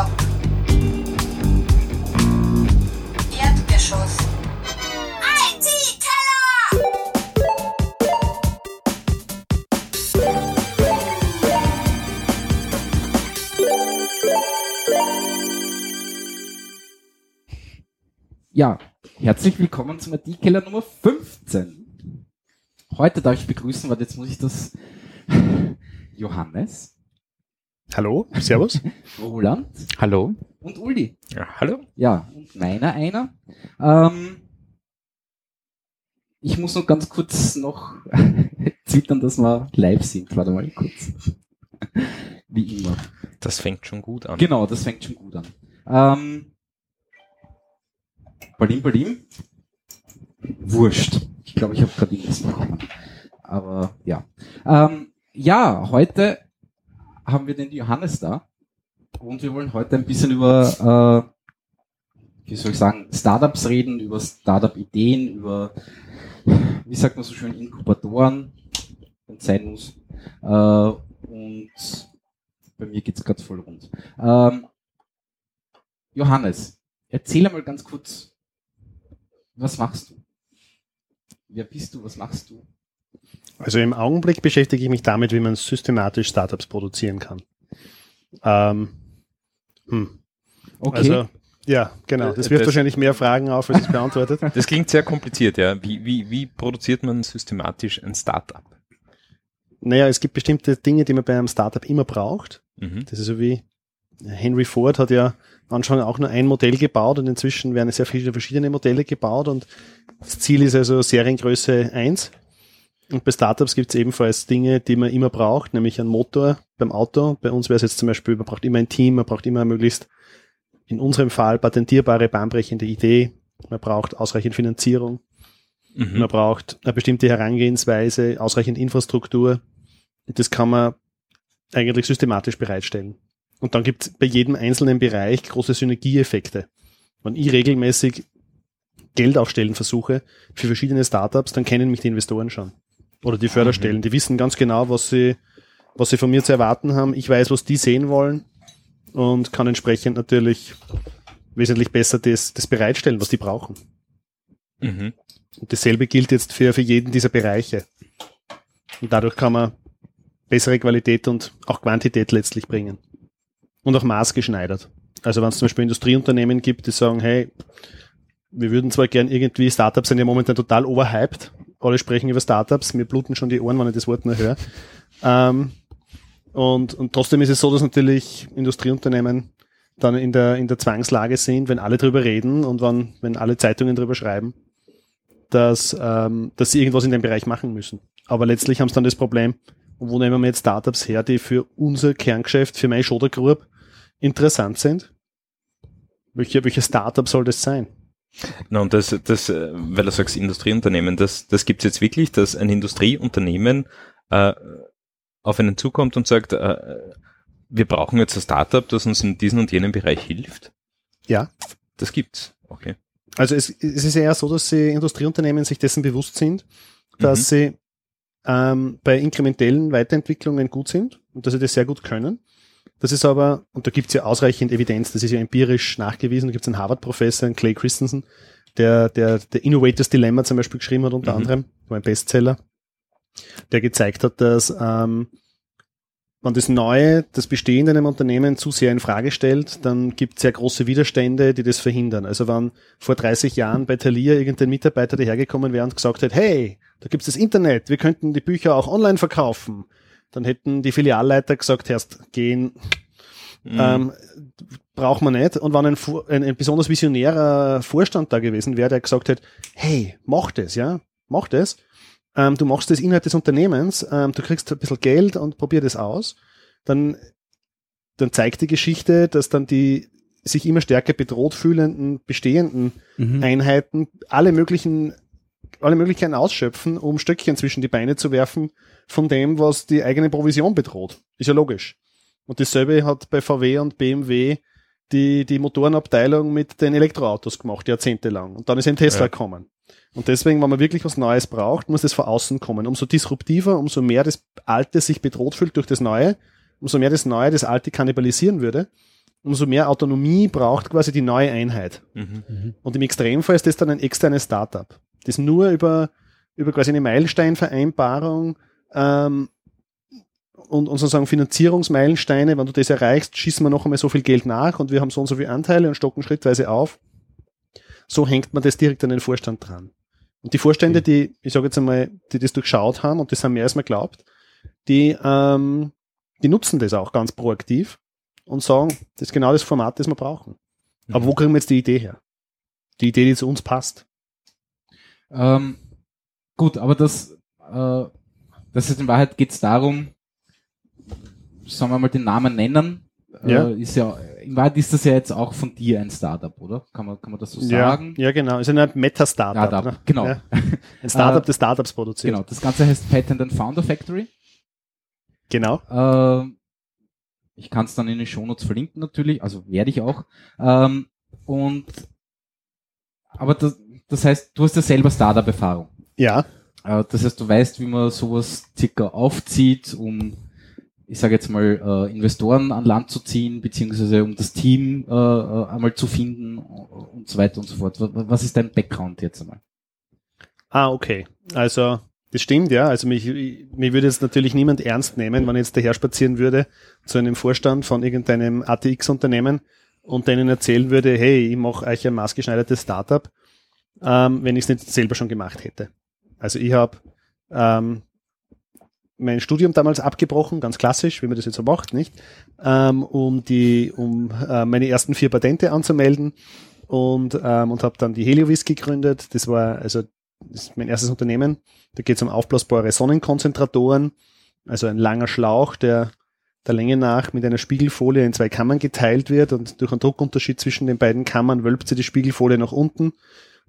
Stock. Erdgeschoss. Ja, herzlich willkommen zum IT-Keller Nummer 15. Heute darf ich begrüßen, weil jetzt muss ich das Johannes, Hallo, Servus. Roland Hallo. und Uli. Ja, hallo. Ja, und meiner einer. Ähm, ich muss noch ganz kurz noch zittern, dass wir live sind. Warte mal kurz. Wie immer. Das fängt schon gut an. Genau, das fängt schon gut an. Ähm, Balim, Balim. Wurscht. Ich glaube, ich habe gerade irgendwas bekommen. Aber ja. Ähm, ja, heute haben wir den Johannes da. Und wir wollen heute ein bisschen über, äh, wie soll ich sagen, Startups reden, über Startup-Ideen, über, wie sagt man so schön, Inkubatoren, es sein muss. Äh, und bei mir geht's gerade voll rund. Ähm, Johannes, erzähl einmal ganz kurz, was machst du? Wer bist du? Was machst du? Also im Augenblick beschäftige ich mich damit, wie man systematisch Startups produzieren kann. Ähm, hm. Okay. Also, ja, genau. Das Äh, wirft das- wahrscheinlich mehr Fragen auf, als es beantwortet. Das klingt sehr kompliziert, ja. Wie, wie, wie produziert man systematisch ein Startup? Naja, es gibt bestimmte Dinge, die man bei einem Startup immer braucht. Mhm. Das ist so wie Henry Ford hat ja am Anfang auch nur ein Modell gebaut und inzwischen werden sehr viele verschiedene Modelle gebaut und das Ziel ist also Seriengröße 1. Und bei Startups gibt es ebenfalls Dinge, die man immer braucht, nämlich einen Motor beim Auto. Bei uns wäre es jetzt zum Beispiel, man braucht immer ein Team, man braucht immer möglichst in unserem Fall patentierbare, bahnbrechende Idee, man braucht ausreichend Finanzierung, Mhm. man braucht eine bestimmte Herangehensweise, ausreichend Infrastruktur. Das kann man eigentlich systematisch bereitstellen. Und dann gibt es bei jedem einzelnen Bereich große Synergieeffekte. Wenn ich regelmäßig Geld aufstellen versuche für verschiedene Startups, dann kennen mich die Investoren schon. Oder die Förderstellen. Die wissen ganz genau, was sie, was sie von mir zu erwarten haben. Ich weiß, was die sehen wollen und kann entsprechend natürlich wesentlich besser das, das bereitstellen, was die brauchen. Mhm. Und dasselbe gilt jetzt für, für jeden dieser Bereiche. Und dadurch kann man bessere Qualität und auch Quantität letztlich bringen. Und auch maßgeschneidert. Also wenn es zum Beispiel Industrieunternehmen gibt, die sagen, hey, wir würden zwar gern irgendwie, Startups sind ja momentan total overhyped, alle sprechen über Startups, mir bluten schon die Ohren, wenn ich das Wort nur höre. Ähm, und, und trotzdem ist es so, dass natürlich Industrieunternehmen dann in der, in der Zwangslage sind, wenn alle drüber reden und wenn, wenn alle Zeitungen drüber schreiben, dass, ähm, dass sie irgendwas in dem Bereich machen müssen. Aber letztlich haben sie dann das Problem, wo nehmen wir jetzt Startups her, die für unser Kerngeschäft, für mein Schoder Group interessant sind? Welche, welche Startup soll das sein? Na, und das, das, äh, weil du sagst Industrieunternehmen, das, das gibt's jetzt wirklich, dass ein Industrieunternehmen äh, auf einen zukommt und sagt, äh, wir brauchen jetzt ein Startup, das uns in diesem und jenem Bereich hilft. Ja. Das gibt's. Okay. Also es, es ist eher so, dass sie Industrieunternehmen sich dessen bewusst sind, dass Mhm. sie ähm, bei inkrementellen Weiterentwicklungen gut sind und dass sie das sehr gut können. Das ist aber, und da gibt es ja ausreichend Evidenz, das ist ja empirisch nachgewiesen, da gibt es einen Harvard-Professor, einen Clay Christensen, der, der, der Innovators Dilemma zum Beispiel geschrieben hat, unter Mhm. anderem, war ein Bestseller, der gezeigt hat, dass ähm, wenn das Neue, das Bestehende in einem Unternehmen zu sehr in Frage stellt, dann gibt es sehr große Widerstände, die das verhindern. Also wenn vor 30 Jahren bei Thalia irgendein Mitarbeiter dahergekommen wäre und gesagt hätte, hey, da gibt's das Internet, wir könnten die Bücher auch online verkaufen, dann hätten die Filialleiter gesagt, erst gehen, Mhm. ähm, braucht man nicht. Und wenn ein, ein, ein besonders visionärer Vorstand da gewesen wäre, der gesagt hätte, hey, mach das, ja, mach das. Ähm, du machst das innerhalb des Unternehmens, ähm, du kriegst ein bisschen Geld und probier das aus, dann, dann zeigt die Geschichte, dass dann die sich immer stärker bedroht fühlenden bestehenden Mhm. Einheiten alle möglichen, alle Möglichkeiten ausschöpfen, um Stöckchen zwischen die Beine zu werfen von dem, was die eigene Provision bedroht. Ist ja logisch. Und dasselbe hat bei VW und BMW die, die Motorenabteilung mit den Elektroautos gemacht, jahrzehntelang. Und dann ist ein Tesla Ja. gekommen. Und deswegen, wenn man wirklich was Neues braucht, muss das von außen kommen. Umso disruptiver, umso mehr das Alte sich bedroht fühlt durch das Neue, umso mehr das Neue das Alte kannibalisieren würde, umso mehr Autonomie braucht quasi die neue Einheit. Mhm. Und im Extremfall ist das dann ein externes Startup, das nur über, über quasi eine Meilensteinvereinbarung ähm, und, und sozusagen Finanzierungsmeilensteine, wenn du das erreichst, schießen wir noch einmal so viel Geld nach und wir haben so und so viele Anteile und stocken schrittweise auf. So hängt man das direkt an den Vorstand dran. Und die Vorstände, die, ich sage jetzt einmal, die das durchschaut haben, und das haben mehr als man glaubt, die, ähm, die nutzen das auch ganz proaktiv und sagen, das ist genau das Format, das wir brauchen. Aber wo kriegen wir jetzt die Idee her? Die Idee, die zu uns passt. Ähm, gut, aber das, äh, das ist in Wahrheit geht es darum, sagen wir mal den Namen nennen. Ja. Äh, ist ja, in Wahrheit ist das ja jetzt auch von dir ein Startup, oder? Kann man, kann man das so sagen? Ja, ja genau. Es ist ein Meta-Startup. Startup, ne? genau. Ja. Ein Startup, Äh, das Startups produziert. Genau, das Ganze heißt Patent and Founder Factory. Genau. Äh, ich kann es dann in den Shownotes verlinken natürlich, also werde ich auch. Ähm, und aber das, das heißt, du hast ja selber Startup-Erfahrung. Ja. Äh, das heißt, du weißt, wie man sowas circa aufzieht, um, ich sage jetzt mal, äh, Investoren an Land zu ziehen, beziehungsweise um das Team äh, einmal zu finden und so weiter und so fort. Wa- Was ist dein Background jetzt einmal? Ah, okay. Also, das stimmt, ja. Also mich, mich würde jetzt natürlich niemand ernst nehmen, wenn ich jetzt daher spazieren würde zu einem Vorstand von irgendeinem ATX-Unternehmen und denen erzählen würde, hey, ich mache euch ein maßgeschneidertes Startup, ähm, wenn ich es nicht selber schon gemacht hätte. Also ich habe ähm, mein Studium damals abgebrochen, ganz klassisch, wie man das jetzt so macht, nicht? Ähm, um die, um äh, meine ersten vier Patente anzumelden und ähm, und habe dann die Heliovis gegründet. Das war also das ist mein erstes Unternehmen. Da geht es um aufblasbare Sonnenkonzentratoren, also ein langer Schlauch, der der Länge nach mit einer Spiegelfolie in zwei Kammern geteilt wird und durch einen Druckunterschied zwischen den beiden Kammern wölbt sie die Spiegelfolie nach unten.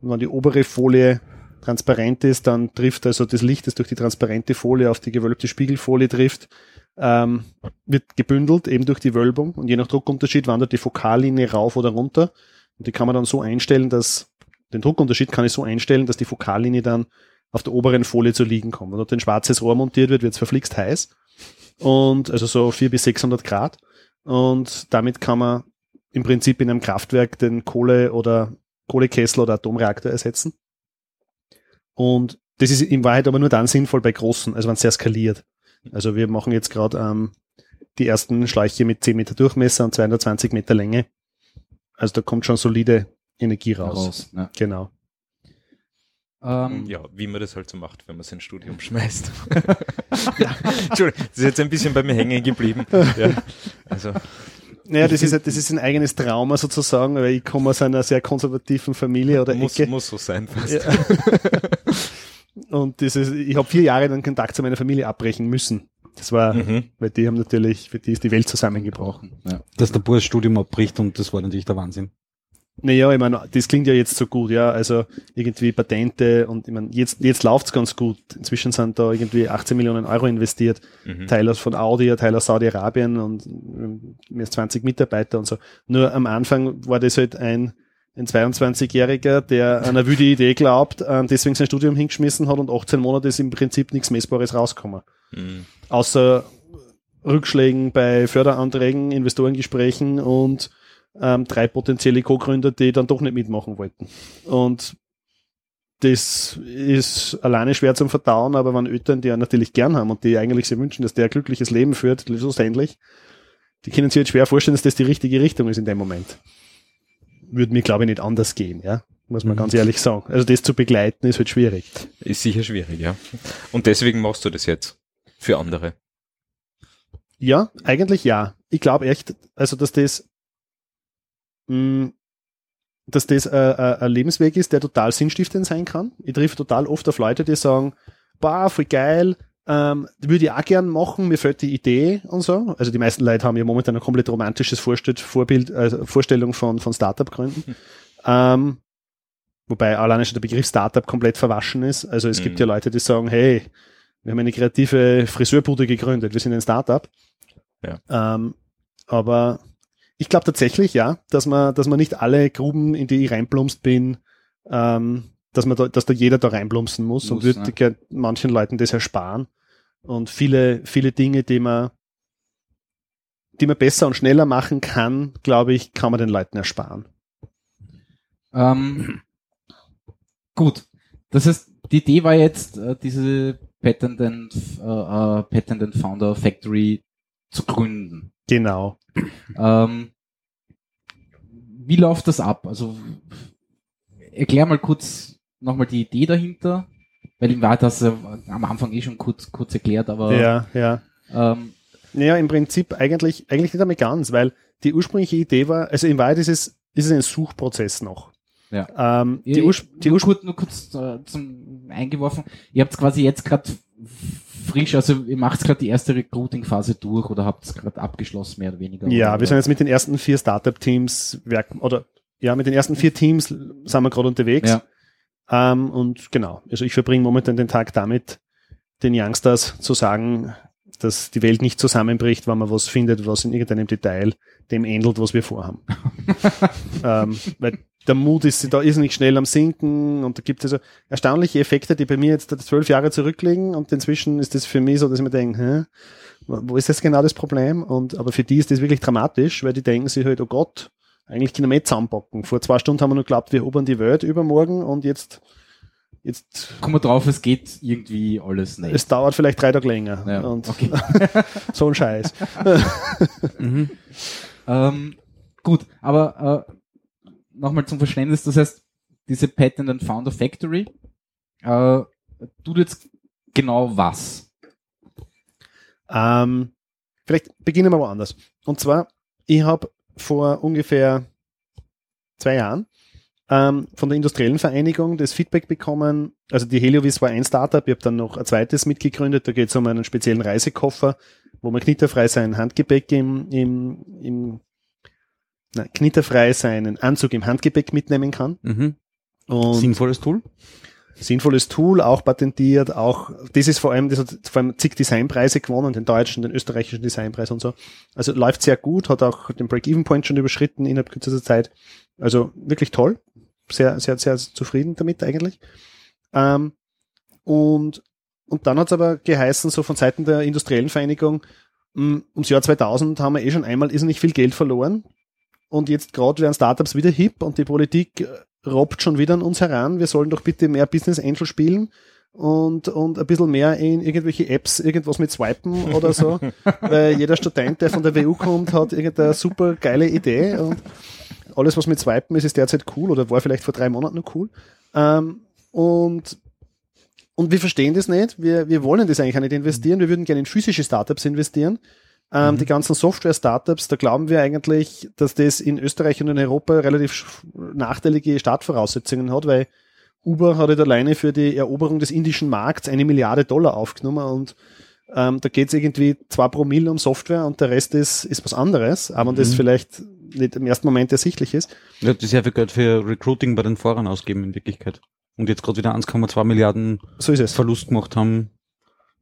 Und wenn die obere Folie transparent ist, dann trifft also das Licht, das durch die transparente Folie auf die gewölbte Spiegelfolie trifft, ähm, wird gebündelt eben durch die Wölbung. Und je nach Druckunterschied wandert die Fokallinie rauf oder runter. Und die kann man dann so einstellen, dass den Druckunterschied kann ich so einstellen, dass die Fokallinie dann auf der oberen Folie zu liegen kommt. Wenn dort ein schwarzes Rohr montiert wird, wird es verflixt heiß. Und also so 400 bis 600 Grad. Und damit kann man im Prinzip in einem Kraftwerk den Kohle- oder Kohlekessel oder Atomreaktor ersetzen. Und das ist in Wahrheit aber nur dann sinnvoll bei großen, also wenn es sehr skaliert. Also wir machen jetzt gerade ähm, die ersten Schläuche mit 10 Meter Durchmesser und 220 Meter Länge. Also da kommt schon solide Energie raus. Ja. Genau. Ähm, Ja, wie man das halt so macht, wenn man sein Studium schmeißt. Entschuldigung, das ist jetzt ein bisschen bei mir hängen geblieben. Ja, also, Naja, das ist, das ist ein eigenes Trauma sozusagen, weil ich komme aus einer sehr konservativen Familie oder muss, Ecke. muss so sein fast. Ja. Und das ist, ich habe vier Jahre den Kontakt zu meiner Familie abbrechen müssen. Das war, Mhm. weil die haben natürlich, für die ist die Welt zusammengebrochen. ja. dass der Bur das Studium abbricht und das war natürlich der Wahnsinn. Naja, ich meine, das klingt ja jetzt so gut, ja. Also irgendwie Patente und ich meine, jetzt, jetzt läuft's ganz gut. Inzwischen sind da irgendwie 18 Millionen Euro investiert. Mhm. Teil aus von Audi, Teil aus Saudi-Arabien und mehr als 20 Mitarbeiter und so. Nur am Anfang war das halt ein, ein 22-Jähriger, der an eine wüde Idee glaubt, ähm, deswegen sein Studium hingeschmissen hat und 18 Monate ist im Prinzip nichts Messbares rausgekommen. Mhm. Außer Rückschlägen bei Förderanträgen, Investorengesprächen und ähm, drei potenzielle Co-Gründer, die dann doch nicht mitmachen wollten. Und das ist alleine schwer zum Verdauen, aber wenn Eltern, die ja natürlich gern haben und die eigentlich sich wünschen, dass der ein glückliches Leben führt, schlussendlich, die können sich jetzt schwer vorstellen, dass das die richtige Richtung ist in dem Moment. Würde mir, glaube ich, nicht anders gehen, ja. Muss man Mhm. ganz ehrlich sagen. Also das zu begleiten ist halt schwierig. Ist sicher schwierig, ja. Und deswegen machst du das jetzt für andere. Ja, eigentlich ja. Ich glaube echt, also dass das, mh, dass das äh, äh, ein Lebensweg ist, der total sinnstiftend sein kann. Ich treffe total oft auf Leute, die sagen, bah, voll geil, ähm, würde ich auch gern machen, mir fällt die Idee und so. Also die meisten Leute haben ja momentan ein komplett romantisches Vorstell Vorbild, äh, Vorstellung von, von Startup-Gründen. Ähm, wobei alleine schon der Begriff Startup komplett verwaschen ist. Also es gibt Mhm. ja Leute, die sagen, hey, wir haben eine kreative Friseurbude gegründet, wir sind ein Startup. Ähm, aber ich glaube tatsächlich, ja, dass man, dass man nicht alle Gruben, in die ich reinplumpst bin, ähm, dass man da, dass da jeder da reinplumpsen muss, und Muss, würde ne? manchen Leuten das ersparen. Und viele, viele Dinge, die man, die man besser und schneller machen kann, glaube ich, kann man den Leuten ersparen. Ähm, gut. Das heißt, die Idee war jetzt, äh, diese Patent and, äh, äh, Patent and Founder Factory zu gründen. Genau. Ähm, wie läuft das ab? Also erklär mal kurz nochmal die Idee dahinter, weil ihm war das äh, am Anfang eh schon kurz, kurz erklärt, aber Ja, ja. ähm, Naja, im Prinzip eigentlich, eigentlich nicht einmal ganz, weil die ursprüngliche Idee war, also in Wahrheit ist es, ist es ein Suchprozess noch. Ja. Ähm, die Ja, Urs die nur, kurz, nur kurz äh, zum eingeworfen. Ihr habt quasi jetzt gerade frisch, also ihr macht gerade die erste Recruiting-Phase durch oder habt es gerade abgeschlossen, mehr oder weniger. ja, oder? wir sind jetzt mit den ersten vier Startup-Teams, oder ja, mit den ersten vier Teams sind wir gerade unterwegs. Ja. Ähm, und genau, also ich verbringe momentan den Tag damit, den Youngsters zu sagen, dass die Welt nicht zusammenbricht, wenn man was findet, was in irgendeinem Detail dem ähnelt, was wir vorhaben. ähm, weil der Mut ist da ist nicht schnell am Sinken und da gibt es also erstaunliche Effekte, die bei mir jetzt zwölf Jahre zurückliegen und inzwischen ist das für mich so, dass ich mir denke, hä, wo ist das genau das Problem? Und aber für die ist das wirklich dramatisch, weil die denken sich halt, oh Gott, eigentlich können wir nicht zusammenpacken. Vor zwei Stunden haben wir nur geglaubt, wir erobern die Welt übermorgen und jetzt, jetzt, Kommen wir drauf, es geht irgendwie alles nicht. es dauert vielleicht drei Tage länger. Ja, und okay. so ein Scheiß. Mhm. Ähm, gut, aber äh, nochmal zum Verständnis, das heißt, diese Patent and Founder Factory äh, tut jetzt genau was? Ähm, vielleicht beginnen wir woanders. Und zwar, ich habe vor ungefähr zwei Jahren ähm, von der industriellen Vereinigung das Feedback bekommen. Also die Heliovis war ein Startup, ich habe dann noch ein zweites mitgegründet. Da geht es um einen speziellen Reisekoffer, wo man knitterfrei sein Handgepäck im, im, im na, knitterfrei seinen Anzug im Handgepäck mitnehmen kann. Mhm. Und Sinnvolles Tool. sinnvolles Tool, auch patentiert, auch, das ist vor allem, das hat vor allem zig Designpreise gewonnen, den deutschen, den österreichischen Designpreis und so. Also läuft sehr gut, hat auch den Break-Even-Point schon überschritten innerhalb kürzester Zeit. Also wirklich toll. Sehr, sehr, sehr zufrieden damit eigentlich. Ähm, und, und dann hat es aber geheißen, so von Seiten der industriellen Vereinigung, mh, ums Jahr 2000 haben wir eh schon einmal irrsinnig viel Geld verloren. Und jetzt gerade werden Startups wieder hip und die Politik äh, robbt schon wieder an uns heran. Wir sollen doch bitte mehr Business Angel spielen und, und ein bisschen mehr in irgendwelche Apps irgendwas mit Swipen oder so. Weil jeder Student, der von der WU kommt, hat irgendeine super geile Idee und alles, was mit Swipen ist, ist derzeit cool oder war vielleicht vor drei Monaten noch cool. Ähm, und, und wir verstehen das nicht. Wir, wir wollen das eigentlich auch nicht investieren. Wir würden gerne in physische Startups investieren. Ähm, Die ganzen Software-Startups, da glauben wir eigentlich, dass das in Österreich und in Europa relativ nachteilige Startvoraussetzungen hat, weil Uber hat halt alleine für die Eroberung des indischen Markts eine Milliarde Dollar aufgenommen und ähm, da geht's irgendwie zwei Promille um Software und der Rest ist, ist was anderes, aber das vielleicht nicht im ersten Moment ersichtlich ist. Ja, die sehr viel Geld für Recruiting bei den Fahrern ausgeben in Wirklichkeit. Und jetzt gerade wieder 1,2 Milliarden So es. Verlust gemacht haben.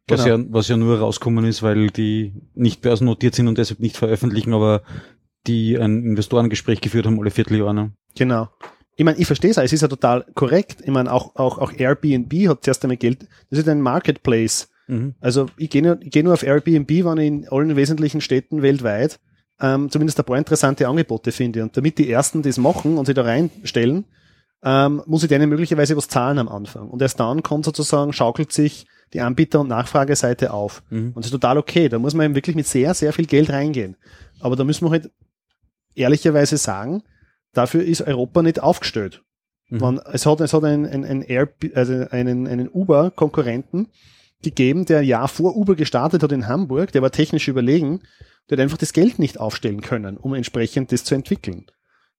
Was, Genau. ja, was ja nur rauskommen ist, weil die nicht börsennotiert sind und deshalb nicht veröffentlichen, aber die ein Investorengespräch geführt haben alle Vierteljahr. Ne? Genau. Ich meine, ich verstehe es, es ist ja total korrekt. Ich meine, auch, auch, auch Airbnb hat zuerst einmal Geld. Das ist ein Marketplace. Mhm. Also ich gehe nur, ich gehe nur auf Airbnb, wenn ich in allen wesentlichen Städten weltweit ähm, zumindest ein paar interessante Angebote finde. Und damit die Ersten das machen und sich da reinstellen, ähm, muss ich denen möglicherweise was zahlen am Anfang. Und erst dann kommt sozusagen, schaukelt sich die Anbieter- und Nachfrageseite auf. Mhm. Und das ist total okay. Da muss man eben wirklich mit sehr, sehr viel Geld reingehen. Aber da müssen wir halt ehrlicherweise sagen, dafür ist Europa nicht aufgestellt. Mhm. Man, es hat, es hat einen, einen, Air, also einen, einen Uber-Konkurrenten gegeben, der ein Jahr vor Uber gestartet hat in Hamburg, der war technisch überlegen, der hat einfach das Geld nicht aufstellen können, um entsprechend das zu entwickeln.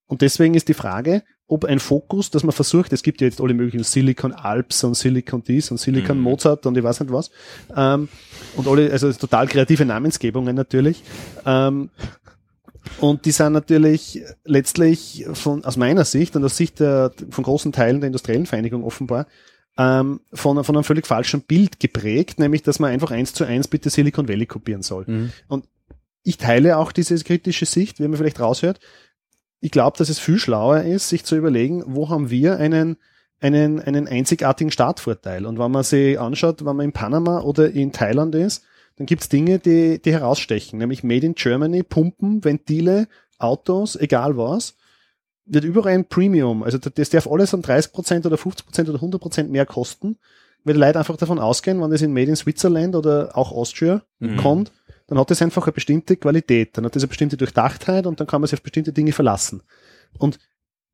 Und deswegen ist die Frage, ob ein Fokus, dass man versucht, es gibt ja jetzt alle möglichen Silicon Alps und Silicon dies und Silicon Mhm. Mozart und ich weiß nicht was, ähm, und alle, also total kreative Namensgebungen natürlich, ähm, und die sind natürlich letztlich von, aus meiner Sicht und aus Sicht der, von großen Teilen der industriellen Vereinigung offenbar, ähm, von, von einem völlig falschen Bild geprägt, nämlich, dass man einfach eins zu eins bitte Silicon Valley kopieren soll. Mhm. Ich teile auch diese kritische Sicht, wie man vielleicht raushört. Ich glaube, dass es viel schlauer ist, sich zu überlegen, wo haben wir einen, einen, einen einzigartigen Startvorteil. Und wenn man sich anschaut, wenn man in Panama oder in Thailand ist, dann gibt's Dinge, die, die herausstechen, nämlich Made in Germany, Pumpen, Ventile, Autos, egal was, wird überall ein Premium. Also das darf alles um 30% oder 50% oder 100% mehr kosten, weil die Leute einfach davon ausgehen, wenn das in Made in Switzerland oder auch Austria Mhm. kommt, dann hat das einfach eine bestimmte Qualität, dann hat das eine bestimmte Durchdachtheit und dann kann man sich auf bestimmte Dinge verlassen. Und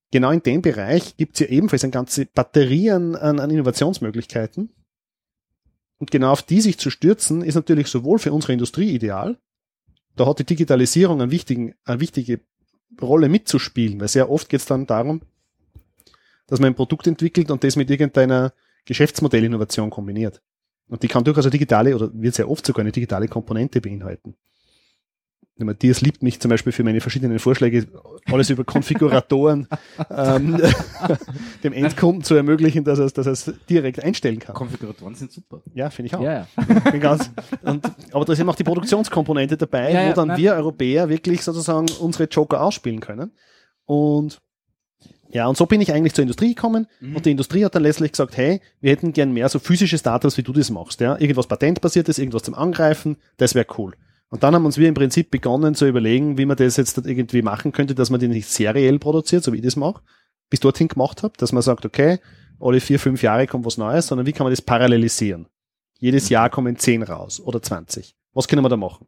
genau in dem Bereich gibt's ja ebenfalls eine ganze Batterie an, an, an Innovationsmöglichkeiten. Und genau auf die sich zu stürzen, ist natürlich sowohl für unsere Industrie ideal, da hat die Digitalisierung einen wichtigen, eine wichtige Rolle mitzuspielen, weil sehr oft geht's dann darum, dass man ein Produkt entwickelt und das mit irgendeiner Geschäftsmodellinnovation kombiniert. Und die kann durchaus eine digitale oder wird sehr oft sogar eine digitale Komponente beinhalten. Dias liebt mich zum Beispiel für meine verschiedenen Vorschläge, alles über Konfiguratoren ähm, dem Endkunden zu ermöglichen, dass er es dass er es direkt einstellen kann. Konfiguratoren sind super. Ja, finde ich auch. Ja, ja. Bin ganz, und, aber da ist eben auch die Produktionskomponente dabei, ja, wo dann nein. wir Europäer wirklich sozusagen unsere Joker ausspielen können. Und ja, und so bin ich eigentlich zur Industrie gekommen Mhm. und die Industrie hat dann letztlich gesagt, hey, wir hätten gern mehr so physische Startups, wie du das machst. Ja? Irgendwas patentbasiertes, irgendwas zum Angreifen, das wäre cool. Und dann haben uns wir im Prinzip begonnen zu überlegen, wie man das jetzt irgendwie machen könnte, dass man die nicht seriell produziert, so wie ich das mache, bis dorthin gemacht habe, dass man sagt, okay, alle vier, fünf Jahre kommt was Neues, sondern wie kann man das parallelisieren? Jedes Jahr kommen zehn raus oder 20. Was können wir da machen?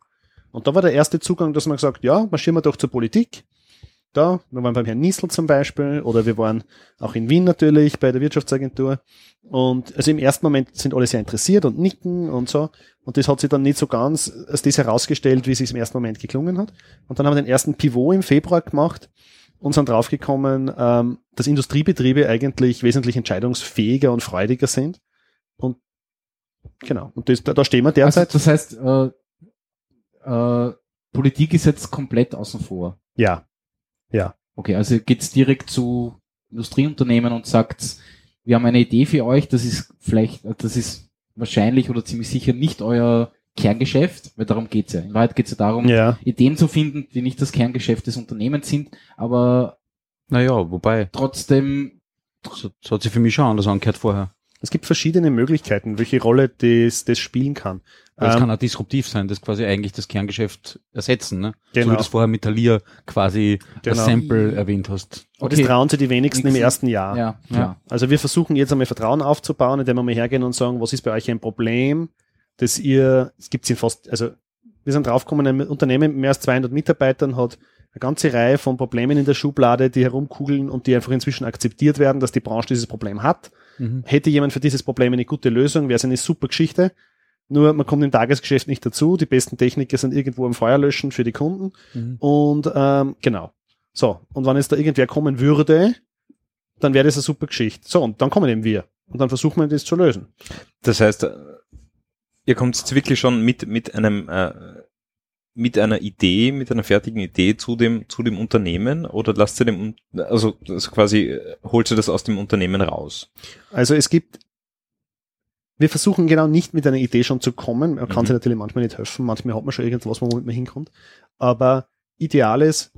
Und da war der erste Zugang, dass man gesagt, ja, marschieren wir doch zur Politik. Da, wir waren beim Herrn Niesel zum Beispiel, oder wir waren auch in Wien natürlich bei der Wirtschaftsagentur. Und also im ersten Moment sind alle sehr interessiert und nicken und so. Und das hat sich dann nicht so ganz als das herausgestellt, wie es sich im ersten Moment geklungen hat. Und dann haben wir den ersten Pivot im Februar gemacht und sind draufgekommen, ähm, dass Industriebetriebe eigentlich wesentlich entscheidungsfähiger und freudiger sind. Und genau, und das, da, da stehen wir Also, derzeit. das heißt, äh, äh, Politik ist jetzt komplett außen vor. ja, Okay, also ihr geht's direkt zu Industrieunternehmen und sagt, wir haben eine Idee für euch, das ist vielleicht, das ist wahrscheinlich oder ziemlich sicher nicht euer Kerngeschäft, weil darum geht's ja. In Wahrheit geht's ja darum, ja. Ideen zu finden, die nicht das Kerngeschäft des Unternehmens sind, aber Naja, wobei, trotzdem, das, das hat sich für mich schon anders angehört vorher. Es gibt verschiedene Möglichkeiten, welche Rolle das, das spielen kann. Weil es Ähm, kann auch disruptiv sein, das quasi eigentlich das Kerngeschäft ersetzen, ne? So Genau. wie du das vorher mit Thalia quasi Genau. als Sample erwähnt hast. Und das trauen sie die wenigsten im ersten Jahr. ja, ja. Also wir versuchen jetzt einmal Vertrauen aufzubauen, indem wir mal hergehen und sagen, was ist bei euch ein Problem, das ihr, es gibt in fast, also wir sind draufgekommen, ein Unternehmen mit mehr als 200 Mitarbeitern hat eine ganze Reihe von Problemen in der Schublade, die herumkugeln und die einfach inzwischen akzeptiert werden, dass die Branche dieses Problem hat. Mhm. Hätte jemand für dieses Problem eine gute Lösung, wäre es eine super Geschichte. Nur man kommt im Tagesgeschäft nicht dazu. Die besten Techniker sind irgendwo am Feuer löschen für die Kunden. Mhm. Und ähm, genau. So, und wenn jetzt da irgendwer kommen würde, dann wäre das eine super Geschichte. So, und dann kommen eben wir. Und dann versuchen wir das zu lösen. Das heißt, ihr kommt jetzt wirklich schon mit, mit einem, äh, mit einer Idee, mit einer fertigen Idee zu dem, zu dem Unternehmen oder lasst ihr dem, also, also quasi, äh, holt ihr das aus dem Unternehmen raus? Also es gibt, wir versuchen genau nicht mit einer Idee schon zu kommen. Man kann Mhm. sich natürlich manchmal nicht helfen. Manchmal hat man schon irgendwas, womit man hinkommt. Aber ideal ist,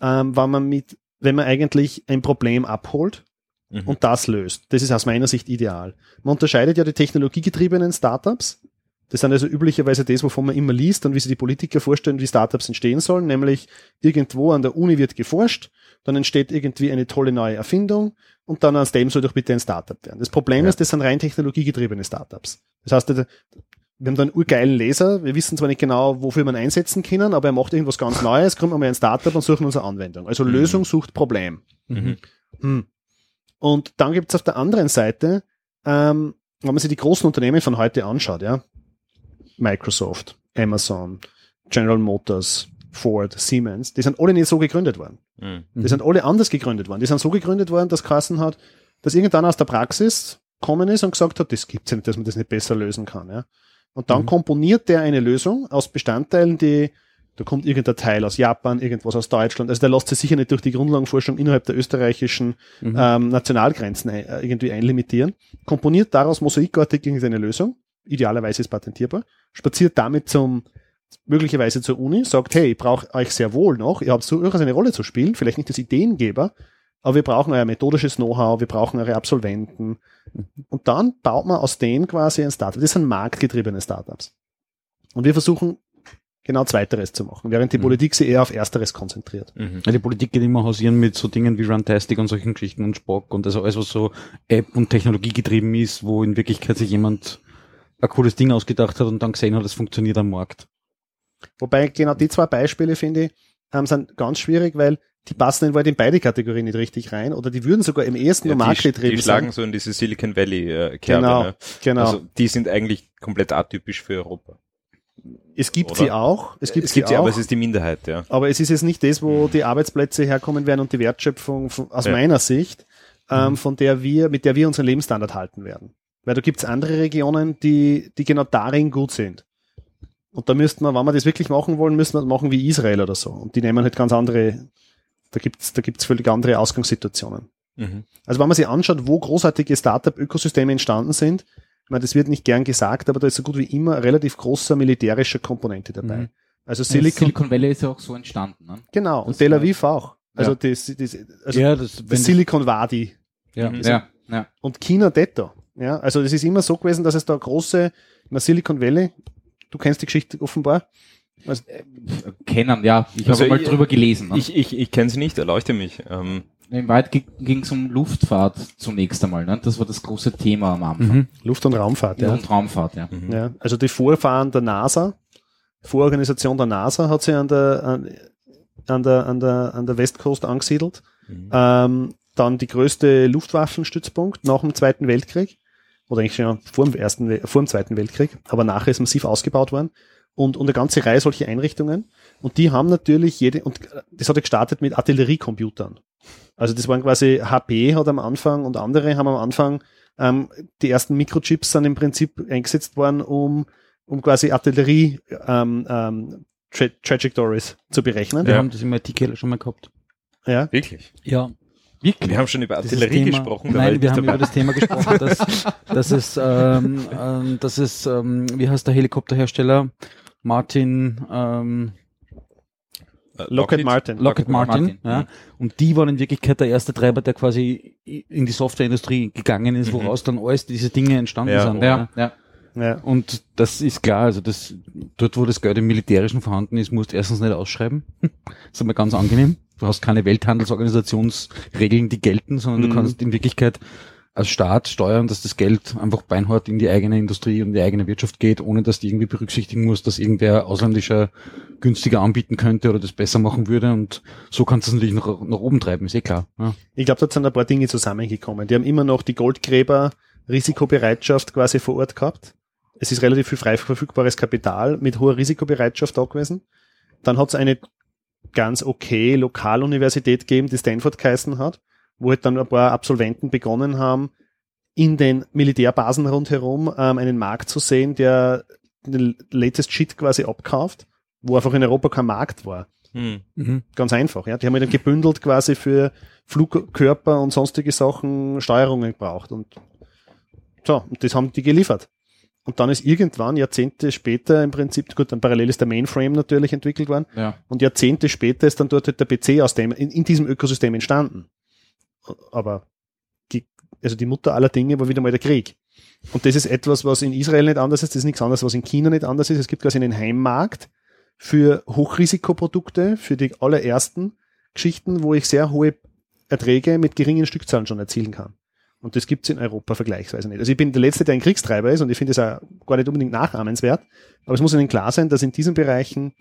ähm, wenn man mit, wenn man eigentlich ein Problem abholt Mhm. und das löst. Das ist aus meiner Sicht ideal. Man unterscheidet ja die technologiegetriebenen Startups. Das sind also üblicherweise das, wovon man immer liest und wie sich die Politiker vorstellen, wie Startups entstehen sollen, nämlich irgendwo an der Uni wird geforscht, dann entsteht irgendwie eine tolle neue Erfindung und dann aus dem soll doch bitte ein Startup werden. Das Problem Ja. ist, das sind rein technologiegetriebene Startups. Das heißt, wir haben da einen urgeilen Laser, wir wissen zwar nicht genau, wofür man einsetzen können, aber er macht irgendwas ganz Neues, kommt mal ein Startup und suchen unsere Anwendung. Also Mhm. Lösung sucht Problem. Mhm. Hm. Und dann gibt's auf der anderen Seite, ähm, wenn man sich die großen Unternehmen von heute anschaut, ja, Microsoft, Amazon, General Motors, Ford, Siemens, die sind alle nicht so gegründet worden. Mhm. Die sind alle anders gegründet worden. Die sind so gegründet worden, dass Kassen hat, dass irgendeiner aus der Praxis kommen ist und gesagt hat, das gibt's ja nicht, dass man das nicht besser lösen kann. Ja. Und dann Mhm. komponiert der eine Lösung aus Bestandteilen, die, da kommt irgendein Teil aus Japan, irgendwas aus Deutschland. Also der lässt sich sicher nicht durch die Grundlagenforschung innerhalb der österreichischen Mhm. ähm, Nationalgrenzen ein, äh, irgendwie einlimitieren, komponiert daraus mosaikartig irgendeine Lösung, idealerweise ist patentierbar, spaziert damit zum möglicherweise zur Uni, sagt, hey, ich brauche euch sehr wohl noch, ihr habt so durchaus eine Rolle zu spielen, vielleicht nicht als Ideengeber, aber wir brauchen euer methodisches Know-how, wir brauchen eure Absolventen. Und dann baut man aus denen quasi ein Startup. Das sind marktgetriebene Startups. Und wir versuchen genau Zweiteres zu machen, während die Mhm. Politik sich eher auf Ersteres konzentriert. Mhm. Ja, die Politik geht immer hausieren mit so Dingen wie Runtastic und solchen Geschichten und Spock und also alles, was so App und Technologie getrieben ist, wo in Wirklichkeit sich jemand ein cooles Ding ausgedacht hat und dann gesehen hat, es funktioniert am Markt. Wobei genau die zwei Beispiele, finde ich, ähm, sind ganz schwierig, weil die passen in, in beide Kategorien nicht richtig rein oder die würden sogar im ersten Ja, die, marktgetrieben die schlagen sein. so in diese Silicon Valley äh, Kerbe. Genau, Ne? genau. Also die sind eigentlich komplett atypisch für Europa. es gibt oder? sie auch, es gibt, es gibt sie auch, aber es ist die Minderheit, ja. aber es ist jetzt nicht das, wo die Arbeitsplätze herkommen werden und die Wertschöpfung von, aus Ja. meiner Sicht, ähm, von der wir, mit der wir unseren Lebensstandard halten werden. Weil da gibt es andere Regionen, die, die genau darin gut sind. Und da müssten wir, wenn wir das wirklich machen wollen, müssen wir das machen wie Israel oder so. Und die nehmen halt ganz andere, da gibt's da gibt's völlig andere Ausgangssituationen. Mhm. Also wenn man sich anschaut, wo großartige Startup-Ökosysteme entstanden sind, ich meine, das wird nicht gern gesagt, aber da ist so gut wie immer relativ großer militärischer Komponente dabei. Mhm. Also Silicon, Silicon, Silicon Valley ist ja auch so entstanden. Ne? genau, und Das Tel war- Aviv auch. Also, Ja. das, das, also ja, das, das Silicon Wadi ja. Mhm. Ja, ja. und China detto. Ja, also es ist immer so gewesen, dass es da große, na, Silicon Valley, du kennst die Geschichte offenbar, Kennen, ja. Ich Also habe mal drüber gelesen. Ne? Ich, ich, ich kenne sie nicht, erleuchte mich. Ähm, In Wahrheit ging es um Luftfahrt zunächst einmal. Ne? Das war das große Thema am Anfang. Mhm. Luft- und Raumfahrt. Ja. Und Raumfahrt, ja. mhm. Ja, also die Vorfahren der NASA, Vororganisation der NASA hat sie an der, an, an der, an der, an der Westcoast angesiedelt. Mhm. Ähm, dann die größte Luftwaffenstützpunkt nach dem Zweiten Weltkrieg. Oder eigentlich schon vor dem, ersten, vor dem Zweiten Weltkrieg. Aber nachher ist massiv ausgebaut worden. Und, und eine ganze Reihe solcher Einrichtungen. Und die haben natürlich jede, und das hat ja gestartet mit Artilleriecomputern. Also das waren quasi HP hat am Anfang und andere haben am Anfang ähm, die ersten Mikrochips sind im Prinzip eingesetzt worden, um, um quasi Artillerie ähm, ähm, Tra Trajectories zu berechnen. Wir Ja. haben das im IT-Keller schon mal gehabt. Ja. Wirklich? Ja. Wir haben schon über Artillerie Thema, gesprochen. Nein, wir haben dabei. über das Thema gesprochen, dass, dass es, ähm, ähm, dass es, ähm, wie heißt der Helikopterhersteller? Martin, ähm, Äh, Lockheed Martin. Lockheed Martin, Martin, ja. mhm. Und die waren in Wirklichkeit der erste Treiber, der quasi in die Softwareindustrie gegangen ist, Mhm. woraus dann alles diese Dinge entstanden Ja, sind. Ja, ja. Ja. Und das ist klar, also das, dort, wo das Geld im Militärischen vorhanden ist, musst du erstens nicht ausschreiben. Das ist einmal ganz angenehm. Du hast keine Welthandelsorganisationsregeln, die gelten, sondern Mhm. du kannst in Wirklichkeit als Staat steuern, dass das Geld einfach beinhart in die eigene Industrie und die eigene Wirtschaft geht, ohne dass du irgendwie berücksichtigen musst, dass irgendwer ausländischer günstiger anbieten könnte oder das besser machen würde. Und so kannst du es natürlich nach, nach oben treiben, ist eh klar. Ja. Ich glaube, da sind ein paar Dinge zusammengekommen. Die haben immer noch die Goldgräber Risikobereitschaft quasi vor Ort gehabt. Es ist relativ viel frei verfügbares Kapital mit hoher Risikobereitschaft da gewesen. Dann hat es eine ganz okay Lokaluniversität gegeben, die Stanford geheißen hat, wo halt dann ein paar Absolventen begonnen haben, in den Militärbasen rundherum ähm, einen Markt zu sehen, der den latest Shit quasi abkauft, wo einfach in Europa kein Markt war. Hm. Mhm. Ganz einfach, ja. Die haben halt dann gebündelt quasi für Flugkörper und sonstige Sachen Steuerungen gebraucht und so, und das haben die geliefert. Und dann ist irgendwann, Jahrzehnte später im Prinzip, gut, dann parallel ist der Mainframe natürlich entwickelt worden ja. und Jahrzehnte später ist dann dort halt der PC aus dem, in, in diesem Ökosystem entstanden. Aber die, also die Mutter aller Dinge war wieder mal der Krieg. Und das ist etwas, was in Israel nicht anders ist, das ist nichts anderes, was in China nicht anders ist. Es gibt quasi einen Heimmarkt für Hochrisikoprodukte, für die allerersten Geschichten, wo ich sehr hohe Erträge mit geringen Stückzahlen schon erzielen kann. Und das gibt's in Europa vergleichsweise nicht. Also ich bin der Letzte, der ein Kriegstreiber ist und ich finde es auch gar nicht unbedingt nachahmenswert. Aber es muss Ihnen klar sein, dass in diesen Bereichen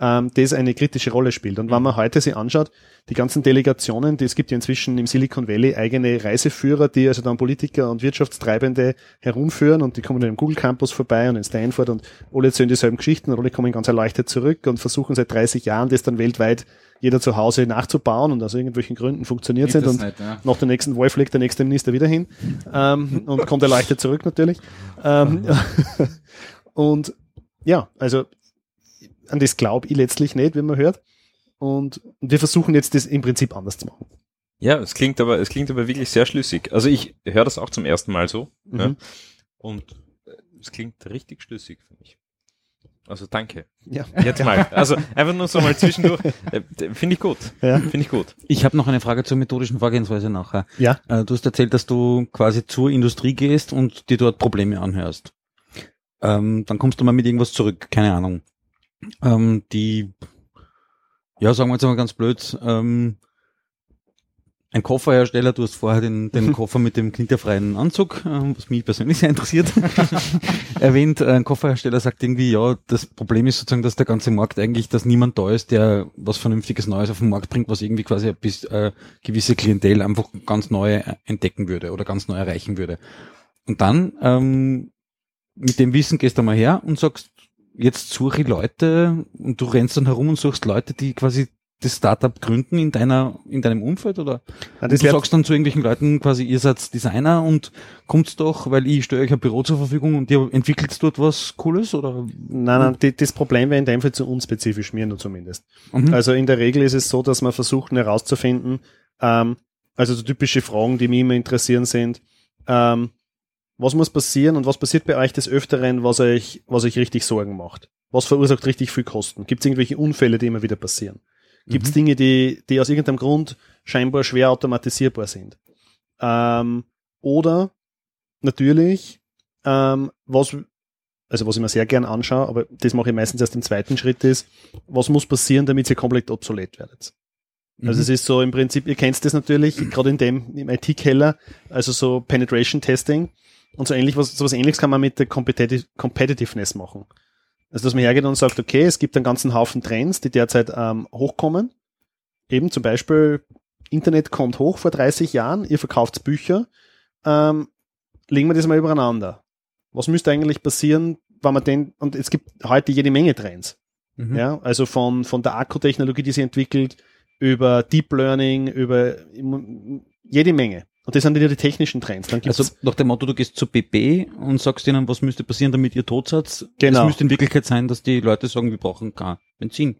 ähm, das eine kritische Rolle spielt. Und wenn man heute sich anschaut, die ganzen Delegationen, die es gibt ja inzwischen im Silicon Valley eigene Reiseführer, die also dann Politiker und Wirtschaftstreibende herumführen und die kommen dann im Google Campus vorbei und in Stanford und alle erzählen dieselben Geschichten und alle kommen ganz erleichtert zurück und versuchen seit 30 Jahren das dann weltweit jeder zu Hause nachzubauen und aus irgendwelchen Gründen funktioniert sind das und nicht, ja. nach der nächsten Wahl fliegt der nächste Minister wieder hin ähm, und kommt erleichtert zurück natürlich. Ähm, und ja, also an das glaube ich letztlich nicht, wenn man hört. Und, und wir versuchen jetzt das im Prinzip anders zu machen. Ja, es klingt aber, es klingt aber wirklich sehr schlüssig. Also ich höre das auch zum ersten Mal so. Mhm. Ja, und äh, es klingt richtig schlüssig für mich. Also danke. Ja. Jetzt mal. Also einfach nur so mal zwischendurch. Äh, Finde ich gut. Ja. Finde ich gut. Ich habe noch eine Frage zur methodischen Vorgehensweise nachher. Ja. Äh, Du hast erzählt, dass du quasi zur Industrie gehst und dir dort Probleme anhörst. ähm, dann kommst du mal mit irgendwas zurück, keine Ahnung. Ähm, die, ja, sagen wir jetzt mal ganz blöd, ähm, ein Kofferhersteller, du hast vorher den, den Koffer mit dem kinderfreien Anzug, äh, was mich persönlich sehr interessiert, erwähnt. Ein Kofferhersteller sagt irgendwie, ja, das Problem ist sozusagen, dass der ganze Markt eigentlich, dass niemand da ist, der was Vernünftiges Neues auf den Markt bringt, was irgendwie quasi bis äh, gewisse Klientel einfach ganz neu entdecken würde oder ganz neu erreichen würde. Und dann ähm, mit dem Wissen gehst du mal her und sagst, jetzt suche ich Leute und du rennst dann herum und suchst Leute, die quasi das Startup gründen in deiner, in deinem Umfeld oder Ja, du sagst dann zu irgendwelchen Leuten quasi, ihr seid Designer und kommt doch, weil ich stelle euch ein Büro zur Verfügung und ihr entwickelt dort was Cooles oder? Nein, nein, die, das Problem wäre in dem Fall zu unspezifisch, mir nur zumindest. Mhm. Also in der Regel ist es so, dass man versucht herauszufinden, ähm, also so typische Fragen, die mich immer interessieren sind, ähm, was muss passieren und was passiert bei euch des Öfteren, was euch, was euch richtig Sorgen macht? Was verursacht richtig viel Kosten? Gibt es irgendwelche Unfälle, die immer wieder passieren? Gibt es Mhm. Dinge, die, die aus irgendeinem Grund scheinbar schwer automatisierbar sind? Ähm, oder natürlich, ähm, was, also was ich mir sehr gern anschaue, aber das mache ich meistens erst im zweiten Schritt ist, was muss passieren, damit ihr komplett obsolet werdet? Also Mhm. es ist so im Prinzip, ihr kennt das natürlich, gerade in dem, im IT-Keller, also so Penetration Testing und so ähnlich, was, sowas ähnliches kann man mit der Competitive, Competitiveness machen. Also dass man hergeht und sagt, okay, es gibt einen ganzen Haufen Trends, die derzeit ähm, hochkommen. Eben zum Beispiel, Internet kommt hoch vor 30 Jahren, ihr verkauft Bücher, ähm, legen wir das mal übereinander. Was müsste eigentlich passieren, wenn man den, und es gibt heute jede Menge Trends. Mhm. Ja, also von, von der Akkutechnologie, die sie entwickelt, über Deep Learning, über jede Menge. Und das sind wieder die technischen Trends. Dann gibt's, Also nach dem Motto, du gehst zu BP und sagst ihnen, was müsste passieren, damit ihr tot seid. Genau. Es müsste in Wirklichkeit sein, dass die Leute sagen, wir brauchen kein Benzin,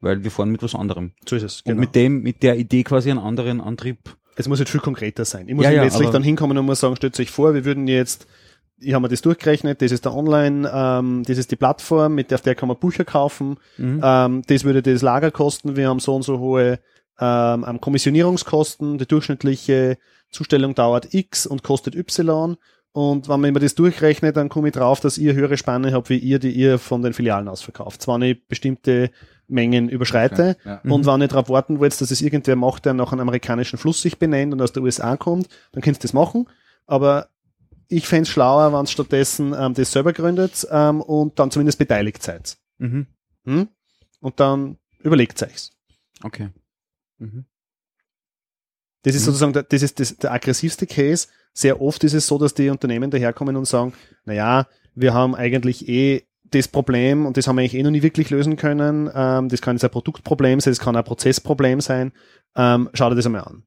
weil wir fahren mit was anderem. so ist es. Und Genau. mit dem, mit der Idee quasi einen anderen Antrieb. es muss jetzt viel konkreter sein. Ich muss Ja, ja, letztlich dann hinkommen und muss sagen, stellt euch vor, wir würden jetzt, ich habe mir das durchgerechnet, das ist der Online, ähm, das ist die Plattform, mit der, auf der kann man Bücher kaufen, Mhm. ähm, das würde das Lager kosten, wir haben so und so hohe ähm, Kommissionierungskosten, die durchschnittliche Zustellung dauert X und kostet Y. Und wenn man mir das durchrechnet, dann komme ich drauf, dass ihr höhere Spanne habt, wie ihr, die ihr von den Filialen aus verkauft. Zwar nicht bestimmte Mengen überschreite. Ja. Und wenn ihr darauf warten wollt, dass es irgendwer macht, der nach einem amerikanischen Fluss sich benennt und aus der USA kommt, dann könnt ihr das machen. Aber ich fände es schlauer, wenn ihr stattdessen ähm, das selber gründet ähm, und dann zumindest beteiligt seid. Mhm. Hm? Und dann überlegt euch's. Okay. Mhm. Das ist Mhm. sozusagen der, das ist das, der aggressivste Case. Sehr oft ist es so, dass die Unternehmen daherkommen und sagen, na ja, wir haben eigentlich eh das Problem und das haben wir eigentlich eh noch nie wirklich lösen können. Ähm, das kann jetzt ein Produktproblem sein, das kann ein Prozessproblem sein. Ähm, schau dir das einmal an.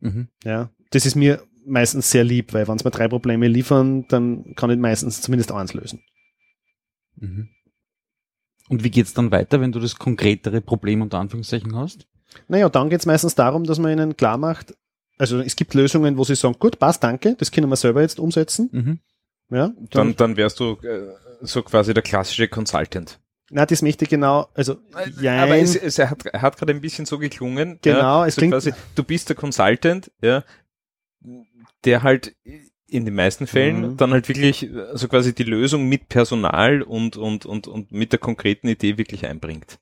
Mhm. Ja, das ist mir meistens sehr lieb, weil wenn sie mir drei Probleme liefern, dann kann ich meistens zumindest eins lösen. Mhm. Und wie geht's dann weiter, wenn du das konkretere Problem unter Anführungszeichen hast? Naja, dann geht's meistens darum, dass man ihnen klar macht, also es gibt Lösungen, wo sie sagen, gut, passt, danke, das können wir selber jetzt umsetzen. Mhm. Ja, Dann, dann wärst du äh, so quasi der klassische Consultant. Na, das möchte ich genau, also, jein, Aber es, es hat, er hat gerade ein bisschen so geklungen. Genau, ja, es so klingt- quasi, du bist der Consultant, ja, der halt in den meisten Fällen Mhm. dann halt wirklich so quasi die Lösung mit Personal und, und, und, und mit der konkreten Idee wirklich einbringt.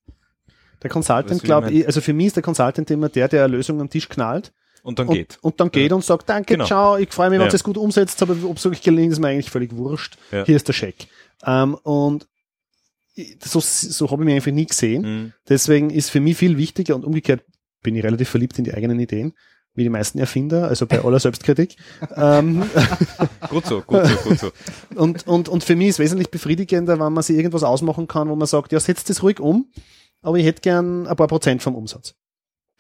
Der Consultant, will glaube ich, also für mich ist der Consultant immer der, der eine Lösung am Tisch knallt Und dann und, geht. und dann geht Ja. und sagt, danke, Genau. ciao, ich freue mich, wenn Ja. ihr es gut umsetzt, aber ob es wirklich gelingt, ist mir eigentlich völlig wurscht. Ja. Hier ist der Scheck. Ähm, und so, so habe ich mich einfach nie gesehen. Mhm. Deswegen ist für mich viel wichtiger und umgekehrt bin ich relativ verliebt in die eigenen Ideen, wie die meisten Erfinder, also bei aller Selbstkritik. ähm, Gut so, gut so, gut so. und, und, und für mich ist wesentlich befriedigender, wenn man sich irgendwas ausmachen kann, wo man sagt, ja, setzt das ruhig um, aber ich hätte gern ein paar Prozent vom Umsatz.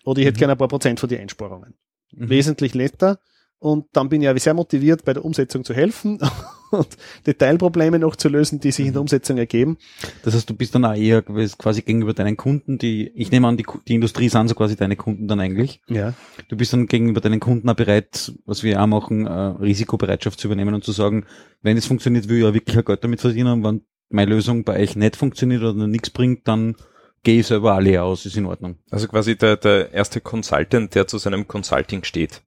Oder ich hätte Mhm. gern ein paar Prozent von den Einsparungen. Mhm. Wesentlich netter. Und dann bin ich ja sehr motiviert, bei der Umsetzung zu helfen und Detailprobleme noch zu lösen, die sich in der Mhm. Umsetzung ergeben. Das heißt, du bist dann auch eher quasi gegenüber deinen Kunden, die, ich nehme an, die, die Industrie sind so quasi deine Kunden dann eigentlich. Ja. Du bist dann gegenüber deinen Kunden auch bereit, was wir auch machen, äh, Risikobereitschaft zu übernehmen und zu sagen, wenn es funktioniert, will ich ja wirklich ein Geld damit verdienen und wenn meine Lösung bei euch nicht funktioniert oder nichts bringt, dann gehe ich selber alle aus, ist in Ordnung. Also quasi der, der erste Consultant, der zu seinem Consulting steht.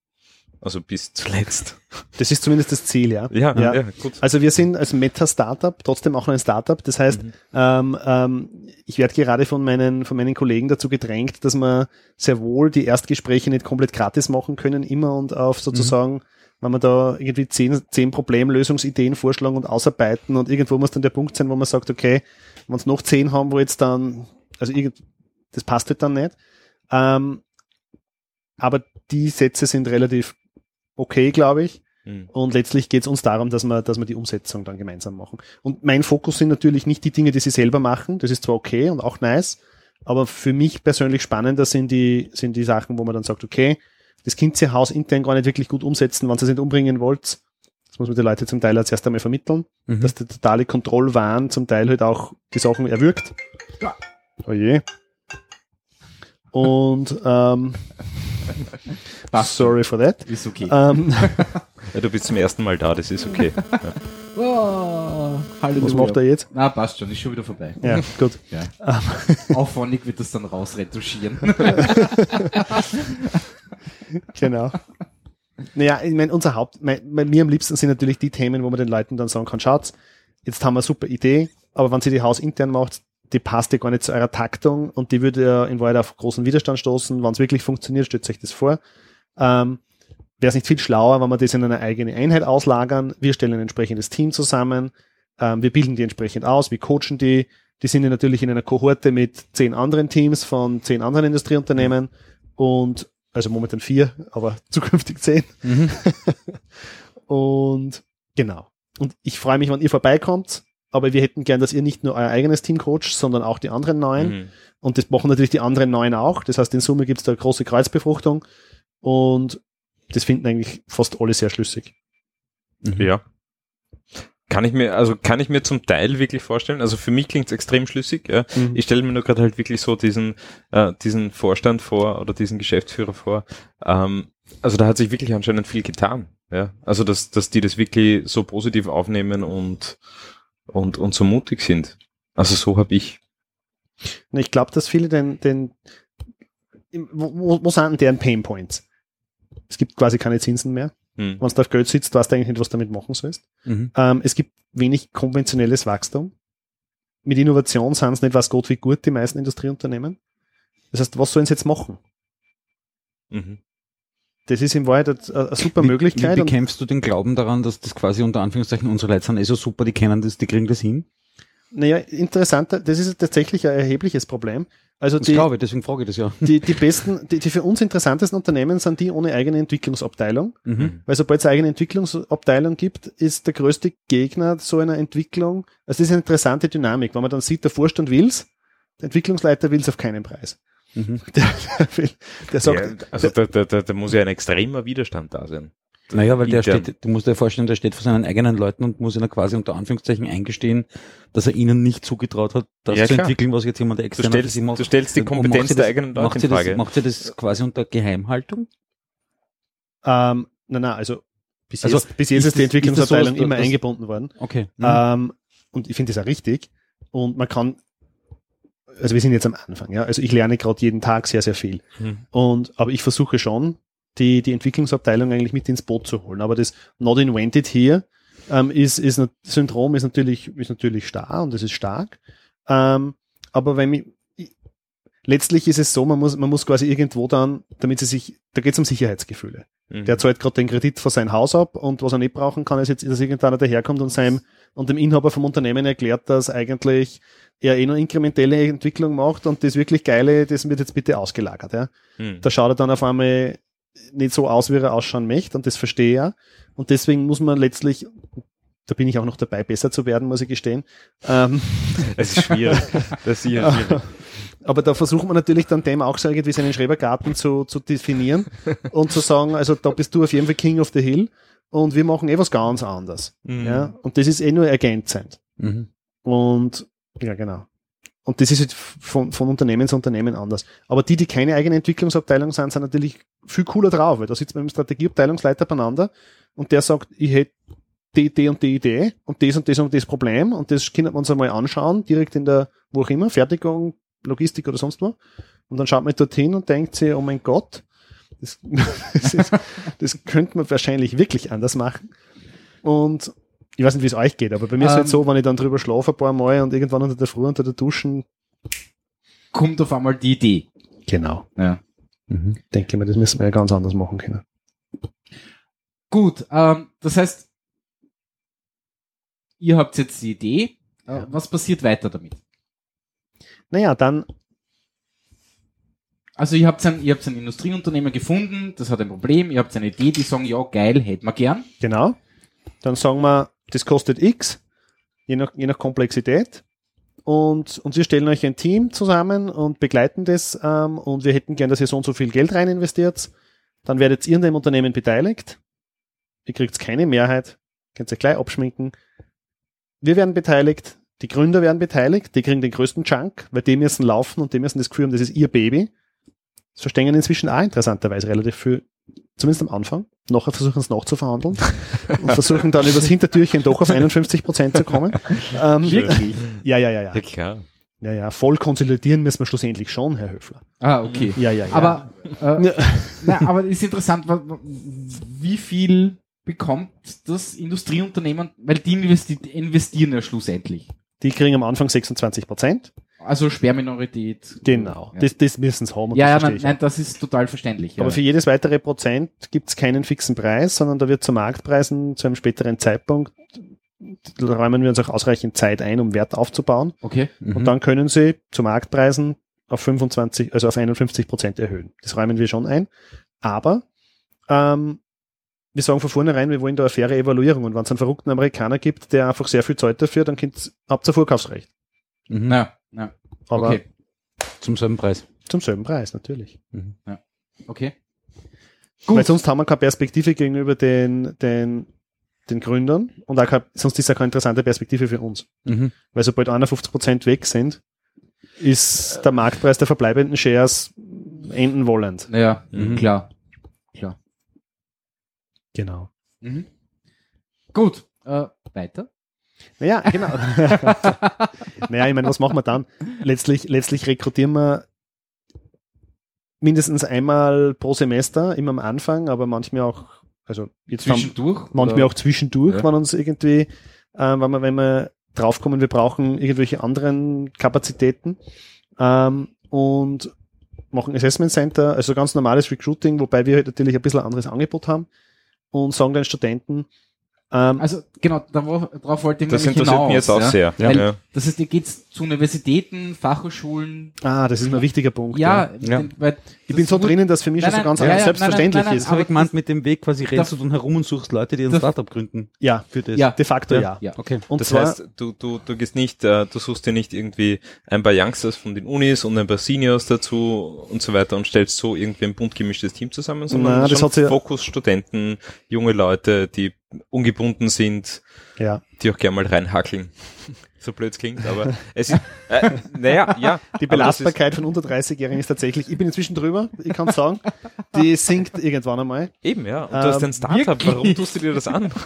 Also bis zuletzt. Das ist zumindest das Ziel, ja. Ja, ja, gut. Also wir sind als Meta-Startup trotzdem auch noch ein Startup. Das heißt, Mhm. ähm, ähm, ich werde gerade von meinen, von meinen Kollegen dazu gedrängt, dass wir sehr wohl die Erstgespräche nicht komplett gratis machen können, immer und auf sozusagen, wenn wir da irgendwie zehn, zehn Problemlösungsideen vorschlagen und ausarbeiten und irgendwo muss dann der Punkt sein, wo man sagt, okay, wenn es noch zehn haben, wo jetzt dann, also irgend, das passt halt dann nicht. Ähm, aber die Sätze sind relativ okay, glaube ich. Mhm. Und letztlich geht es uns darum, dass wir, dass wir die Umsetzung dann gemeinsam machen. Und mein Fokus sind natürlich nicht die Dinge, die sie selber machen. Das ist zwar okay und auch nice, aber für mich persönlich spannender sind die, sind die Sachen, wo man dann sagt, okay, das könnt ihr Haus intern gar nicht wirklich gut umsetzen, wenn ihr es nicht umbringen wollt. Das muss man die Leute zum Teil als erst einmal vermitteln, Mhm. dass der totale Kontrollwahn zum Teil halt auch die Sachen erwürgt. Oh je. Und ähm, sorry for that. Ist okay. Ähm, Ja, du bist zum ersten Mal da, das ist okay. Oh, Halleluja. was macht er jetzt? Na, passt schon, ist schon wieder vorbei. Ja, gut. Ja. Aufwendig wird das dann rausretuschieren. Genau. Naja, ich meine, unser Haupt, mein, bei mir am liebsten sind natürlich die Themen, wo man den Leuten dann sagen kann, schaut, jetzt haben wir eine super Idee, aber wenn sie die Haus intern macht, die passt ja gar nicht zu eurer Taktung und die würde ja in Wahrheit auf großen Widerstand stoßen. Wenn es wirklich funktioniert, stellt euch das vor. Ähm, Wäre es nicht viel schlauer, wenn wir das in eine eigene Einheit auslagern? Wir stellen ein entsprechendes Team zusammen, ähm, wir bilden die entsprechend aus, wir coachen die. Die sind ja natürlich in einer Kohorte mit zehn anderen Teams von zehn anderen Industrieunternehmen und also momentan vier, aber zukünftig zehn. Mhm. Und genau. Und ich freue mich, wenn ihr vorbeikommt, aber wir hätten gern, dass ihr nicht nur euer eigenes Team coacht, sondern auch die anderen neun. Mhm. Und das machen natürlich die anderen neun auch. Das heißt, in Summe gibt es da große Kreuzbefruchtung. Und das finden eigentlich fast alle sehr schlüssig. Mhm. Ja. Kann ich mir, also kann ich mir zum Teil wirklich vorstellen. Also für mich klingt es extrem schlüssig. Ja. Mhm. Ich stelle mir nur gerade halt wirklich so diesen, äh, diesen Vorstand vor oder diesen Geschäftsführer vor. Ähm, also da hat sich wirklich anscheinend viel getan. Ja. Also dass, dass die das wirklich so positiv aufnehmen und, und, und so mutig sind. Also so habe ich. Ich glaube, dass viele den, den wo, wo, sind denn deren Pain Points? Es gibt quasi keine Zinsen mehr. Hm. Wenn du auf Geld sitzt, weißt du eigentlich nicht, was du damit machen sollst. Mhm. Ähm, es gibt wenig konventionelles Wachstum. Mit Innovation sind es nicht was Gott wie gut, die meisten Industrieunternehmen. Das heißt, was sollen sie jetzt machen? Mhm. Das ist in Wahrheit eine, eine super Wie- Möglichkeit. Wie bekämpfst du den Glauben daran, dass das quasi unter Anführungszeichen unsere Leute sind eh so super, die kennen das, die kriegen das hin? naja, interessanter, das ist tatsächlich ein erhebliches Problem. Also die, glaube ich, deswegen frage ich das ja. die, die besten, die, die für uns interessantesten Unternehmen sind die ohne eigene Entwicklungsabteilung. Mhm. Weil sobald es eine eigene Entwicklungsabteilung gibt, ist der größte Gegner so einer Entwicklung. Also das ist eine interessante Dynamik. Wenn man dann sieht, der Vorstand will's, der Entwicklungsleiter will's auf keinen Preis. Mhm. Der, der, will, der sagt, ja, also da, da, da, da muss ja ein extremer Widerstand da sein. Naja, weil der steht, du musst dir vorstellen, der steht vor seinen eigenen Leuten und muss ihnen quasi unter Anführungszeichen eingestehen, dass er ihnen nicht zugetraut hat, das Ja, zu klar. entwickeln, was jetzt jemand Du extern stellst, macht. du stellst die Kompetenz der das- eigenen Leute macht in sie Frage. Das, macht sie das quasi unter Geheimhaltung? ähm, na, na, also bis Also, jetzt, bis jetzt ist ist die das- ist das so, Entwicklungsabteilung immer dass- eingebunden worden. Okay. Mhm. Ähm, und ich finde das auch richtig. Und man kann, also wir sind jetzt am Anfang, ja. Also ich lerne gerade jeden Tag sehr, sehr viel. Hm. Und, aber ich versuche schon, die, die Entwicklungsabteilung eigentlich mit ins Boot zu holen. Aber das Not Invented hier ähm, ist, ist, Syndrom ist natürlich, ist natürlich starr und es ist stark. Ähm, aber wenn mich, ich- letztlich ist es so, man muss, man muss quasi irgendwo dann, damit sie sich, da geht es um Sicherheitsgefühle. Mhm. Der zahlt gerade den Kredit für sein Haus ab und was er nicht brauchen kann, ist jetzt, dass irgendeiner daherkommt und seinem und dem Inhaber vom Unternehmen erklärt, dass eigentlich er eh nur inkrementelle Entwicklung macht und das wirklich Geile, das wird jetzt bitte ausgelagert. Ja. Hm. Da schaut er dann auf einmal nicht so aus, wie er ausschauen möchte und das verstehe ich ja. Und deswegen muss man letztlich, da bin ich auch noch dabei, besser zu werden, muss ich gestehen. Ähm, Es ist schwierig. Das ist sicher schwierig. aber da versucht man natürlich dann dem auch so irgendwie seinen Schrebergarten zu, zu definieren und zu sagen, also da bist du auf jeden Fall King of the Hill und wir machen eh was ganz anderes. Mhm. Ja, und das ist eh nur ergänzend. Mhm. Und ja, genau. Und das ist jetzt von, von Unternehmen zu Unternehmen anders. Aber die, die keine eigene Entwicklungsabteilung sind, sind natürlich viel cooler drauf, weil da sitzt man mit dem Strategieabteilungsleiter beieinander und der sagt, ich hätte die Idee und die Idee und das und das und das Problem und das können wir uns einmal anschauen, direkt in der, wo auch immer, Fertigung, Logistik oder sonst wo. Und dann schaut man dorthin und denkt sich, oh mein Gott, Das, das, ist, das könnte man wahrscheinlich wirklich anders machen. Und ich weiß nicht, wie es euch geht, aber bei mir ist es halt Ähm. so, wenn ich dann drüber schlafe ein paar Mal und irgendwann unter der Früh unter der Duschen. Kommt auf einmal die Idee. Genau. Ja. Mhm. Denke ich mir, das müssen wir ja ganz anders machen können. Gut, ähm, das heißt, ihr habt jetzt die Idee. Äh, Ja. Was passiert weiter damit? Naja, dann, Also ihr habt ein, ihr habt ein Industrieunternehmer gefunden, das hat ein Problem, ihr habt eine Idee, die sagen, ja geil, hätten wir gern. genau, dann sagen wir, das kostet X, je nach, je nach Komplexität. Und, und wir stellen euch ein Team zusammen und begleiten das ähm, und wir hätten gern, dass ihr so und so viel Geld rein investiert. Dann werdet ihr in dem Unternehmen beteiligt. Ihr kriegt keine Mehrheit, könnt ihr gleich abschminken. Wir werden beteiligt, die Gründer werden beteiligt, die kriegen den größten Chunk, weil die müssen laufen und die müssen das Gefühl haben, das ist ihr Baby. Das verstehen inzwischen auch interessanterweise relativ viel, zumindest am Anfang. Nachher versuchen es nachzuverhandeln und versuchen dann übers Hintertürchen doch auf 51 Prozent zu kommen. Ähm, Wirklich? Ja, ja, ja, ja. Ja, klar. Ja, ja, voll konsolidieren müssen wir schlussendlich schon, Herr Höfler. Ah, okay. Ja, ja, ja. Aber, äh, Ja. na, aber ist interessant, wie viel bekommt das Industrieunternehmen, weil die investi investieren ja schlussendlich. die kriegen am Anfang 26 Prozent. Also Sperrminorität. Genau. Ja, Das, das müssen sie haben. und ja, ja das nein, nein, das ist total verständlich. Ja. Aber für jedes weitere Prozent gibt es keinen fixen Preis, sondern da wird zu Marktpreisen zu einem späteren Zeitpunkt, da räumen wir uns auch ausreichend Zeit ein, um Wert aufzubauen. okay. Mhm. Und dann können sie zu Marktpreisen auf 25, also auf 51 Prozent erhöhen. Das räumen wir schon ein. Aber ähm, wir sagen von vornherein, wir wollen da eine faire Evaluierung. Und wenn es einen verrückten Amerikaner gibt, der einfach sehr viel zahlt dafür, dann habt ihr Vorkaufsrecht. Mhm. Na, na, Aber okay. Zum selben Preis. zum selben Preis, natürlich. Okay. Weil sonst haben wir keine Perspektive gegenüber den, den, den Gründern und auch keine, sonst ist ja keine interessante Perspektive für uns. Mhm. Weil sobald 51 Prozent weg sind, ist der Marktpreis der verbleibenden Shares enden wollend. Ja, Mhm. klar. Klar. Genau. Mhm. Gut. Äh, weiter? Naja, genau. naja, ich meine, was machen wir dann? Letztlich, letztlich rekrutieren wir mindestens einmal pro Semester, immer am Anfang, aber manchmal auch, also jetzt haben, Zwischendurch? manchmal oder? auch zwischendurch, Ja. wenn uns irgendwie, äh, wenn wir, wenn wir draufkommen, wir brauchen irgendwelche anderen Kapazitäten ähm, und machen Assessment Center, also ganz normales Recruiting, wobei wir halt natürlich ein bisschen ein anderes Angebot haben und sagen den Studenten, ähm, Also genau, darauf, darauf wollte ich Das nämlich interessiert hinaus, mich jetzt auch ja? sehr. Weil Ja. Das heißt, ihr geht zu Universitäten, Fachhochschulen. ah, das ist ein wichtiger Punkt. Ja, Ja. den- weil Ich bin so drinnen, dass für mich Nein, schon so nein, ganz ja, ja, selbstverständlich nein, nein, nein, ist. Habe Aber ich gemeint, mit dem Weg quasi rennst Das- du dann herum und suchst Leute, die ein Startup gründen. Ja, Für das. Ja. de facto ja. Ja. Okay. Und das zwar, heißt, du, du, du gehst nicht, äh, du suchst dir nicht irgendwie ein paar Youngsters von den Unis und ein paar Seniors dazu und so weiter und stellst so irgendwie ein bunt gemischtes Team zusammen, sondern Na, das schon hat sie- Fokus-Studenten, junge Leute, die ungebunden sind, ja, die auch gerne mal reinhackeln. so blöd es klingt, aber es ist, äh, naja, ja. die das ist- Belastbarkeit von unter 30-Jährigen ist tatsächlich, ich bin inzwischen drüber, ich kann sagen, die sinkt irgendwann einmal. Eben, ja. Und du Ähm, hast ein Startup, wirklich? warum tust du dir das an?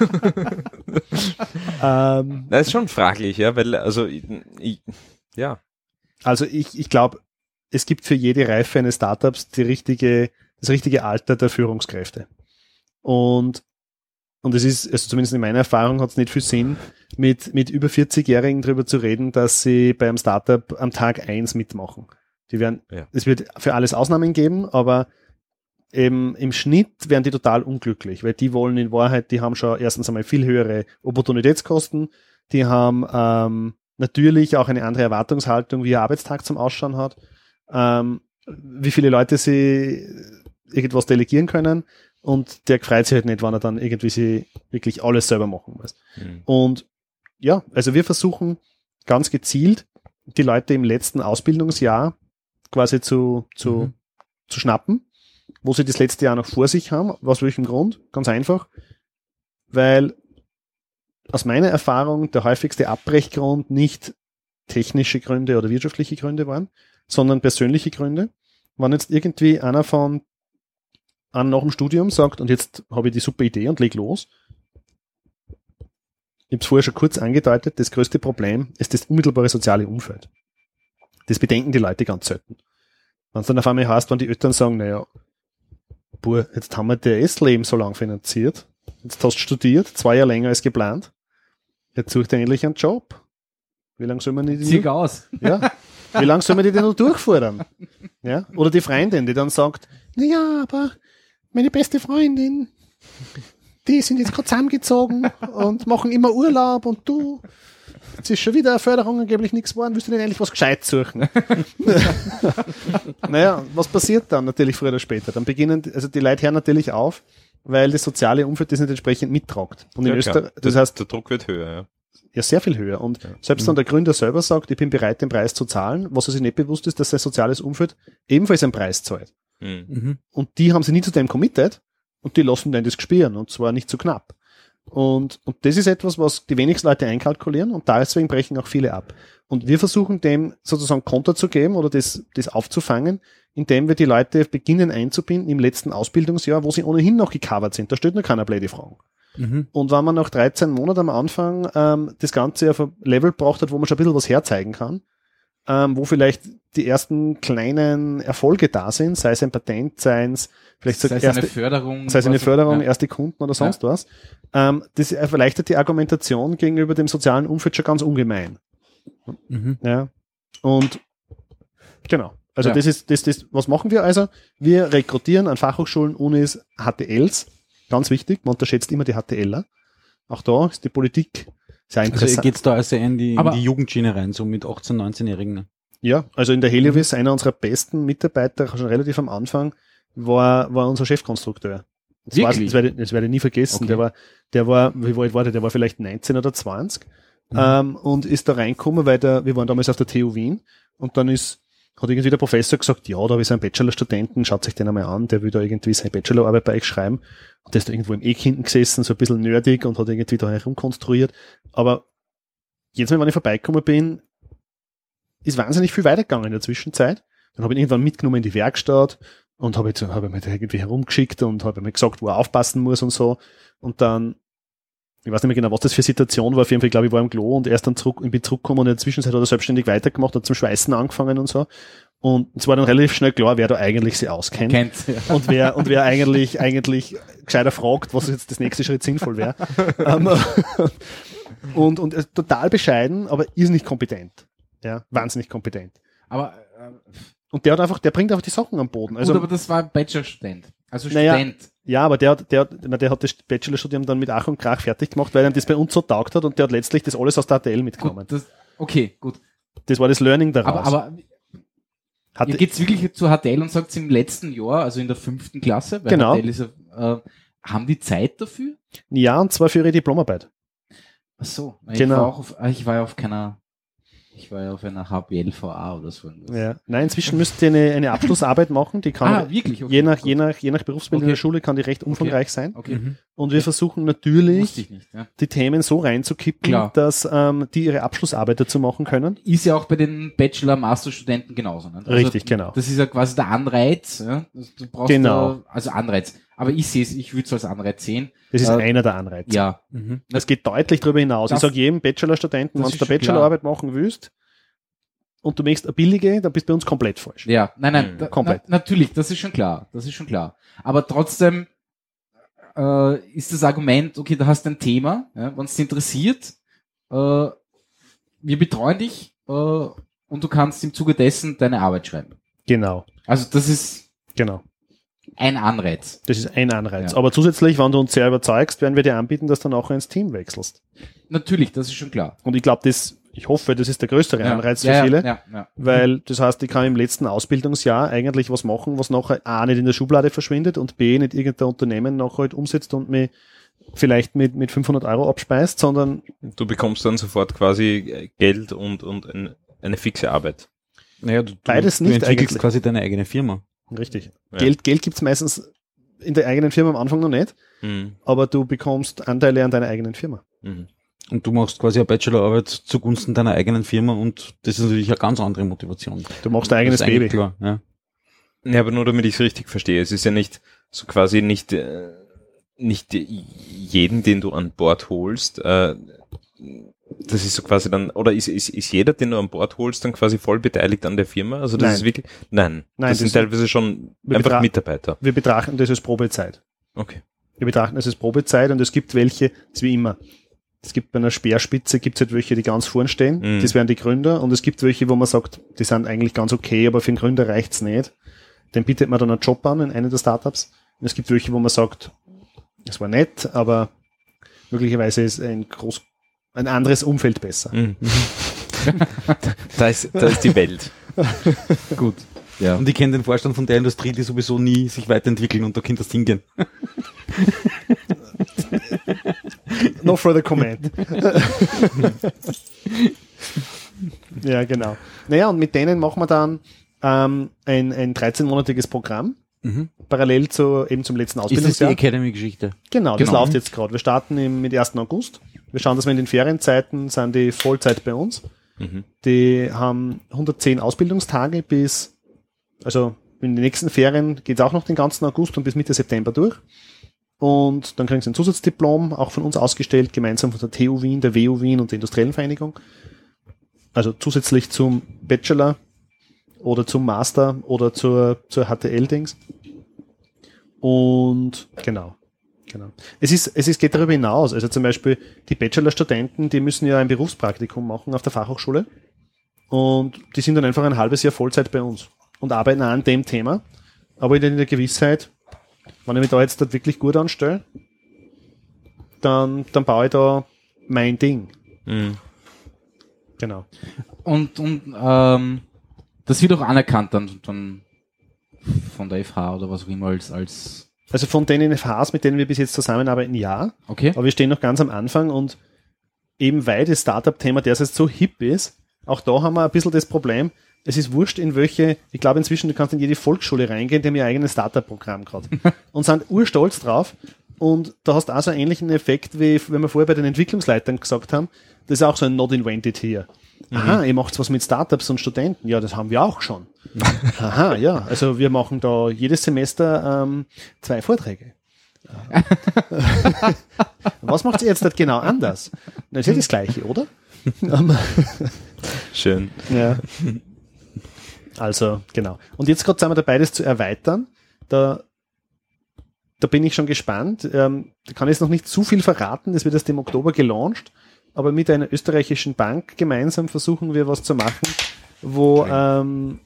Ähm, Das ist schon fraglich, ja, weil, also, ich, ich, ja. also ich, ich glaube, es gibt für jede Reife eines Startups die richtige, das richtige Alter der Führungskräfte. Und, und es ist, also zumindest in meiner Erfahrung hat es nicht viel Sinn, mit, mit über 40-Jährigen darüber zu reden, dass sie beim Startup am Tag eins mitmachen. Die werden, Ja. es wird für alles Ausnahmen geben, aber eben im Schnitt werden die total unglücklich, weil die wollen in Wahrheit, die haben schon erstens einmal viel höhere Opportunitätskosten, die haben ähm, natürlich auch eine andere Erwartungshaltung, wie ihr Arbeitstag zum Ausschauen hat, ähm, wie viele Leute sie irgendwas delegieren können und der freut sich halt nicht, wenn er dann irgendwie sie wirklich alles selber machen muss. Hm. Und ja, also wir versuchen ganz gezielt die Leute im letzten Ausbildungsjahr quasi zu, zu, Mhm. zu schnappen, wo sie das letzte Jahr noch vor sich haben. Aus welchem Grund? Ganz einfach. Weil aus meiner Erfahrung der häufigste Abbrechgrund nicht technische Gründe oder wirtschaftliche Gründe waren, sondern persönliche Gründe. Wenn jetzt irgendwie einer von an nach dem Studium sagt, und jetzt habe ich die super Idee und leg los, ich habe es vorher schon kurz angedeutet, das größte Problem ist das unmittelbare soziale Umfeld. Das bedenken die Leute ganz selten. Wenn es dann auf einmal heißt, wenn die Eltern sagen, naja, Boah, jetzt haben wir dir das Leben so lang finanziert. Jetzt hast du studiert, zwei Jahre länger als geplant. Jetzt sucht er endlich einen Job. Wie lange soll man die Zieh aus. ja. Wie lange soll man die denn noch durchfordern? Ja? Oder die Freundin, die dann sagt, na ja, aber meine beste Freundin, die sind jetzt gerade zusammengezogen und machen immer Urlaub und du, jetzt ist schon wieder eine Förderung angeblich nichts geworden, willst du denn endlich was gescheit suchen? naja, was passiert dann natürlich früher oder später? Dann beginnen, also die Leute hören natürlich auf, weil das soziale Umfeld das nicht entsprechend mittragt. Und in Ja. Österreich, das der, heißt, der Druck wird höher, ja. ja, sehr viel höher. Und selbst dann der Gründer selber sagt, ich bin bereit, den Preis zu zahlen, was er sich nicht bewusst ist, dass sein soziales Umfeld ebenfalls einen Preis zahlt. Mhm. Mhm. Und die haben sich nie zu dem committed und die lassen dann das gespielen und zwar nicht zu knapp. Und, und das ist etwas, was die wenigsten Leute einkalkulieren und deswegen brechen auch viele ab. Und wir versuchen dem sozusagen Konter zu geben oder das, das aufzufangen, indem wir die Leute beginnen einzubinden im letzten Ausbildungsjahr, wo sie ohnehin noch gecovert sind. Da stellt nur keiner blöde Fragen. Mhm. Und wenn man nach 13 Monaten am Anfang ähm, das Ganze auf ein Level gebracht hat, wo man schon ein bisschen was herzeigen kann, ähm, wo vielleicht die ersten kleinen Erfolge da sind, sei es ein Patent, sei es vielleicht Sei sogar es eine erste, Förderung. sei es eine Förderung, ja. erste Kunden oder sonst was, ähm, das erleichtert die Argumentation gegenüber dem sozialen Umfeld schon ganz ungemein. Mhm. Ja. Und genau. Also Ja. das ist, das, das, was machen wir also? Wir rekrutieren an Fachhochschulen, Unis, HTLs. Ganz wichtig, man unterschätzt immer die HTLer. Auch da ist die Politik sehr Also interessant. geht's da also in die, Aber- in die Jugendschiene rein, so mit 18-, 19-Jährigen. ja, also in der Heliovis, einer unserer besten Mitarbeiter, schon relativ am Anfang, war, war unser Chefkonstrukteur. Das, Wirklich? das, werde, ich- das werde ich nie vergessen. Okay. Der war, der war, wie alt war der? Der war vielleicht 19 oder 20 Mhm. ähm, und ist da reingekommen, weil der, wir waren damals auf der TU Wien und dann ist, hat irgendwie der Professor gesagt, ja, da habe ich so einen Bachelorstudenten, schaut sich den einmal an, der will da irgendwie seine Bachelorarbeit bei euch schreiben. Und der ist da irgendwo im Eck hinten gesessen, so ein bisschen nerdig und hat irgendwie da herumkonstruiert. Aber jedes Mal, wenn ich vorbeigekommen bin, ist wahnsinnig viel weitergegangen in der Zwischenzeit. Dann habe ich ihn irgendwann mitgenommen in die Werkstatt und habe jetzt mir da irgendwie herumgeschickt und habe mir gesagt, wo er aufpassen muss und so. Und dann, ich weiß nicht mehr genau, was das für Situation war. Auf jeden Fall, glaube ich, war im Klo und erst dann zurück, ich bin zurückgekommen und in der Zwischenzeit hat er selbstständig weitergemacht, hat zum Schweißen angefangen und so. Und es war dann relativ schnell klar, wer da eigentlich sie auskennt. Kennt. Ja. Und wer, und wer eigentlich, eigentlich gescheiter fragt, was jetzt das nächste Schritt sinnvoll wäre. Ähm, und, und äh, total bescheiden, aber ist nicht kompetent. Ja, wahnsinnig kompetent. Aber, äh, Und der hat einfach, der bringt einfach die Sachen am Boden. also, Also, gut, aber das war ein Bachelorstudent. Also Naja, Student. ja, aber der, hat- der, hat- der hat das Bachelorstudium dann mit Ach und Krach fertig gemacht, weil ihm das bei uns so taugt hat und der hat letztlich das alles aus der ATL mitgenommen. Gut, das, okay, gut. Das war das Learning daraus. Aber, aber hat, ihr geht's wirklich zu HTL und sagt im letzten Jahr, also in der fünften Klasse, weil Genau. HTL ist ja, äh, haben die Zeit dafür? ja, und zwar für ihre Diplomarbeit. Ach so. Ich Genau. war auch auf, ah, ich war ja auf keiner, ich war ja auf einer HBLVA oder so. Ja. Nein, inzwischen müsst ihr eine, eine Abschlussarbeit machen, die kann, Ah, wirklich? Okay, je nach, je nach, je nach Berufsbild in Okay. der Schule kann die recht umfangreich sein. Okay. Mhm. Und wir versuchen natürlich, ich nicht. Ja. die Themen so reinzukippen, Klar. dass ähm, die ihre Abschlussarbeit dazu machen können. Ist ja auch bei den Bachelor-Master-Studenten genauso. Ne? Richtig, genau. Das ist ja quasi der Anreiz. Ja? Du brauchst Genau. Da, also Anreiz. Aber ich sehe es, ich würde es als Anreiz sehen. Das ist Äh, einer der Anreize. Ja. Mhm. Das geht deutlich darüber hinaus. Das- ich sage jedem Bachelorstudenten, wenn du eine Bachelorarbeit machen willst und du möchtest eine billige, dann bist du bei uns komplett falsch. Ja, nein, nein, Mhm. da, Komplett. Na, natürlich, das ist schon klar, das ist schon klar. Aber trotzdem äh, ist das Argument, okay, du hast ein Thema, ja, wenn es dich interessiert, äh, wir betreuen dich äh, und du kannst im Zuge dessen deine Arbeit schreiben. Genau, Also das ist genau. Ein Anreiz. Das ist ein Anreiz. Ja. Aber zusätzlich, wenn du uns sehr überzeugst, werden wir dir anbieten, dass du dann auch ins Team wechselst. Natürlich, das ist schon klar. Und ich glaube, das, ich hoffe, das ist der größere Ja. Anreiz ja, für viele. Ja, ja, ja. Weil das heißt, ich kann im letzten Ausbildungsjahr eigentlich was machen, was nachher A nicht in der Schublade verschwindet und B nicht irgendein Unternehmen nachher halt umsetzt und mich vielleicht mit, mit 500 Euro abspeist, sondern Du bekommst dann sofort quasi Geld und, und ein, eine fixe Arbeit. Naja, du, du, Beides du nicht entwickelst eigentlich. quasi deine eigene Firma. Richtig. Ja. Geld, Geld gibt's meistens in der eigenen Firma am Anfang noch nicht, Mhm. aber du bekommst Anteile an deiner eigenen Firma. Mhm. Und du machst quasi eine Bachelorarbeit zugunsten deiner eigenen Firma und das ist natürlich eine ganz andere Motivation. Du machst dein eigenes Baby. Klar, ja. Ja, aber nur damit ich es richtig verstehe. Es ist ja nicht so quasi nicht, äh, nicht jeden, den du an Bord holst, äh, das ist so quasi dann, oder ist, ist, ist jeder, den du an Bord holst, dann quasi voll beteiligt an der Firma? Also das Nein. ist wirklich, nein, Nein, das, das- sind teilweise schon einfach Mitarbeiter. Wir betrachten das als Probezeit. Okay. Wir betrachten das als Probezeit und es gibt welche, das wie immer. Es gibt bei einer Speerspitze, gibt es halt welche, die ganz vorn stehen. Mhm. Das wären die Gründer. Und es gibt welche, wo man sagt, die sind eigentlich ganz okay, aber für den Gründer reicht's nicht. Den bietet man dann einen Job an in einem der Startups. Und es gibt welche, wo man sagt, es war nett, aber möglicherweise ist ein groß, ein anderes Umfeld besser. Mhm. da, ist, da ist die Welt. Gut. Ja. Und ich kenne den Vorstand von der Industrie, die sowieso nie sich weiterentwickeln und da könnte das hingehen. No further comment. ja, genau. Naja, und mit denen machen wir dann ähm, ein, ein 13-monatiges Programm, Mhm. parallel zu, eben zum letzten Ist das die Ausbildungsjahr. Academy-Geschichte? Genau, das Genau. läuft jetzt gerade. Wir starten im, mit 1. August. Wir schauen, dass wir in den Ferienzeiten sind die Vollzeit bei uns. Mhm. Die haben 110 Ausbildungstage bis, also in den nächsten Ferien geht es auch noch den ganzen August und bis Mitte September durch. Und dann kriegen sie ein Zusatzdiplom, auch von uns ausgestellt, gemeinsam von der TU Wien, der WU Wien und der Industriellen Vereinigung. Also zusätzlich zum Bachelor oder zum Master oder zur, zur HTL-Dings. Und genau. Genau. Es ist, es ist, geht darüber hinaus. Also zum Beispiel die Bachelorstudenten, die müssen ja ein Berufspraktikum machen auf der Fachhochschule. Und die sind dann einfach ein halbes Jahr Vollzeit bei uns und arbeiten auch an dem Thema. Aber in der Gewissheit, wenn ich mich da jetzt dort wirklich gut anstelle, dann, dann baue ich da mein Ding. Mhm. Genau. Und, und ähm, das wird auch anerkannt dann, dann von der FH oder was auch immer als, als Also von den FHs, mit denen wir bis jetzt zusammenarbeiten, ja. okay. Aber wir stehen noch ganz am Anfang und eben weil das Startup-Thema derzeit so hip ist, auch da haben wir ein bisschen das Problem, es ist wurscht in welche, ich glaube inzwischen, du kannst in jede Volksschule reingehen, die haben ihr eigenes Startup-Programm gerade und sind urstolz drauf und da hast du auch so einen ähnlichen Effekt, wie wenn wir vorher bei den Entwicklungsleitern gesagt haben, das ist auch so ein Not invented hier. Aha, ihr macht was mit Startups und Studenten. Ja, das haben wir auch schon. Aha, ja. Also wir machen da jedes Semester ähm, zwei Vorträge. Was macht ihr jetzt dort genau anders? Das ist ja das Gleiche, oder? Schön. ja. Also, genau. Und jetzt gerade sind wir dabei, das zu erweitern. Da, da bin ich schon gespannt. Ähm, da kann ich jetzt noch nicht zu viel verraten. Das wird erst im Oktober gelauncht. Aber mit einer österreichischen Bank gemeinsam versuchen wir was zu machen, wo, ähm,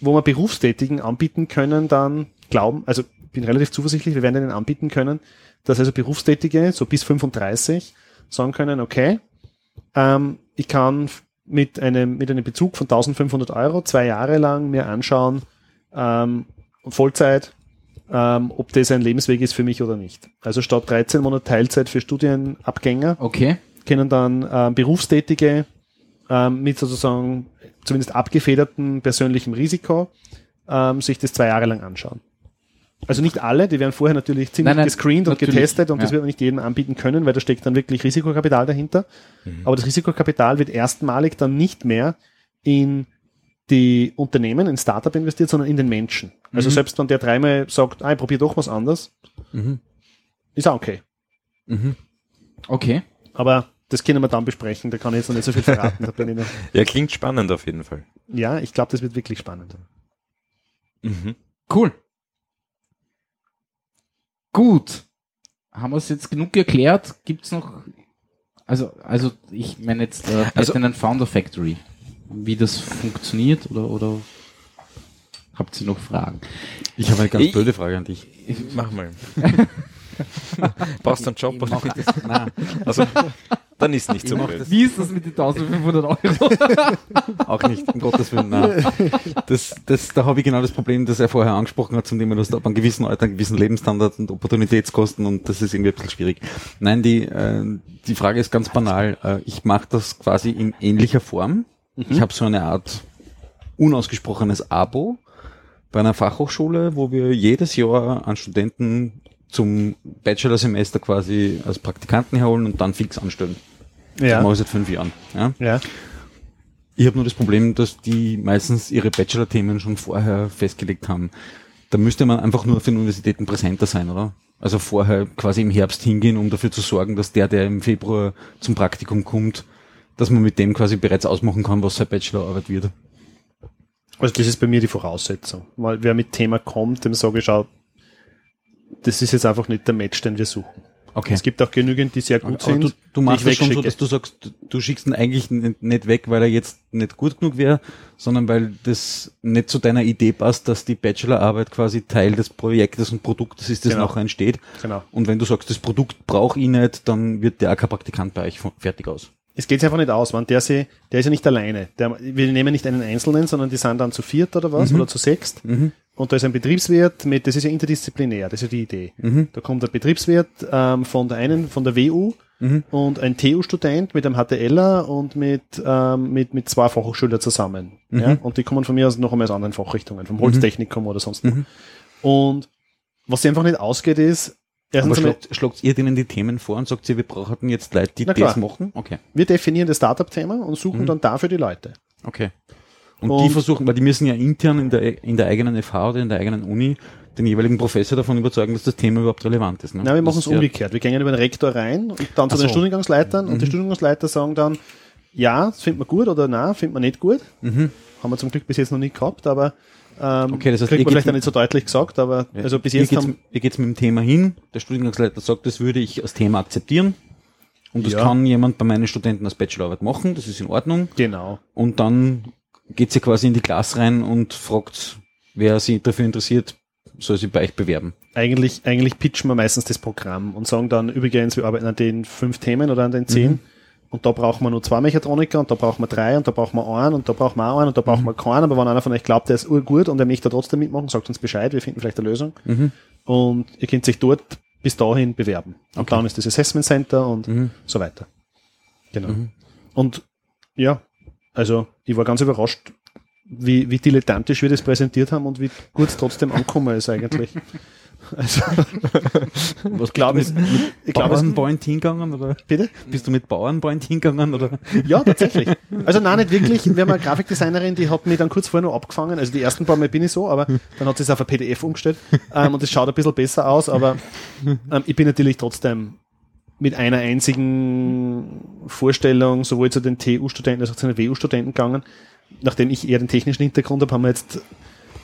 wo wir Berufstätigen anbieten können, dann glauben, also bin relativ zuversichtlich, wir werden denen anbieten können, dass also Berufstätige, so bis 35, sagen können, okay, ähm, ich kann mit einem, mit einem Bezug von 1500 Euro zwei Jahre lang mir anschauen, ähm, Vollzeit, ähm, ob das ein Lebensweg ist für mich oder nicht. Also statt 13 Monate Teilzeit für Studienabgänger Okay. können dann ähm, Berufstätige ähm, mit sozusagen zumindest abgefedertem persönlichem Risiko ähm, sich das zwei Jahre lang anschauen. Also nicht alle, die werden vorher natürlich ziemlich Nein, nein, gescreent und getestet und das ja. wird man nicht jedem anbieten können, weil da steckt dann wirklich Risikokapital dahinter. Aber das Risikokapital wird erstmalig dann nicht mehr in die Unternehmen, in Startup investiert, sondern in den Menschen. Also Mhm. selbst wenn der dreimal sagt, ah, ich probiere doch was anderes, Mhm. ist auch okay. Mhm. Okay. Aber das können wir dann besprechen, da kann ich jetzt noch nicht so viel verraten. Da bin ich noch, Ja, klingt spannend auf jeden Fall. ja, ich glaube, das wird wirklich spannend. Mhm. Cool. Gut. Haben wir es jetzt genug erklärt? Gibt's noch, also, also, ich meine jetzt, äh, Also- einen Founder Factory. Wie das funktioniert oder, oder habt ihr noch Fragen? Ich habe eine ganz Ich- blöde Frage an dich. Mach mal. Brauchst du einen Job? Ich mach das, nein, Also, dann ist nicht Ich so blöd. Wie ist das mit den 1500 Euro? auch nicht, um Gottes Willen, nein. Das, das, da habe ich genau das Problem, das er vorher angesprochen hat, zum Thema, dass du ab einem gewissen Alter einen gewissen Lebensstandard und Opportunitätskosten und das ist irgendwie ein bisschen schwierig. Nein, die, äh, die Frage ist ganz banal. Äh, ich mache das quasi in ähnlicher Form. Ich habe so eine Art unausgesprochenes Abo bei einer Fachhochschule, wo wir jedes Jahr an Studenten zum Bachelorsemester quasi als Praktikanten herholen und dann fix anstellen. Das mache ich seit fünf Jahren. Ja? ja. Ich habe nur das Problem, dass die meistens ihre Bachelor-Themen schon vorher festgelegt haben. Da müsste man einfach nur auf den Universitäten präsenter sein, oder? Also vorher quasi im Herbst hingehen, um dafür zu sorgen, dass der, der im Februar zum Praktikum kommt, dass man mit dem quasi bereits ausmachen kann, was seine Bachelorarbeit wird. Also das ist bei mir die Voraussetzung. Weil wer mit Thema kommt, dem sage ich, schau, das ist jetzt einfach nicht der Match, den wir suchen. Okay. Es gibt auch genügend, die sehr gut Aber sind. du, du machst ich schon so, dass du sagst, du- du schickst ihn eigentlich nicht weg, weil er jetzt nicht gut genug wäre, sondern weil das nicht zu deiner Idee passt, dass die Bachelorarbeit quasi Teil des Projektes und Produktes ist, das Genau. nachher entsteht. Genau. Und wenn du sagst, das Produkt brauche ich nicht, dann wird der auch kein Praktikant bei euch fertig aus. Es geht einfach nicht aus, man. Der, sie, der ist ja nicht alleine. Der, wir nehmen nicht einen Einzelnen, sondern die sind dann zu viert oder was, oder zu sechst. Und da ist ein Betriebswirt mit, das ist ja interdisziplinär, das ist ja die Idee. Da kommt der Betriebswirt ähm, von der einen, von der WU und ein TU-Student mit einem HTLer und mit, ähm, mit, mit zwei Fachhochschülern zusammen. Ja? Und die kommen von mir aus noch einmal aus anderen Fachrichtungen, vom Holztechnikum oder sonst wo. Und was sie einfach nicht ausgeht, ist, Aber erstens einmal, schlagt, schlagt ihr denen die Themen vor und sagt ihr, wir brauchen jetzt Leute, die das machen? Okay. wir definieren das Startup-Thema und suchen dann dafür die Leute. Okay. Und, Und- die versuchen, weil die müssen ja intern in der, in der eigenen FH oder in der eigenen Uni den jeweiligen Professor davon überzeugen, dass das Thema überhaupt relevant ist. Ne? Nein, wir machen es umgekehrt. Wir gehen über den Rektor rein und dann zu Ach den so. Studiengangsleitern und die Studiengangsleiter sagen dann, ja, das findet man gut oder nein, findet man nicht gut. Haben wir zum Glück bis jetzt noch nicht gehabt, aber ähm, Okay, das heißt, kriegt man vielleicht auch nicht so deutlich gesagt, aber Ja. also bis Wie jetzt geht's, haben wie geht's mit dem Thema hin? Der Studiengangsleiter sagt, das würde ich als Thema akzeptieren. Und das Ja. kann jemand bei meinen Studenten als Bachelorarbeit machen, das ist in Ordnung. genau. Und dann geht sie quasi in die Klasse rein und fragt, wer sich dafür interessiert, soll sich bei euch bewerben. Eigentlich, eigentlich pitchen wir meistens das Programm und sagen dann übrigens, wir arbeiten an den fünf Themen oder an den zehn. Und da brauchen wir nur zwei Mechatroniker und da brauchen wir drei und da brauchen wir einen und da brauchen wir auch einen und da brauchen wir keinen. Aber wenn einer von euch glaubt, der ist urgut und der möchte trotzdem mitmachen, sagt uns Bescheid, wir finden vielleicht eine Lösung. Und ihr könnt sich dort bis dahin bewerben. Und dann ist das Assessment Center und so weiter. Genau. Und ja, also ich war ganz überrascht, wie, wie dilettantisch wir das präsentiert haben und wie gut es trotzdem angekommen ist eigentlich. Also, Was glaub, du mit, ich glaub, es- Bauernpoint hingegangen oder bitte? bist du mit Bauernpoint hingegangen oder? Ja, tatsächlich. Also nein, nicht wirklich. Wir haben eine Grafikdesignerin, die hat mich dann kurz vorher noch abgefangen. Also die ersten paar Mal bin ich so, aber dann hat sie es auf ein PDF umgestellt ähm, und es schaut ein bisschen besser aus, aber ähm, ich bin natürlich trotzdem mit einer einzigen Vorstellung sowohl zu den TU-Studenten als auch zu den WU-Studenten gegangen. Nachdem ich eher den technischen Hintergrund habe, haben wir jetzt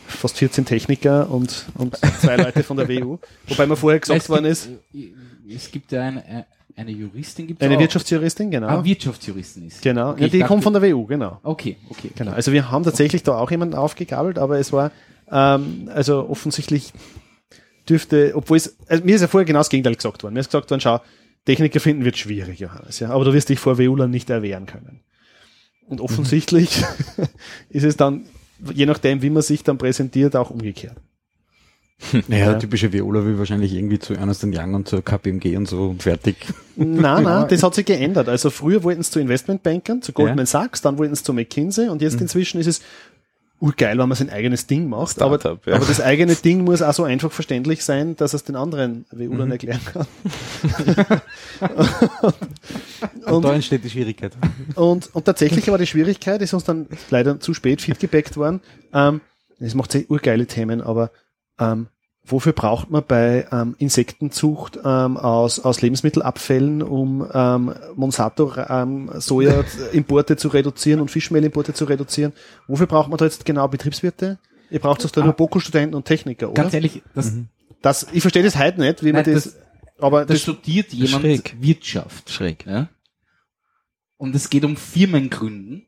fast 14 Techniker und, und zwei Leute von der WU. Wobei mir vorher gesagt Es worden gibt- ist, Es gibt ja eine, eine Juristin, gibt eine Wirtschaftsjuristin, genau. Ah, Wirtschaftsjuristin ist. genau. Okay, ja, die kommt von der WU, genau. Okay, okay. Genau. Also wir haben tatsächlich da auch jemanden aufgegabelt, aber es war ähm, also offensichtlich dürfte, obwohl es, also mir ist ja vorher genau das Gegenteil gesagt worden. Mir ist gesagt worden, schau, Techniker finden wird schwierig, Johannes, ja, aber du wirst dich vor WUlern nicht erwehren können. Und offensichtlich ist es dann, je nachdem, wie man sich dann präsentiert, auch umgekehrt. Naja, Ja. typische Viola will wahrscheinlich irgendwie zu Ernst Young und zur KPMG und so und fertig. Nein, nein, das hat sich geändert. Also früher wollten sie zu Investmentbankern, zu Goldman Ja. Sachs, dann wollten sie zu McKinsey und jetzt inzwischen ist es urgeil, wenn man sein eigenes Ding macht. Aber, ja. aber das eigene Ding muss auch so einfach verständlich sein, dass es den anderen Mhm. WU dann erklären kann. Und da entsteht die Schwierigkeit. Und, und tatsächlich war die Schwierigkeit, ist uns dann leider zu spät feedgebackt worden. Ähm, es macht sehr urgeile Themen, aber ähm, wofür braucht man bei ähm, Insektenzucht ähm, aus, aus Lebensmittelabfällen, um ähm, Monsanto ähm, Soja-Importe zu reduzieren und Fischmehlimporte zu reduzieren? Wofür braucht man da jetzt genau Betriebswirte? Ihr braucht doch da nur Boko-Studenten und Techniker, oder? Ganz ehrlich, das, Das, ich verstehe das heute nicht, wie man Nein, das, das- aber da das, studiert jemand schräg. Wirtschaft. Schräg. Ja? Und es geht um Firmengründen.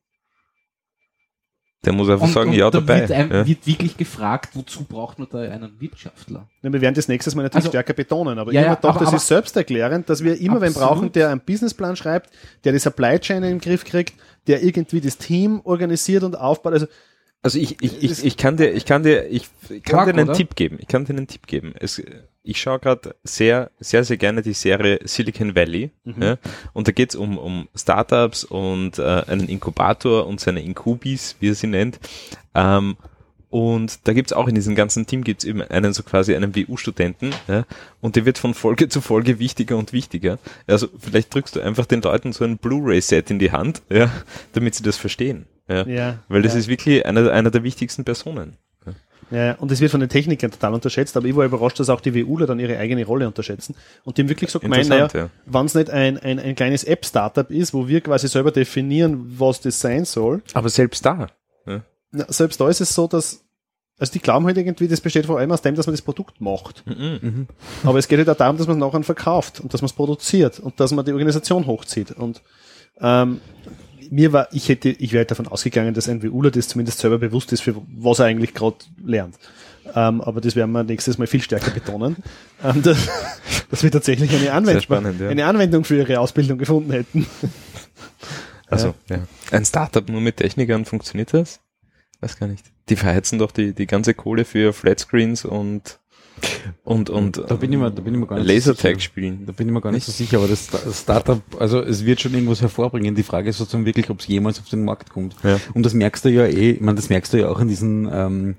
Der muss einfach Und, sagen, und ja, da dabei. Wird, ein, ja. wird wirklich gefragt, wozu braucht man da einen Wirtschaftler? Ja, wir werden das nächstes Mal natürlich Also- stärker betonen, aber Ja, ich ja, habe gedacht, aber- das aber- ist selbsterklärend, dass wir immer wen Absolut. brauchen, der einen Businessplan schreibt, der die Supply Chain in den Griff kriegt, der irgendwie das Team organisiert und aufbaut. Also Also ich, ich, ich, ich kann dir, ich kann dir, ich kann Quark, dir einen oder? Tipp geben. Ich kann dir einen Tipp geben. Es, ich schaue gerade sehr, sehr, sehr gerne die Serie Silicon Valley. Ja, und da geht's um, um Startups und äh, einen Inkubator und seine Inkubis, wie er sie nennt. Ähm, und da gibt's auch in diesem ganzen Team gibt's eben einen so quasi einen WU-Studenten, ja, und der wird von Folge zu Folge wichtiger und wichtiger. Also vielleicht drückst du einfach den Leuten so ein Blu-ray-Set in die Hand, ja, damit sie das verstehen. Ja. Ja, Weil das ja. ist wirklich einer, einer der wichtigsten Personen. Ja, und es wird von den Technikern total unterschätzt, aber ich war überrascht, dass auch die WUler dann ihre eigene Rolle unterschätzen. Und die haben wirklich so gemeint, naja, Interessant, wenn es nicht ein, ein, ein kleines App-Startup ist, wo wir quasi selber definieren, was das sein soll, Aber selbst da. na, selbst da ist es so, dass, also die glauben halt irgendwie, das besteht vor allem aus dem, dass man das Produkt macht. Mhm. Aber es geht halt auch darum, dass man es nachher verkauft und dass man es produziert und dass man die Organisation hochzieht. Und ähm, mir war, ich hätte, ich wäre davon ausgegangen, dass ein WUler das zumindest selber bewusst ist, für was er eigentlich gerade lernt. Ähm, aber das werden wir nächstes Mal viel stärker betonen, ähm, dass, dass wir tatsächlich eine Anwendung, spannend, ja. eine Anwendung für ihre Ausbildung gefunden hätten. Also, ja. Ein Startup nur mit Technikern funktioniert das? Weiß gar nicht. Die verheizen doch die, die ganze Kohle für Flatscreens und, und, und Da bin ich mir, da bin ich mir gar nicht so Lasertag sicher. spielen. Da bin ich mir gar nicht so sicher, aber das Sta- das Startup, also es wird schon irgendwas hervorbringen. Die Frage ist sozusagen wirklich, ob es jemals auf den Markt kommt. Ja. Und das merkst du ja eh, ich meine, das merkst du ja auch an diesen, ähm,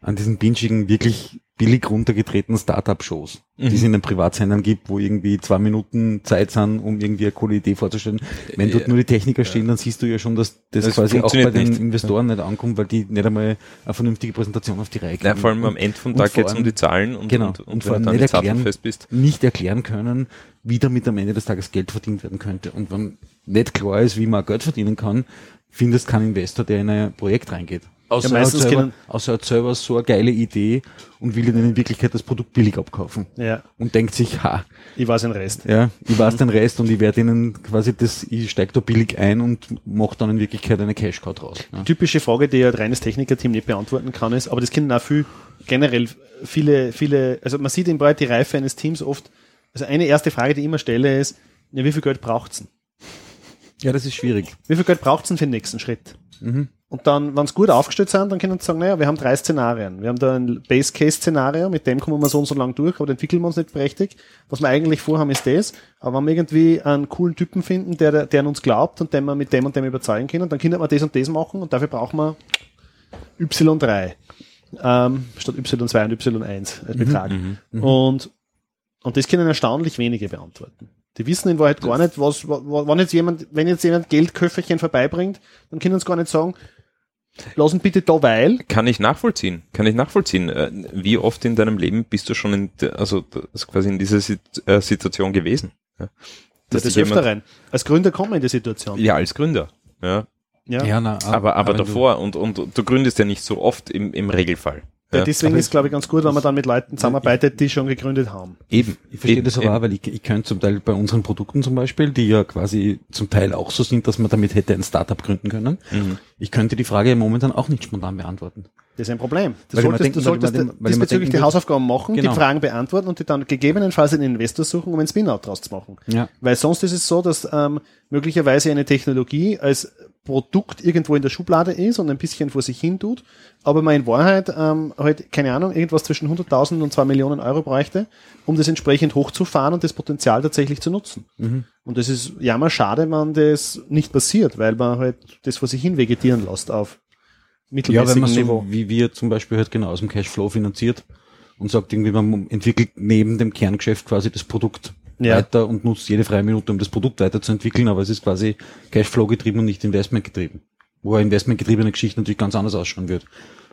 an diesen binschigen, wirklich billig runtergetretenen Startup-Shows, die es in den Privatsendern gibt, wo irgendwie zwei Minuten Zeit sind, um irgendwie eine coole Idee vorzustellen. Wenn dort Ja. nur die Techniker stehen, dann siehst du ja schon, dass das, Das quasi auch bei den nicht. Investoren nicht ankommt, weil die nicht einmal eine vernünftige Präsentation auf die Reihe Ja, kriegen. vor allem am Ende vom Tag geht es um die Zahlen und, Genau. und, und, Und vor wenn du allem nicht erklären- nicht erklären können, wie damit am Ende des Tages Geld verdient werden könnte. Und wenn nicht klar ist, wie man Geld verdienen kann, findest kein Investor, der in ein Projekt reingeht. Außer, Ja, er, hat meistens selber, außer er hat selber so eine geile Idee und will dann in Wirklichkeit das Produkt billig abkaufen. Ja, Und denkt sich, ha, ich weiß den Rest. ja, ich weiß den Rest und ich werde ihnen quasi das, ich steige da billig ein und mache dann in Wirklichkeit eine Cash-Cow draus. Ja. typische Frage, die ein reines Technikerteam nicht beantworten kann, ist, aber das können auch viel, generell viele, viele, also man sieht in Wahrheit die Reife eines Teams oft, also eine erste Frage, die ich immer stelle, ist, ja, wie viel Geld braucht's denn? ja, das ist schwierig. Wie viel Geld braucht's denn für den nächsten Schritt? Und dann, wenn sie gut aufgestellt sind, dann können sie sagen, naja, wir haben drei Szenarien. Wir haben da ein Base-Case-Szenario, mit dem kommen wir so und so lang durch, aber entwickeln wir uns nicht prächtig. Was wir eigentlich vorhaben, ist das. Aber wenn wir irgendwie einen coolen Typen finden, der, der an uns glaubt und den wir mit dem und dem überzeugen können, dann können wir das und das machen und dafür brauchen wir Y3 ähm, statt Y2 und Y1 als Betrag. Und, und das können erstaunlich wenige beantworten. Die wissen in Wahrheit gar nicht, was, wa- wa- wenn jetzt jemand, wenn jetzt jemand Geldköfferchen vorbeibringt, dann können sie gar nicht sagen, lass ihn bitte da weil. Kann ich nachvollziehen, kann ich nachvollziehen. Äh, Wie oft in deinem Leben bist du schon in, der- also, also quasi in dieser äh, Situation gewesen? Ja. Das dich des Öfteren. Als Gründer kommen wir in die Situation. ja, als Gründer. Ja. Ja. na, Aber, aber du- davor und, und du gründest ja nicht so oft im, im Regelfall. Ja, deswegen aber ist, glaube ich, ganz gut, wenn man dann mit Leuten zusammenarbeitet, die schon gegründet haben. Eben. Ich verstehe eben, das aber eben. auch, weil ich, ich könnte zum Teil bei unseren Produkten zum Beispiel, die ja quasi zum Teil auch so sind, dass man damit hätte ein Startup gründen können. Mhm. Ich könnte die Frage momentan auch nicht spontan beantworten. Das ist ein Problem. Du Weil solltest, denken- du weil solltest den- weil mir diesbezüglich die Hausaufgaben machen, Genau. die Fragen beantworten und die dann gegebenenfalls einen Investor suchen, um einen Spin-out draus zu machen. Ja. Weil sonst ist es so, dass ähm, möglicherweise eine Technologie als Produkt irgendwo in der Schublade ist und ein bisschen vor sich hin tut, aber man in Wahrheit ähm, halt, keine Ahnung, irgendwas zwischen 100.000 und 2 Millionen Euro bräuchte, um das entsprechend hochzufahren und das Potenzial tatsächlich zu nutzen. Mhm. Und das ist ja mal schade, wenn das nicht passiert, weil man halt das vor sich hin vegetieren lässt auf Ja, mittelmäßigem wenn man Niveau. so, wie wir zum Beispiel halt genau aus dem Cashflow finanziert und sagt irgendwie, man entwickelt neben dem Kerngeschäft quasi das Produkt Ja. weiter und nutzt jede freie Minute, um das Produkt weiterzuentwickeln, aber es ist quasi Cashflow getrieben und nicht Investment getrieben. Wo eine investmentgetriebene Geschichte natürlich ganz anders ausschauen wird,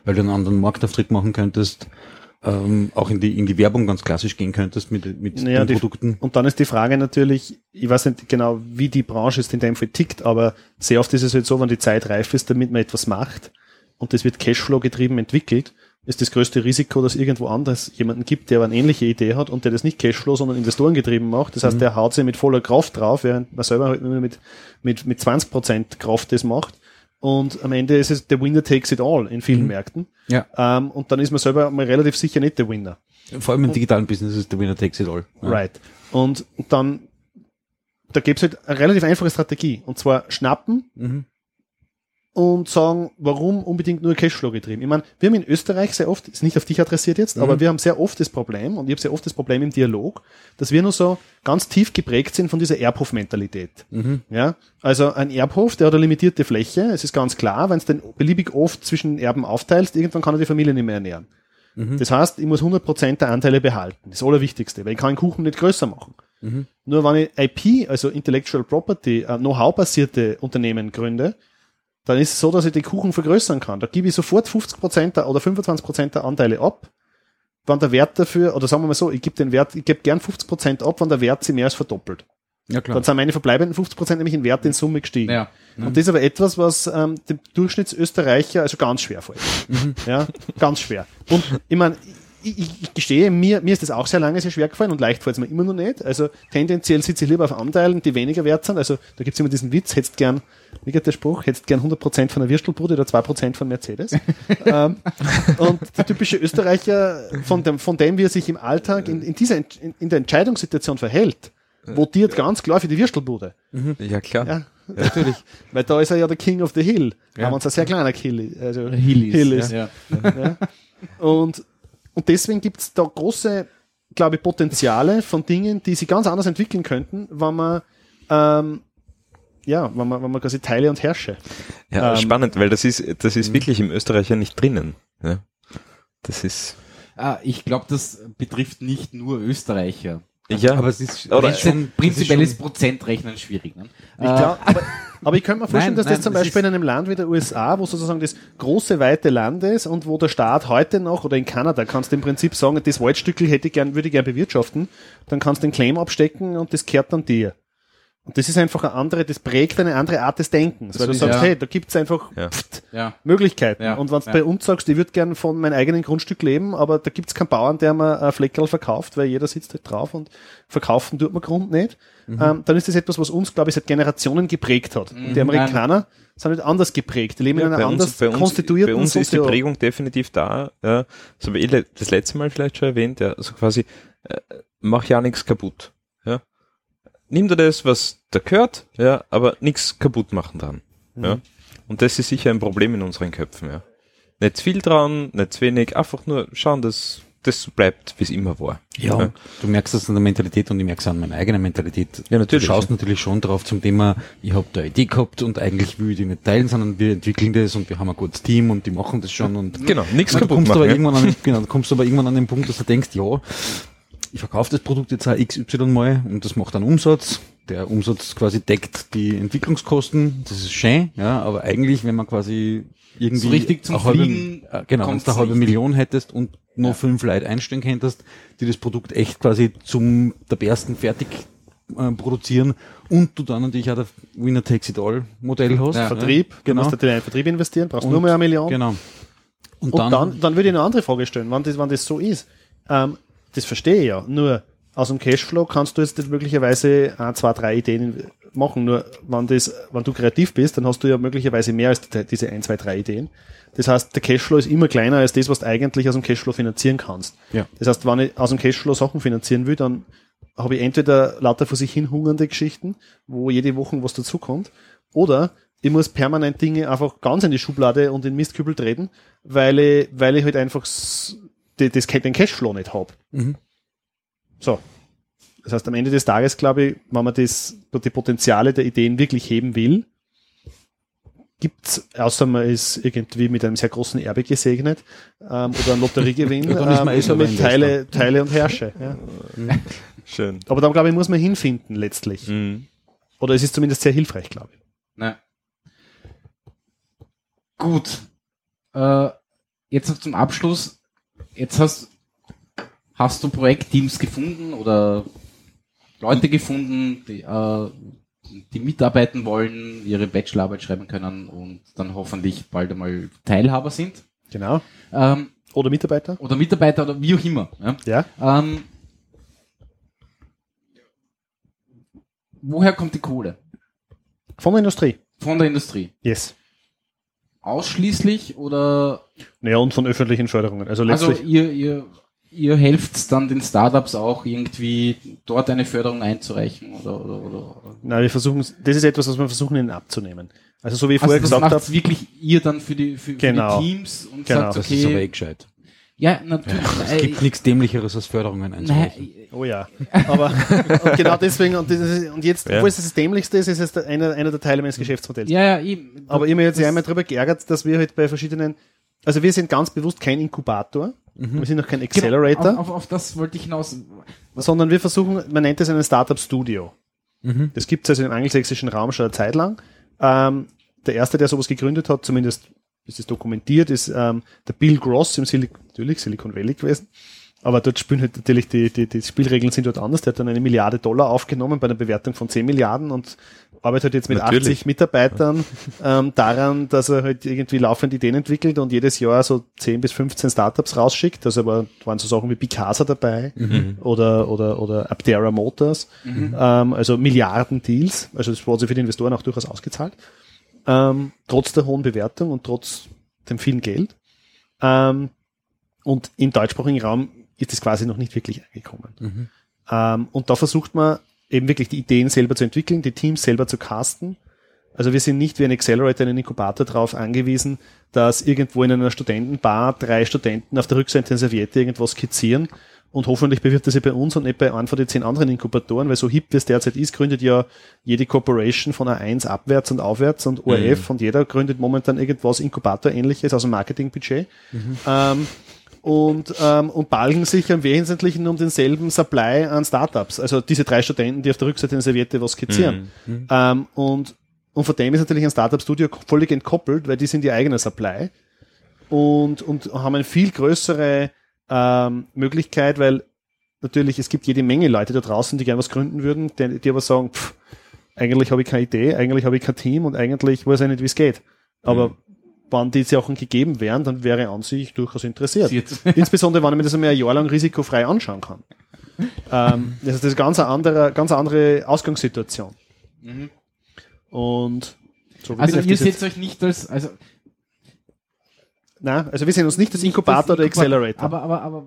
weil du einen anderen Marktauftritt machen könntest, ähm, auch in die, in die Werbung ganz klassisch gehen könntest mit, mit Naja, den die- Produkten. Und dann ist die Frage natürlich, ich weiß nicht genau, wie die Branche ist in dem Fall tickt, aber sehr oft ist es halt so, wenn die Zeit reif ist, damit man etwas macht und das wird Cashflow getrieben entwickelt, ist das größte Risiko, dass irgendwo anders jemanden gibt, der aber eine ähnliche Idee hat und der das nicht Cashflow, sondern Investoren getrieben macht. Das heißt, der haut sich mit voller Kraft drauf, während man selber halt nur mit, mit, mit 20% Kraft das macht. Und am Ende ist es der Winner takes it all in vielen Märkten. Ja. Ähm, und dann ist man selber mal relativ sicher nicht der Winner. Vor allem im digitalen Business ist der Winner takes it all. Ja. Right. Und dann, da gibt's halt eine relativ einfache Strategie. Und zwar schnappen Mhm. Und sagen, warum unbedingt nur Cashflow getrieben. Ich meine, wir haben in Österreich sehr oft, ist nicht auf dich adressiert jetzt, aber wir haben sehr oft das Problem, und ich habe sehr oft das Problem im Dialog, dass wir nur so ganz tief geprägt sind von dieser Erbhof-Mentalität. Ja, also ein Erbhof, der hat eine limitierte Fläche. Es ist ganz klar, wenn es den beliebig oft zwischen Erben aufteilst, irgendwann kann er die Familie nicht mehr ernähren. Das heißt, ich muss 100% der Anteile behalten. Das Allerwichtigste, weil ich kann einen Kuchen nicht größer machen. Nur wenn ich IP, also Intellectual Property, äh, Know-how-basierte Unternehmen gründe, dann ist es so, dass ich den Kuchen vergrößern kann. Da gebe ich sofort 50% oder 25% der Anteile ab, wenn der Wert dafür, oder sagen wir mal so, ich gebe den Wert, ich gebe gern 50% ab, wenn der Wert sich mehr als verdoppelt. Ja, klar. Dann sind meine verbleibenden 50% nämlich in Wert in Summe gestiegen. Ja. Und das ist aber etwas, was ähm, dem Durchschnittsösterreicher also ganz schwer fällt. Ja, ganz schwer. Und ich meine, ich, ich, ich gestehe, mir, mir ist das auch sehr lange sehr schwer gefallen und leicht fällt es mir immer noch nicht. Also tendenziell sitze ich lieber auf Anteilen, die weniger wert sind. Also da gibt's immer diesen Witz, hättest gern, wie geht der Spruch, hättest gern 100% von der Würstelbude oder 2% von Mercedes. ähm, und der typische Österreicher, von dem, von dem, wie er sich im Alltag in, in dieser, in, in der Entscheidungssituation verhält, votiert ganz klar für die Würstelbude. Ja, klar. Ja, natürlich. Weil da ist er ja der King of the Hill. Ja. Ja. Haben uns ein sehr kleiner Kill, also. Hill ist. Ja. Ja. Und, und deswegen gibt's da große, glaube ich, Potenziale von Dingen, die sich ganz anders entwickeln könnten, wenn man, ähm, ja, wenn man, wenn man quasi Teile und herrsche. Ja, Ähm, spannend, weil das ist, das ist wirklich im Österreicher nicht drinnen. Ja. Das ist, Ah, ich glaube, das betrifft nicht nur Österreicher. ja, aber es ist, Oder- es ist schon, Prinzipiell es ist Prozentrechnen schwierig. Ne? Ich glaub, aber, aber ich könnte mir vorstellen, Nein, dass nein, das zum das Beispiel in einem Land wie der USA, wo sozusagen das große, weite Land ist und wo der Staat heute noch, oder in Kanada, kannst du im Prinzip sagen, das Waldstückel hätte ich gern, würde ich gern bewirtschaften, dann kannst du den Claim abstecken und das kehrt dann dir. Und das ist einfach eine andere, das prägt eine andere Art des Denkens, weil du sagst, ja. hey, da gibt's einfach Ja. pft, Ja. Möglichkeiten. Ja, Und wenn du ja. bei uns sagst, ich würde gern von meinem eigenen Grundstück leben, aber da gibt's keinen Bauern, der mir ein Fleckerl verkauft, weil jeder sitzt halt drauf und verkaufen tut man Grund nicht, Mhm. ähm, dann ist das etwas, was uns, glaube ich, seit Generationen geprägt hat. Und die Amerikaner sind nicht anders geprägt. Die leben in einer anders bei uns, konstituierten bei uns ist die Prägung definitiv da. Ja. Das habe ich das letzte Mal vielleicht schon erwähnt. Ja. Also quasi, äh, mach ja nichts kaputt. Ja. Nimm dir das, was da gehört, ja, aber nichts kaputt machen dran. Ja. Und das ist sicher ein Problem in unseren Köpfen. Ja. Nicht zu viel dran, nicht zu wenig, einfach nur schauen, dass das so bleibt, wie es immer war. Ja, du merkst das an der Mentalität und ich merke es an meiner eigenen Mentalität. Ja, natürlich. Du schaust natürlich schon drauf zum Thema, ich habe da eine Idee gehabt und eigentlich will ich die nicht teilen, sondern wir entwickeln das und wir haben ein gutes Team und die machen das schon und Genau, nichts du kaputt kommst machen. ja. an, genau, du kommst aber irgendwann an den Punkt, dass du denkst, ja, ich verkaufe das Produkt jetzt auch XY mal und das macht einen Umsatz. Der Umsatz quasi deckt die Entwicklungskosten. Das ist schön, ja, aber eigentlich, wenn man quasi irgendwie So richtig zum halbe, Fliegen äh, genau, wenn du eine halbe. Million hättest und nur fünf Leute einstellen könntest, die das Produkt echt quasi zum der ersten fertig äh, produzieren und du dann natürlich auch das Winner Takes It All Modell hast. Ja. Vertrieb, du genau. musst natürlich in den Vertrieb investieren, brauchst Und- nur mehr eine Million. Genau. Und, Und dann, dann, würde ich eine andere Frage stellen, wann das, wann das so ist. Ähm, das verstehe ich ja. Nur aus dem Cashflow kannst du jetzt nicht möglicherweise ein, zwei, drei Ideen machen. Nur wenn das, wenn du kreativ bist, dann hast du ja möglicherweise mehr als die, diese ein, zwei, drei Ideen. Das heißt, der Cashflow ist immer kleiner als das, was du eigentlich aus dem Cashflow finanzieren kannst. Ja. Das heißt, wenn ich aus dem Cashflow Sachen finanzieren will, dann habe ich entweder lauter vor sich hin hungernde Geschichten, wo jede Woche was dazukommt, oder ich muss permanent Dinge einfach ganz in die Schublade und in den Mistkübel treten, weil ich, weil ich halt einfach die, das, den Cashflow nicht habe. Mhm. So. Das heißt, am Ende des Tages, glaube ich, wenn man das, die Potenziale der Ideen wirklich heben will, gibt's, außer man ist irgendwie mit einem sehr großen Erbe gesegnet, ähm, oder ein Lotteriegewinn, Ja, dann ist man ähm, selber mit. Teile, Teile und Herrsche. Ja. Schön. Aber da, glaube ich, muss man hinfinden, letztlich. Mhm. Oder es ist zumindest sehr hilfreich, glaube ich. Ne. Gut. Äh, jetzt noch zum Abschluss. Jetzt hast, hast du Projektteams gefunden oder Leute gefunden, die, äh, die mitarbeiten wollen, ihre Bachelorarbeit schreiben können und dann hoffentlich bald einmal Teilhaber sind. Genau. Ähm, Oder Mitarbeiter. oder Mitarbeiter oder wie auch immer. Ja? Ja. Ähm, woher kommt die Kohle? Von der Industrie. Von der Industrie. Yes. Ausschließlich oder Naja, und von öffentlichen Förderungen. Also also letztlich. ihr, ihr, ihr helft dann den Startups auch irgendwie dort eine Förderung einzureichen oder oder, oder na, wir versuchen, das ist etwas, was wir versuchen, ihnen abzunehmen. Also so wie ich also vorher das gesagt habe, wirklich ihr dann für die für, Genau. für die Teams und Genau. sagt das ist aber eh okay gescheit. Ja natürlich Es gibt nichts Dämlicheres als Förderungen einzureichen. nein, oh ja. Aber und genau deswegen, und, das ist, und jetzt, Ja. obwohl es das Dämlichste ist, ist es einer, einer der Teile meines Geschäftsmodells. ja ja eben. Aber ich habe mich jetzt einmal darüber geärgert, dass wir halt bei verschiedenen, also wir sind ganz bewusst kein Inkubator, wir sind noch kein genau, Accelerator, auf, auf, auf das wollte ich hinaus sondern wir versuchen, man nennt es einen Startup Studio. Mhm. Das gibt es also im angelsächsischen Raum schon eine Zeit lang. Ähm, der erste, der sowas gegründet hat, zumindest ist es dokumentiert, ist ähm, der Bill Gross im Silicon, natürlich Silicon Valley gewesen. Aber dort spielen halt natürlich die, die, die Spielregeln sind dort anders. Der hat dann eine Milliarde Dollar aufgenommen bei einer Bewertung von 10 Milliarden und arbeitet jetzt mit Natürlich. 80 Mitarbeitern ähm, daran, dass er halt irgendwie laufend Ideen entwickelt und jedes Jahr so 10 bis 15 Startups rausschickt. Also aber waren so Sachen wie Picasa dabei oder, oder, oder Aptera Motors. Ähm, also Milliarden Deals. Also das wurde für die Investoren auch durchaus ausgezahlt. Ähm, trotz der hohen Bewertung und trotz dem vielen Geld. Ähm, und im deutschsprachigen Raum ist es quasi noch nicht wirklich angekommen. Ähm, und da versucht man eben wirklich die Ideen selber zu entwickeln, die Teams selber zu casten. Also wir sind nicht wie ein Accelerator, einen Inkubator darauf angewiesen, dass irgendwo in einer Studentenbar drei Studenten auf der Rückseite einer Serviette irgendwas skizzieren und hoffentlich bewirbt er sich bei uns und nicht bei einem von den zehn anderen Inkubatoren, weil so hip wie es derzeit ist, gründet ja jede Corporation von A1 abwärts und aufwärts und ORF und jeder gründet momentan irgendwas Inkubator-ähnliches aus dem Marketingbudget. Ähm, und, ähm, und balgen sich im Wesentlichen um denselben Supply an Startups. Also diese drei Studenten, die auf der Rückseite einer Serviette was skizzieren. Ähm, und, und von dem ist natürlich ein Startup-Studio völlig entkoppelt, weil die sind die eigene Supply und, und haben eine viel größere ähm, Möglichkeit, weil natürlich es gibt jede Menge Leute da draußen, die gerne was gründen würden, die, die aber sagen, pff, eigentlich habe ich keine Idee, eigentlich habe ich kein Team und eigentlich weiß ich nicht, wie es geht. Aber wenn die Sachen gegeben wären, dann wäre an sich durchaus interessiert. Insbesondere, wenn ich mir das einmal ein Jahr lang risikofrei anschauen kann. ähm, das ist das ist ganz eine andere, ganz eine andere Ausgangssituation. Und so, Also ihr seht euch nicht als, also Nein, also wir sehen uns nicht als Inkubator oder das Inkubator- Accelerator. Aber, aber, aber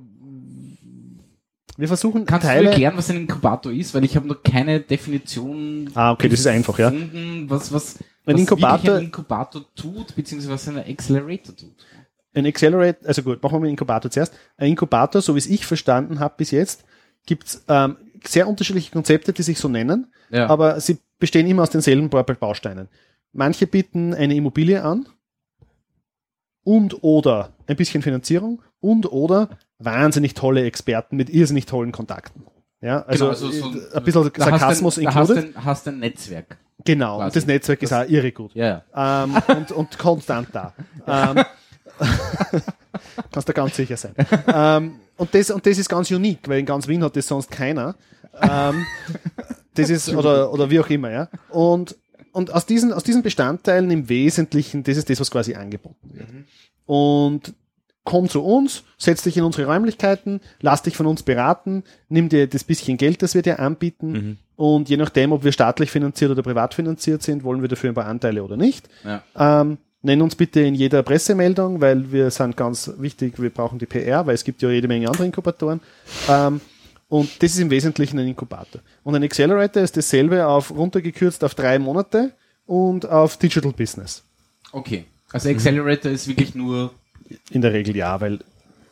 wir versuchen kannst du Teile. erklären, was ein Inkubator ist? Weil ich habe noch keine Definition Ah, okay, das ist einfach, ja. was, was, Ein was Inkubator- ein Inkubator tut, beziehungsweise was ein Accelerator tut. Ein Accelerator, also gut, machen wir mal den Inkubator zuerst. Ein Inkubator, so wie es ich verstanden habe bis jetzt, gibt's ähm, sehr unterschiedliche Konzepte, die sich so nennen, Ja. aber sie bestehen immer aus denselben Bausteinen. Manche bieten eine Immobilie an und oder ein bisschen Finanzierung und oder wahnsinnig tolle Experten mit irrsinnig tollen Kontakten. Ja, also, Genau, äh, ein bisschen Sarkasmus ein, da hast ein, Netzwerk. Genau, quasi. und das Netzwerk ist auch irre gut. Ja, ja. ähm, und, und konstant da. Ähm, kannst du ganz sicher sein. Ähm, und, das, und das ist ganz unique, weil in ganz Wien hat das sonst keiner. Ähm, das ist, oder, oder wie auch immer, ja. Und, und aus, diesen, aus diesen Bestandteilen im Wesentlichen, das ist das, was quasi angeboten wird. Und komm zu uns, setz dich in unsere Räumlichkeiten, lass dich von uns beraten, nimm dir das bisschen Geld, das wir dir anbieten und je nachdem, ob wir staatlich finanziert oder privat finanziert sind, wollen wir dafür ein paar Anteile oder nicht. ja. Ähm, nenn uns bitte in jeder Pressemeldung, weil wir sind ganz wichtig, wir brauchen die PR, weil es gibt ja jede Menge andere Inkubatoren. Ähm, und das ist im Wesentlichen ein Inkubator. Und ein Accelerator ist dasselbe auf runtergekürzt auf drei Monate und auf Digital Business. Okay. Also Accelerator ist wirklich nur In der Regel ja, weil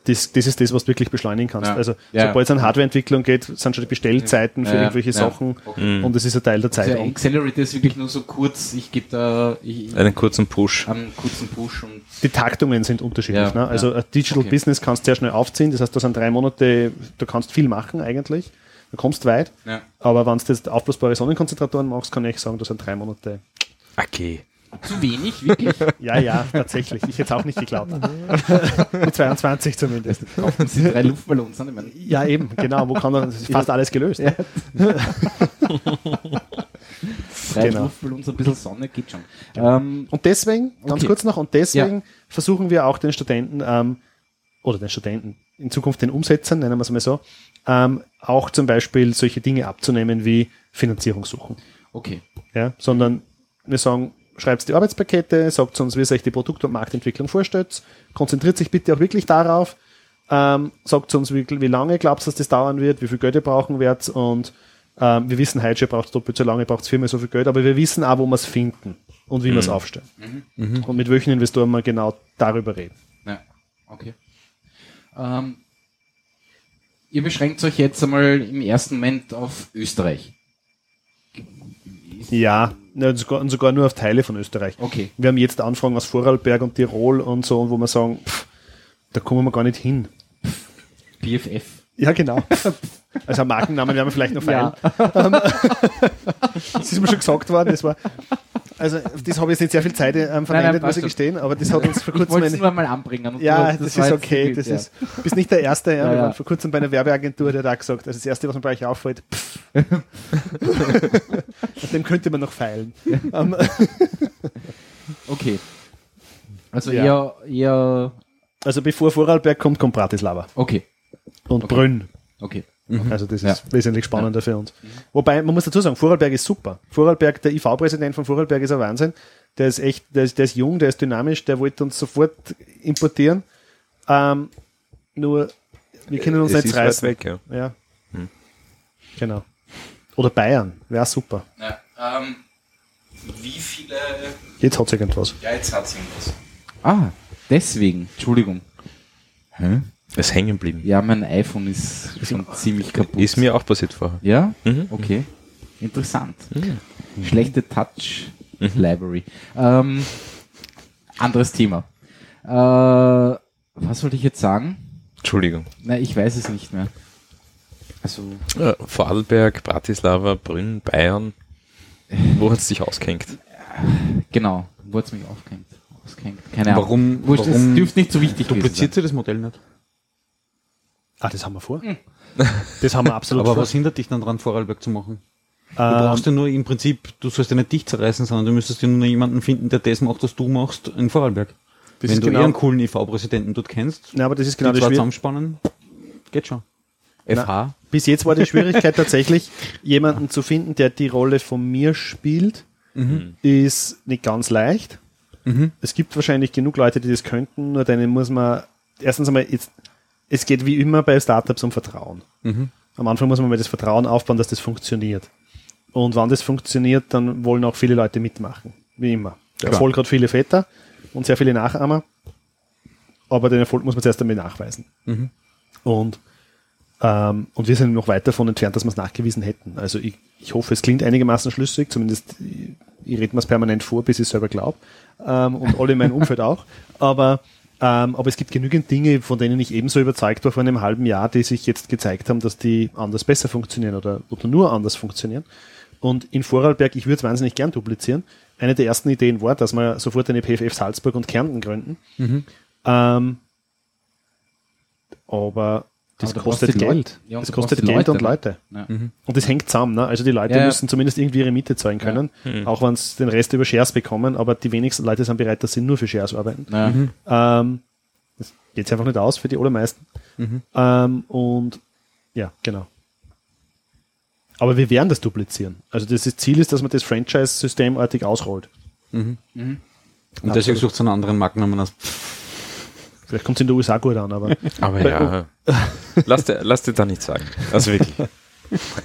das, das ist das, was du wirklich beschleunigen kannst. Ja. Also Ja. sobald es an Hardwareentwicklung geht, sind schon die Bestellzeiten für Ja, ja. irgendwelche Ja. Sachen Okay. und das ist ein Teil der Zeit. also Accelerator ist wirklich nur so kurz, ich gebe da ich, Einen kurzen Push. einen kurzen Push und die Taktungen sind unterschiedlich. Ja, ne? Also ja. ein Digital Okay. Business kannst du sehr schnell aufziehen. Das heißt, das sind drei Monate, du kannst viel machen eigentlich. Du kommst weit. ja. Aber wenn du jetzt aufblasbare Sonnenkonzentratoren machst, kann ich sagen, das sind drei Monate. Okay. Zu wenig, wirklich. Ja, ja, tatsächlich. Ich hätte es auch nicht geglaubt. Mit 22 zumindest. Kaufen Sie drei Luftballons an, ich meine, Ja, eben, genau. Wo kann dann, das ist fast alles gelöst. Ja. drei Genau. Luftballons, ein bisschen Sonne geht schon. Ähm, Und deswegen, ganz Okay. kurz noch, und deswegen versuchen wir auch den Studenten, ähm, oder den Studenten, in Zukunft den Umsetzern, nennen wir es mal so, ähm, auch zum Beispiel solche Dinge abzunehmen wie Finanzierung suchen. okay. Ja, sondern wir sagen, schreibt die Arbeitspakete, sagt uns, wie ihr euch die Produkt- und Marktentwicklung vorstellt, konzentriert sich bitte auch wirklich darauf, ähm, sagt uns, wie, wie lange glaubst du, dass das dauern wird, wie viel Geld ihr brauchen werdet und ähm, wir wissen, heute braucht es doppelt so lange, braucht es viermal so viel Geld, aber wir wissen auch, wo wir es finden und wie wir es aufstellen. Und mit welchen Investoren wir genau darüber reden. Ja, okay. Ähm, ihr beschränkt euch jetzt einmal im ersten Moment auf Österreich. Ja, ne, und sogar, sogar nur auf Teile von Österreich. Okay. Wir haben jetzt Anfragen aus Vorarlberg und Tirol und so, wo wir sagen, pff, da kommen wir gar nicht hin. BFF. Ja, genau. Also Markennamen werden wir vielleicht noch feilen. Ähm, das ist mir schon gesagt worden. Das war, Also, das habe ich jetzt nicht sehr viel Zeit ähm, verwendet, muss ich gestehen, aber das hat uns vor Ich kurzem wollte es nur mal anbringen. Ja, das, war ist okay. Das ja. ist, du bist nicht der Erste. Ja. Ja, Wir waren vor kurzem bei einer Werbeagentur, der hat auch gesagt, also das Erste, was mir bei euch auffällt, pff. An dem könnte man noch feilen. Ähm, Okay. Also Ja. eher, eher, also bevor Vorarlberg kommt, kommt Bratislava okay, und Okay. Brünn. okay. Also das Ja. ist wesentlich spannender für uns. Wobei, man muss dazu sagen, Vorarlberg ist super. Vorarlberg, der IV-Präsident von Vorarlberg ist ein Wahnsinn. Der ist echt, der ist, der ist jung, der ist dynamisch, der wollte uns sofort importieren. Ähm, nur, wir können uns es nicht ist weit reißen. weg, ja. Ja. Hm. Genau. Oder Bayern, wäre super. Ja, ähm, wie viele, Jetzt hat es irgendwas. ja, jetzt hat irgendwas. Ah, deswegen, Entschuldigung. Hä? Es ist hängen geblieben. Ja, mein iPhone ist schon ziemlich kaputt. Ist mir auch passiert vorher. Ja? Mhm. Okay. Interessant. Schlechte Touch Library. Ähm, anderes Thema. Äh, was wollte ich jetzt sagen? Entschuldigung. Nein, ich weiß es nicht mehr. Also, Äh, Vorarlberg, Bratislava, Brünn, Bayern. Wo hat es dich ausgehängt? genau, wo hat's mich aufgehängt? ausgehängt? Keine Ahnung. Warum, Wurscht, das warum dürfte nicht so wichtig gewesen dupliziert sie das Modell nicht? Ah, das haben wir vor. Hm. Das haben wir absolut Aber vor. was hindert dich dann dran, Vorarlberg zu machen? Du Ähm, brauchst ja nur im Prinzip, du sollst ja nicht dich zerreißen, sondern du müsstest ja nur jemanden finden, der das macht, was du machst in Vorarlberg. Das Wenn ist du genau- eher einen coolen IV-Präsidenten dort kennst, Ja, aber das ist genau die das zusammenspannen, geht schon. Na, FH. Bis jetzt war die Schwierigkeit tatsächlich, jemanden zu finden, der die Rolle von mir spielt, ist nicht ganz leicht. Mhm. Es gibt wahrscheinlich genug Leute, die das könnten, nur denen muss man, erstens einmal, jetzt, es geht wie immer bei Startups um Vertrauen. Mhm. Am Anfang muss man mal das Vertrauen aufbauen, dass das funktioniert. Und wenn das funktioniert, dann wollen auch viele Leute mitmachen. Wie immer. Der Klar. Erfolg hat viele Väter und sehr viele Nachahmer. Aber den Erfolg muss man zuerst einmal nachweisen. Mhm. Und, ähm, und wir sind noch weit davon entfernt, dass wir es nachgewiesen hätten. Also ich, ich hoffe, es klingt einigermaßen schlüssig, zumindest ich, ich rede mir es permanent vor, bis ich es selber glaube. Ähm, und alle in meinem Umfeld auch. Aber, ähm, aber es gibt genügend Dinge, von denen ich ebenso überzeugt war vor einem halben Jahr, die sich jetzt gezeigt haben, dass die anders besser funktionieren oder, oder nur anders funktionieren. Und in Vorarlberg, ich würde es wahnsinnig gern duplizieren. Eine der ersten Ideen war, dass wir sofort eine PFF Salzburg und Kärnten gründen. Ähm, aber das kostet Geld. Ja, und das kostet Geld Leute, und? Leute. Ja. Und das hängt zusammen. Ne? Also die Leute Ja, ja. müssen zumindest irgendwie ihre Miete zahlen können, auch wenn sie den Rest über Shares bekommen, aber die wenigsten Leute sind bereit, dass sie nur für Shares arbeiten. Ja. Ähm, das geht einfach nicht aus für die allermeisten. Ähm, und ja, genau. Aber wir werden das duplizieren. Also das Ziel ist, dass man das Franchise-Systemartig ausrollt. Und deswegen sucht es einen anderen Markennamen aus. Vielleicht kommt es in den USA gut an, aber Aber ja, lass dir, lass dir da nicht sagen. Also wirklich.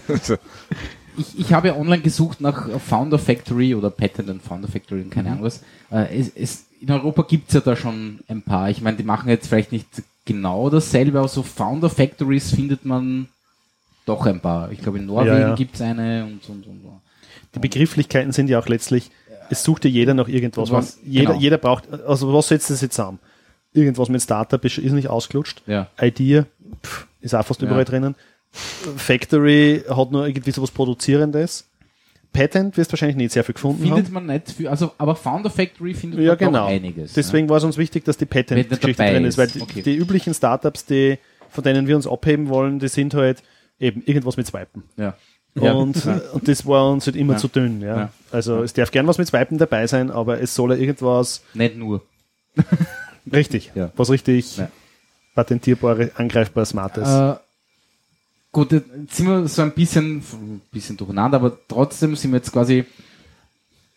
Also, Ich, ich habe ja online gesucht nach Founder Factory oder Patent and Founder Factory und keine Ahnung was. Äh, es, es, in Europa gibt's ja da schon ein paar. Ich meine, die machen jetzt vielleicht nicht genau dasselbe, aber so Founder Factories findet man doch ein paar. Ich glaube, in Norwegen Ja, ja. gibt's eine und, und, und. und. die Begrifflichkeiten sind ja auch letztlich, es sucht ja jeder nach irgendwas. Was- Was, jeder, genau. jeder braucht, also was setzt das jetzt zusammen? Irgendwas mit Startup ist, ist nicht ausgelutscht. Ja. Idea pff, ist auch fast Ja. überall drinnen. Factory hat nur irgendwie so was Produzierendes. Patent wirst wahrscheinlich nicht sehr viel gefunden Findet haben. man nicht viel, also, aber Founder Factory findet Ja, man genau. doch einiges. Deswegen war es uns wichtig, dass die Patent-Geschichte drin ist, weil ist. die, Okay. die üblichen Startups, die, von denen wir uns abheben wollen, die sind halt eben irgendwas mit Swipen. Ja. Ja. Und, und das war uns halt immer Ja. zu dünn. Ja. Ja. Also es darf gern was mit Swipen dabei sein, aber es soll ja irgendwas Nicht nur. Richtig, Ja. was richtig Ja. patentierbare, angreifbar Smartes. Äh, gut, jetzt sind wir so ein bisschen, ein bisschen durcheinander, aber trotzdem sind wir jetzt quasi,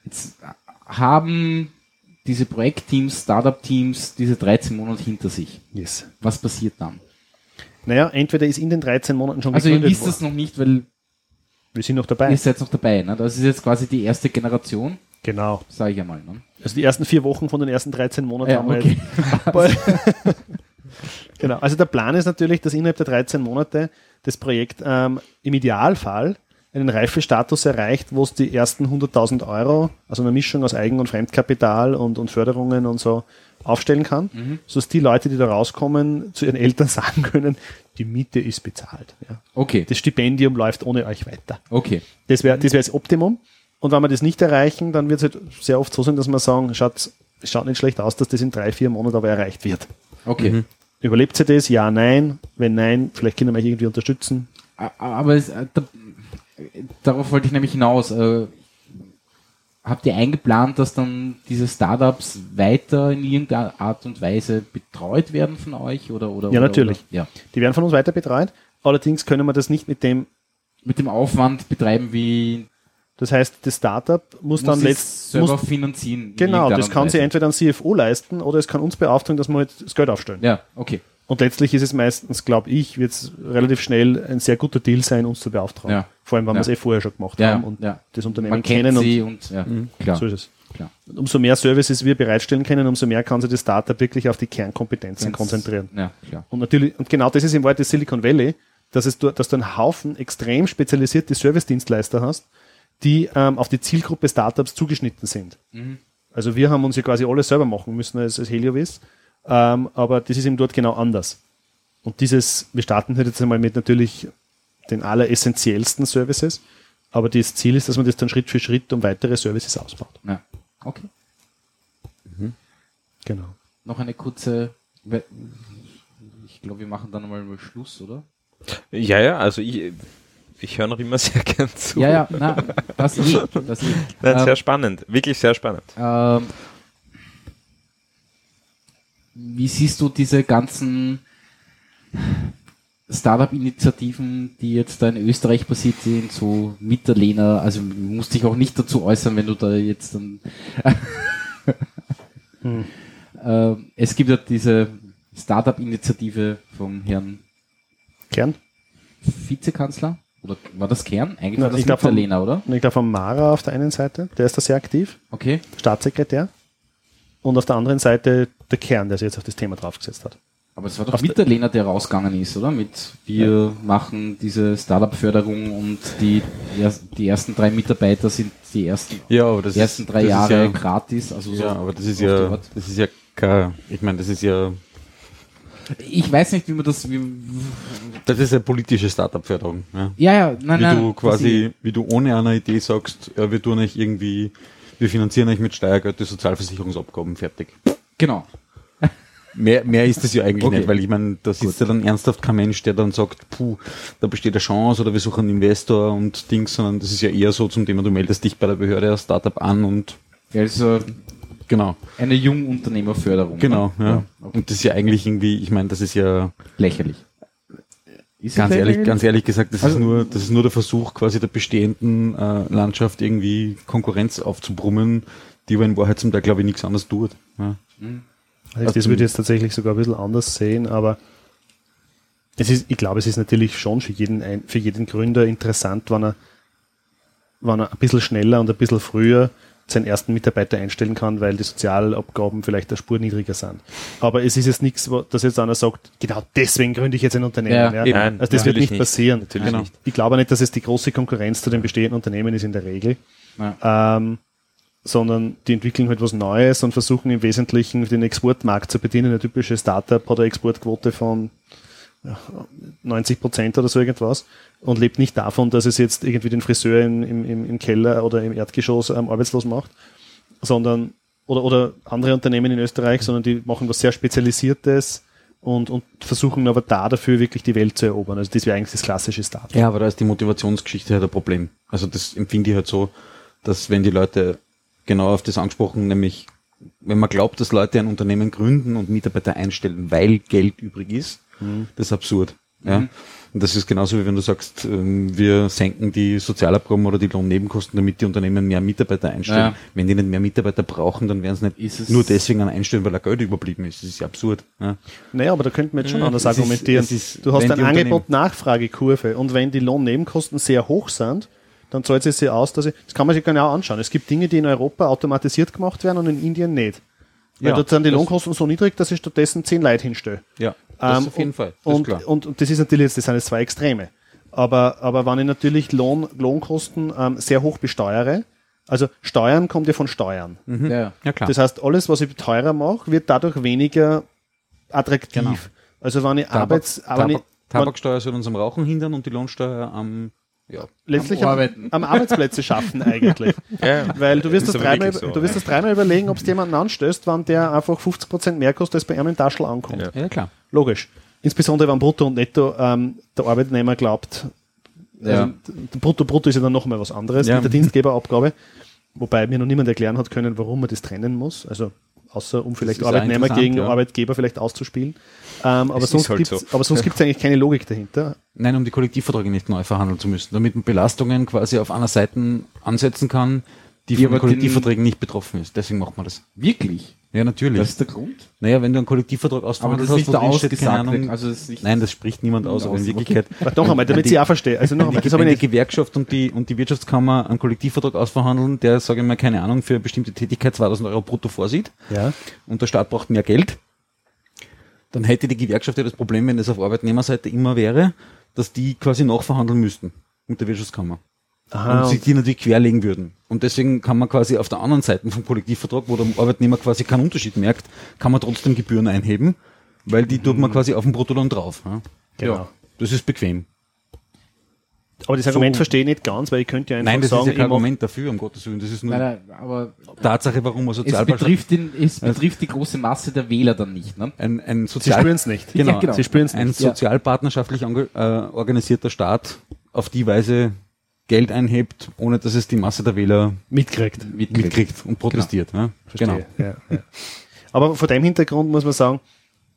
jetzt haben diese Projektteams, Startup-Teams diese 13 Monate hinter sich. yes. Was passiert dann? Naja, entweder ist in den 13 Monaten schon Also ihr wisst worden. noch nicht, weil Wir sind noch dabei. ihr seid noch dabei. Ne? Das ist jetzt quasi die erste Generation, Genau. sage ich einmal. Ne? Also die ersten vier Wochen von den ersten 13 Monaten Ja, haben wir okay. Bald. genau. Also der Plan ist natürlich, dass innerhalb der 13 Monate das Projekt ähm, im Idealfall einen Reifestatus erreicht, wo es die ersten 100.000 Euro, also eine Mischung aus Eigen- und Fremdkapital und, und Förderungen und so aufstellen kann, sodass die Leute, die da rauskommen, zu ihren Eltern sagen können, die Miete ist bezahlt. Ja. Okay, Das Stipendium läuft ohne euch weiter. okay. Das wäre das, wär das Optimum. Und wenn wir das nicht erreichen, dann wird es halt sehr oft so sein, dass wir sagen, schaut, es schaut nicht schlecht aus, dass das in drei, vier Monaten aber erreicht wird. Okay. Mhm. Überlebt sie das? Ja, nein. Wenn nein, vielleicht können wir euch irgendwie unterstützen. Aber es, äh, da, darauf wollte ich nämlich hinaus. Äh, habt ihr eingeplant, dass dann diese Startups weiter in irgendeiner Art und Weise betreut werden von euch? Oder, oder, Ja, oder, natürlich. Oder, ja. Die werden von uns weiter betreut. Allerdings können wir das nicht mit dem, Mit dem Aufwand betreiben, wie das heißt, das Startup muss, dann muss letzt, selber muss, finanzieren. in genau, das kann und sich Weise. entweder ein CFO leisten oder es kann uns beauftragen, dass wir halt das Geld aufstellen. Ja, okay. Und letztlich ist es meistens, glaube ich, wird es relativ schnell ein sehr guter Deal sein, uns zu beauftragen. Ja. Vor allem, wenn wir Ja. es eh vorher schon gemacht Ja, haben und das Unternehmen Man kennt kennen. Und sie und, ja, klar. So ist es. klar. Und umso mehr Services wir bereitstellen können, umso mehr kann sich das Startup wirklich auf die Kernkompetenzen Ganz- konzentrieren. Ja, klar. Und natürlich, und genau das ist im Wort des Silicon Valley, dass, es, du- dass du einen Haufen extrem spezialisierte Service-Dienstleister hast, die ähm, auf die Zielgruppe Startups zugeschnitten sind. Also wir haben uns ja quasi alles selber machen müssen als, als Heliovis, ähm, aber das ist eben dort genau anders. Und dieses, wir starten halt jetzt einmal mit natürlich den alleressentiellsten Services, aber das Ziel ist, dass man das dann Schritt für Schritt um weitere Services ausbaut. Ja. Okay. Genau. Noch eine kurze, ich glaube, wir machen dann mal Schluss, oder? Ja, ja, also ich, ich höre noch immer sehr gern zu. Ja, ja, na, das eh, das eh. Nein, Ähm, sehr spannend, wirklich sehr spannend. Ähm, wie siehst du diese ganzen Startup-Initiativen, die jetzt da in Österreich passiert sind, so Mitterlehner, also musst dich auch nicht dazu äußern, wenn du da jetzt dann ähm, es gibt ja diese Startup-Initiative vom Herrn Kern? Vizekanzler, oder war das Kern? Eigentlich Na, war das Mitterlehner, oder? Und ich glaube, von Mara auf der einen Seite, der ist da sehr aktiv. Okay. Staatssekretär. Und auf der anderen Seite der Kern, der sich jetzt auf das Thema draufgesetzt hat. Aber es war doch Auf der- Mitterlehner, der rausgegangen ist, oder? Mit wir machen diese Startup-Förderung und die, die ersten drei Mitarbeiter sind die ersten, Ja, aber das die ersten drei das Jahre Ist ja, gratis. Also so ja, aber das ist ja, das ist ja ich meine, das ist ja, Ich weiß nicht, wie man das. Wie, das ist ja politische Startup-Förderung. Ja. ja, ja, nein, wie nein. du quasi, wie du ohne eine Idee sagst, ja, wir tun euch irgendwie, wir finanzieren euch mit Steuergeld die Sozialversicherungsabgaben fertig. Genau. Mehr, mehr ist es ja eigentlich Okay. nicht, weil ich meine, da sitzt ja dann ernsthaft kein Mensch, der dann sagt, puh, da besteht eine Chance oder wir suchen einen Investor und Dings, sondern das ist ja eher so zum Thema, du meldest dich bei der Behörde als Startup an und Ja, also genau, eine Jungunternehmerförderung. genau, ne? ja. okay. Und das ist ja eigentlich irgendwie, ich meine, das ist ja Lächerlich. Ist ganz ehrlich, lächerlich? ganz ehrlich gesagt, das Also- ist nur, das ist nur der Versuch, quasi der bestehenden äh, Landschaft irgendwie Konkurrenz aufzubrummen, die aber in Wahrheit zum Teil, glaube ich, nichts anderes tut. Ja. Also das würde ich jetzt tatsächlich sogar ein bisschen anders sehen, aber es ist, ich glaube, es ist natürlich schon für jeden, für jeden Gründer interessant, wenn er, wenn er ein bisschen schneller und ein bisschen früher seinen ersten Mitarbeiter einstellen kann, weil die Sozialabgaben vielleicht eine Spur niedriger sind. Aber es ist jetzt nichts, dass jetzt einer sagt, genau deswegen gründe ich jetzt ein Unternehmen. Ja, Ja, eben. Also das wird nicht, nicht. passieren. Natürlich Genau. nicht. Ich glaube nicht, dass es die große Konkurrenz zu den bestehenden Unternehmen ist in der Regel, Ja. ähm, sondern die entwickeln halt was Neues und versuchen im Wesentlichen den Exportmarkt zu bedienen. Eine typische Startup hat eine Exportquote von 90 Prozent oder so irgendwas und lebt nicht davon, dass es jetzt irgendwie den Friseur im, im, im Keller oder im Erdgeschoss ähm, arbeitslos macht, sondern oder, oder andere Unternehmen in Österreich, sondern die machen was sehr Spezialisiertes und, und versuchen aber da dafür wirklich die Welt zu erobern. Also das wäre eigentlich das klassische Startup. Ja, aber da ist die Motivationsgeschichte halt ein Problem. Also das empfinde ich halt so, dass wenn die Leute genau auf das angesprochen, nämlich wenn man glaubt, dass Leute ein Unternehmen gründen und Mitarbeiter einstellen, weil Geld übrig ist, das ist absurd. Ja? Und das ist genauso wie wenn du sagst, ähm, wir senken die Sozialabgaben oder die Lohnnebenkosten, damit die Unternehmen mehr Mitarbeiter einstellen. Ja. Wenn die nicht mehr Mitarbeiter brauchen, dann werden sie nicht Ist es- nur deswegen an einstellen, weil er Geld überblieben ist. Das ist ja absurd. Ja? Naja, aber da könnten wir jetzt schon Ja, anders ist- argumentieren. es ist- du hast eine Angebot-Nachfrage-Kurve und wenn die Lohnnebenkosten sehr hoch sind, dann zahlt es sich aus, dass ich, das kann man sich genau anschauen. Es gibt Dinge, die in Europa automatisiert gemacht werden und in Indien nicht. Weil Ja, dort sind die Lohnkosten so niedrig, dass ich stattdessen zehn Leute hinstelle. Ja, das Ähm, auf jeden und, Fall. Und, klar. und, und das ist natürlich, jetzt- das sind jetzt zwei Extreme. Aber, aber wenn ich natürlich Lohn, Lohnkosten ähm, sehr hoch besteuere, also Steuern kommt ja von Steuern. Ja. ja, klar. Das heißt, alles, was ich teurer mache, wird dadurch weniger attraktiv. Genau. Also wenn ich Tabak, Arbeits, aber wenn ich, Tabak, Tabaksteuer soll uns am Rauchen hindern und die Lohnsteuer am Ja. letztlich Am am, am Arbeitsplätze schaffen eigentlich. Ja, Weil du wirst, das dreimal, so, du wirst das dreimal überlegen, ob es jemanden anstößt, wann der einfach 50% mehr kostet, als bei einem im Taschel ankommt. Ja. Ja, klar. Logisch. Insbesondere wenn Brutto und Netto ähm, der Arbeitnehmer glaubt, Ja. also, Brutto Brutto ist ja dann nochmal was anderes Ja. mit der Dienstgeberabgabe, wobei mir noch niemand erklären hat können, warum man das trennen muss. Also außer um vielleicht Arbeitnehmer gegen ja. Arbeitgeber vielleicht auszuspielen. Ähm, aber, sonst halt gibt's, so. aber sonst gibt es eigentlich keine Logik dahinter. Nein, um die Kollektivverträge nicht neu verhandeln zu müssen, damit man Belastungen quasi auf einer Seite ansetzen kann, die Die von den- Kollektivverträgen nicht betroffen ist. Deswegen macht man das. Wirklich? Ja, natürlich. Das ist der Grund? naja, wenn du einen Kollektivvertrag ausverhandelt hast, nicht wo drin steht, keine. Ahnung, Also das nein, das spricht niemand aus, aber in Wirklichkeit, doch einmal, damit die- ich auch verstehe. Also noch einmal, wenn, das die, habe wenn ich die nicht. Gewerkschaft und die, und die Wirtschaftskammer einen Kollektivvertrag ausverhandeln, der, sage ich mal, keine Ahnung, für eine bestimmte Tätigkeit 2000 Euro brutto vorsieht, Ja. und der Staat braucht mehr Geld, dann hätte die Gewerkschaft ja das Problem, wenn es auf Arbeitnehmerseite immer wäre, dass die quasi nachverhandeln müssten mit der Wirtschaftskammer. Aha, und sich die natürlich querlegen würden. Und deswegen kann man quasi auf der anderen Seite vom Kollektivvertrag, wo der Arbeitnehmer quasi keinen Unterschied merkt, kann man trotzdem Gebühren einheben, weil die tut man quasi auf dem Bruttolohn drauf. Ja? genau. Ja. Das ist bequem. Aber das Argument verstehe ich nicht ganz, weil ich könnte ja einfach Nein, das sagen, ist ja kein Argument dafür, um Gottes Willen. Das ist nur Nein, nein, aber Tatsache, warum man es Sozialbeitrag... betrifft, den, es betrifft die große Masse der Wähler dann nicht. Ne? Ein, ein Sie Sozial spüren es nicht. Genau, Ja, genau. Sie spüren es ein nicht. Ja. sozialpartnerschaftlich äh, organisierter Staat auf die Weise Geld einhebt, ohne dass es die Masse der Wähler Mitkriegt. mitkriegt und protestiert. Genau. Verstehe. Ja, ja. Aber vor dem Hintergrund muss man sagen,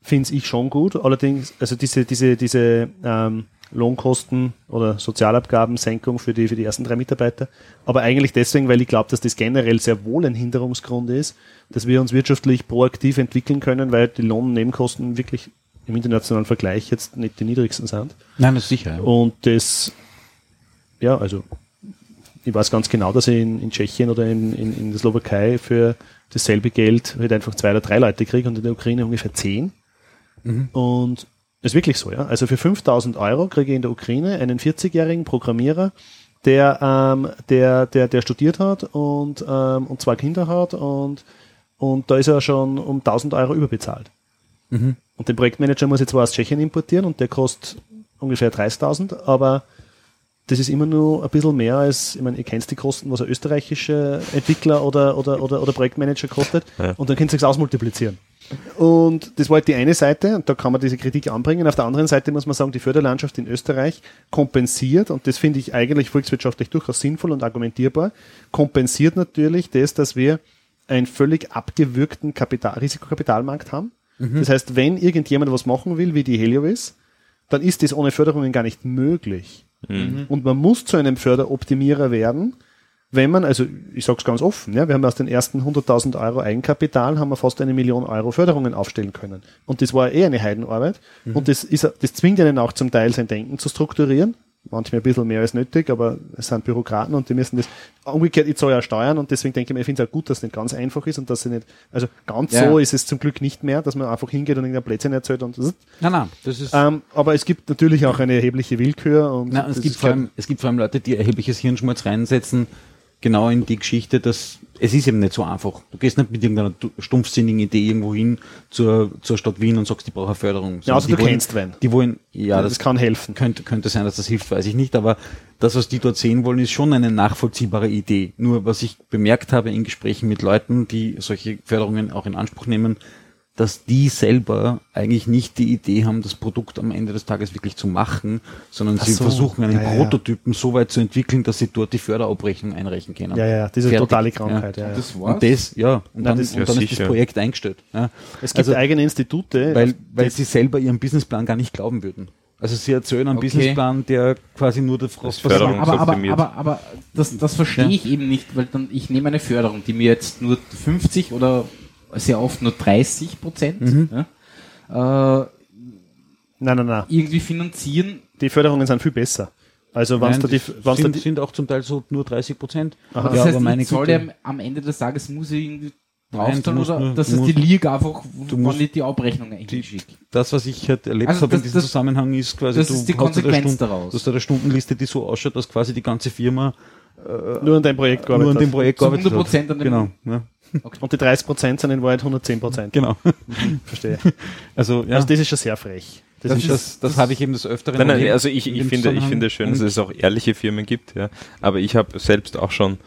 finde ich schon gut. Allerdings, also diese, diese, diese ähm, Lohnkosten oder Sozialabgabensenkung für die, für die ersten drei Mitarbeiter. Aber eigentlich deswegen, weil ich glaube, dass das generell sehr wohl ein Hinderungsgrund ist, dass wir uns wirtschaftlich proaktiv entwickeln können, weil die Lohnnebenkosten wirklich im internationalen Vergleich jetzt nicht die niedrigsten sind. Nein, das ist sicher. Und das, ja, also ich weiß ganz genau, dass ich in, in Tschechien oder in, in, in der Slowakei für dasselbe Geld halt einfach zwei oder drei Leute kriege und in der Ukraine ungefähr zehn. Und das ist wirklich so, ja. Also für 5000 Euro kriege ich in der Ukraine einen 40-jährigen Programmierer, der, ähm, der, der, der studiert hat und, ähm, und zwei Kinder hat und, und da ist er schon um 1000 Euro überbezahlt. Und den Projektmanager muss ich zwar aus Tschechien importieren und der kostet ungefähr 30.000, aber das ist immer nur ein bisschen mehr als, ich meine, ihr kennt die Kosten, was ein österreichischer Entwickler oder, oder, oder, oder Projektmanager kostet Ja. und dann könnt ihr es ausmultiplizieren. Und das war halt die eine Seite, und da kann man diese Kritik anbringen. Auf der anderen Seite muss man sagen, die Förderlandschaft in Österreich kompensiert, und das finde ich eigentlich volkswirtschaftlich durchaus sinnvoll und argumentierbar, kompensiert natürlich das, dass wir einen völlig abgewürgten Kapital, Risikokapitalmarkt haben. Das heißt, wenn irgendjemand was machen will, wie die Heliovis, dann ist das ohne Förderungen gar nicht möglich. Und man muss zu einem Förderoptimierer werden, wenn man, also ich sage es ganz offen, ja, wir haben aus den ersten 100.000 Euro Eigenkapital haben wir fast eine Million Euro Förderungen aufstellen können. Und das war eh eine Heidenarbeit. Und das, ist, das zwingt einen auch zum Teil sein Denken zu strukturieren. Manchmal ein bisschen mehr als nötig, aber es sind Bürokraten und die müssen das, umgekehrt, ich zahle ja Steuern und deswegen denke ich mir, ich finde es auch gut, dass es nicht ganz einfach ist und dass sie nicht, also ganz Ja. so ist es zum Glück nicht mehr, dass man einfach hingeht und irgendein Plätzchen erzählt und Nein, nein, das ist... ähm, aber es gibt natürlich auch eine erhebliche Willkür und Nein, es gibt, vor allem, es gibt vor allem Leute, die erhebliches Hirnschmalz reinsetzen, genau in die Geschichte, dass es ist eben nicht so einfach. Du gehst nicht mit irgendeiner stumpfsinnigen Idee irgendwo hin zur, zur Stadt Wien und sagst, die brauchen Förderung. Ja, also die du wollen, kennst wen. Die wollen, ja, das, das, kann helfen. könnte, könnte sein, dass das hilft, weiß ich nicht, aber das, was die dort sehen wollen, ist schon eine nachvollziehbare Idee. Nur was ich bemerkt habe in Gesprächen mit Leuten, die solche Förderungen auch in Anspruch nehmen, dass die selber eigentlich nicht die Idee haben, das Produkt am Ende des Tages wirklich zu machen, sondern Ach sie so. versuchen, einen Ja, ja, ja. Prototypen so weit zu entwickeln, dass sie dort die Förderabrechnung einreichen können. Ja, ja, diese Fertig. totale Krankheit. Ja. Ja, Das war's. Und das, ja, und Nein, dann, und Ja, dann ist das Projekt eingestellt. Ja. Es gibt Also, eigene Institute. weil, weil sie selber ihren Businessplan gar nicht glauben würden. Also sie erzählen einen Okay. Businessplan, der quasi nur der Frost Das Förderung- aber, aber, aber, aber das, das verstehe Ja. ich eben nicht, weil dann ich nehme eine Förderung, die mir jetzt nur 50 oder sehr oft nur 30 Prozent Mhm. ja, äh, nein, nein, nein. irgendwie finanzieren. Die Förderungen sind viel besser. Also wenn da die, wenn's da sind, die sind auch zum Teil so nur 30 Prozent. Aber Ja, das heißt, aber meine soll Güte. der am Ende des Tages muss ich irgendwie drauf tun musst oder nur- das du ist die Liga einfach, du musst- ich die Abrechnung hinschicke. Das, was ich halt erlebt Also habe in diesem das- Zusammenhang, ist quasi, das du ist die hast da eine Konsequenz Stunde- daraus. Du hast da eine Stundenliste, die so ausschaut, dass quasi die ganze Firma nur an deinem Projekt nur an gearbeitet dem. Projekt Zu gearbeitet 100% an hat. dem- Genau, ja, Und die 30 Prozent sind in Wahrheit 110 Prozent. genau. Verstehe. Also, ja. Also das ist schon sehr frech. Das, Das ist Das, das habe ich eben des Öfteren. Nein, nein, erlebt also ich, ich finde, ich finde es schön, dass es auch ehrliche Firmen gibt, ja. Aber ich habe selbst auch schon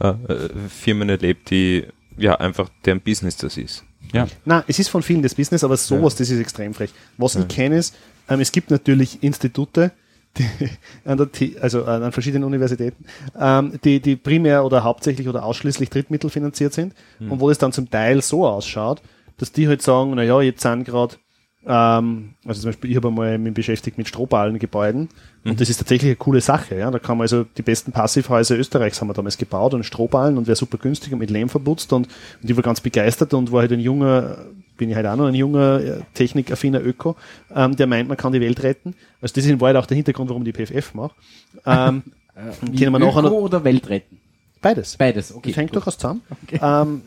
äh, äh, Firmen erlebt, die ja einfach deren Business das ist. Ja. Na, es ist von vielen das Business, aber sowas, das ist extrem frech. Was ich kenne ist, ähm, es gibt natürlich Institute, die, an der also an verschiedenen Universitäten, ähm, die, die primär oder hauptsächlich oder ausschließlich drittmittelfinanziert sind. Und wo es dann zum Teil so ausschaut, dass die halt sagen, na ja, jetzt sind gerade ähm, also zum Beispiel, ich habe einmal mich beschäftigt mit Strohballengebäuden und das ist tatsächlich eine coole Sache. Ja? Da kann man also die besten Passivhäuser Österreichs haben wir damals gebaut und Strohballen und wäre super günstig und mit Lehm verputzt und, und ich war ganz begeistert und war halt ein junger, bin ich halt auch noch ein junger, äh, technikaffiner Öko, ähm, der meint, man kann die Welt retten. Also das ist in Wahrheit auch der Hintergrund, warum ich die PFF mache. Ähm, Wie können wir nachher Öko noch- oder Welt retten? Beides. Beides, okay. Das hängt gut. durchaus zusammen. Ähm,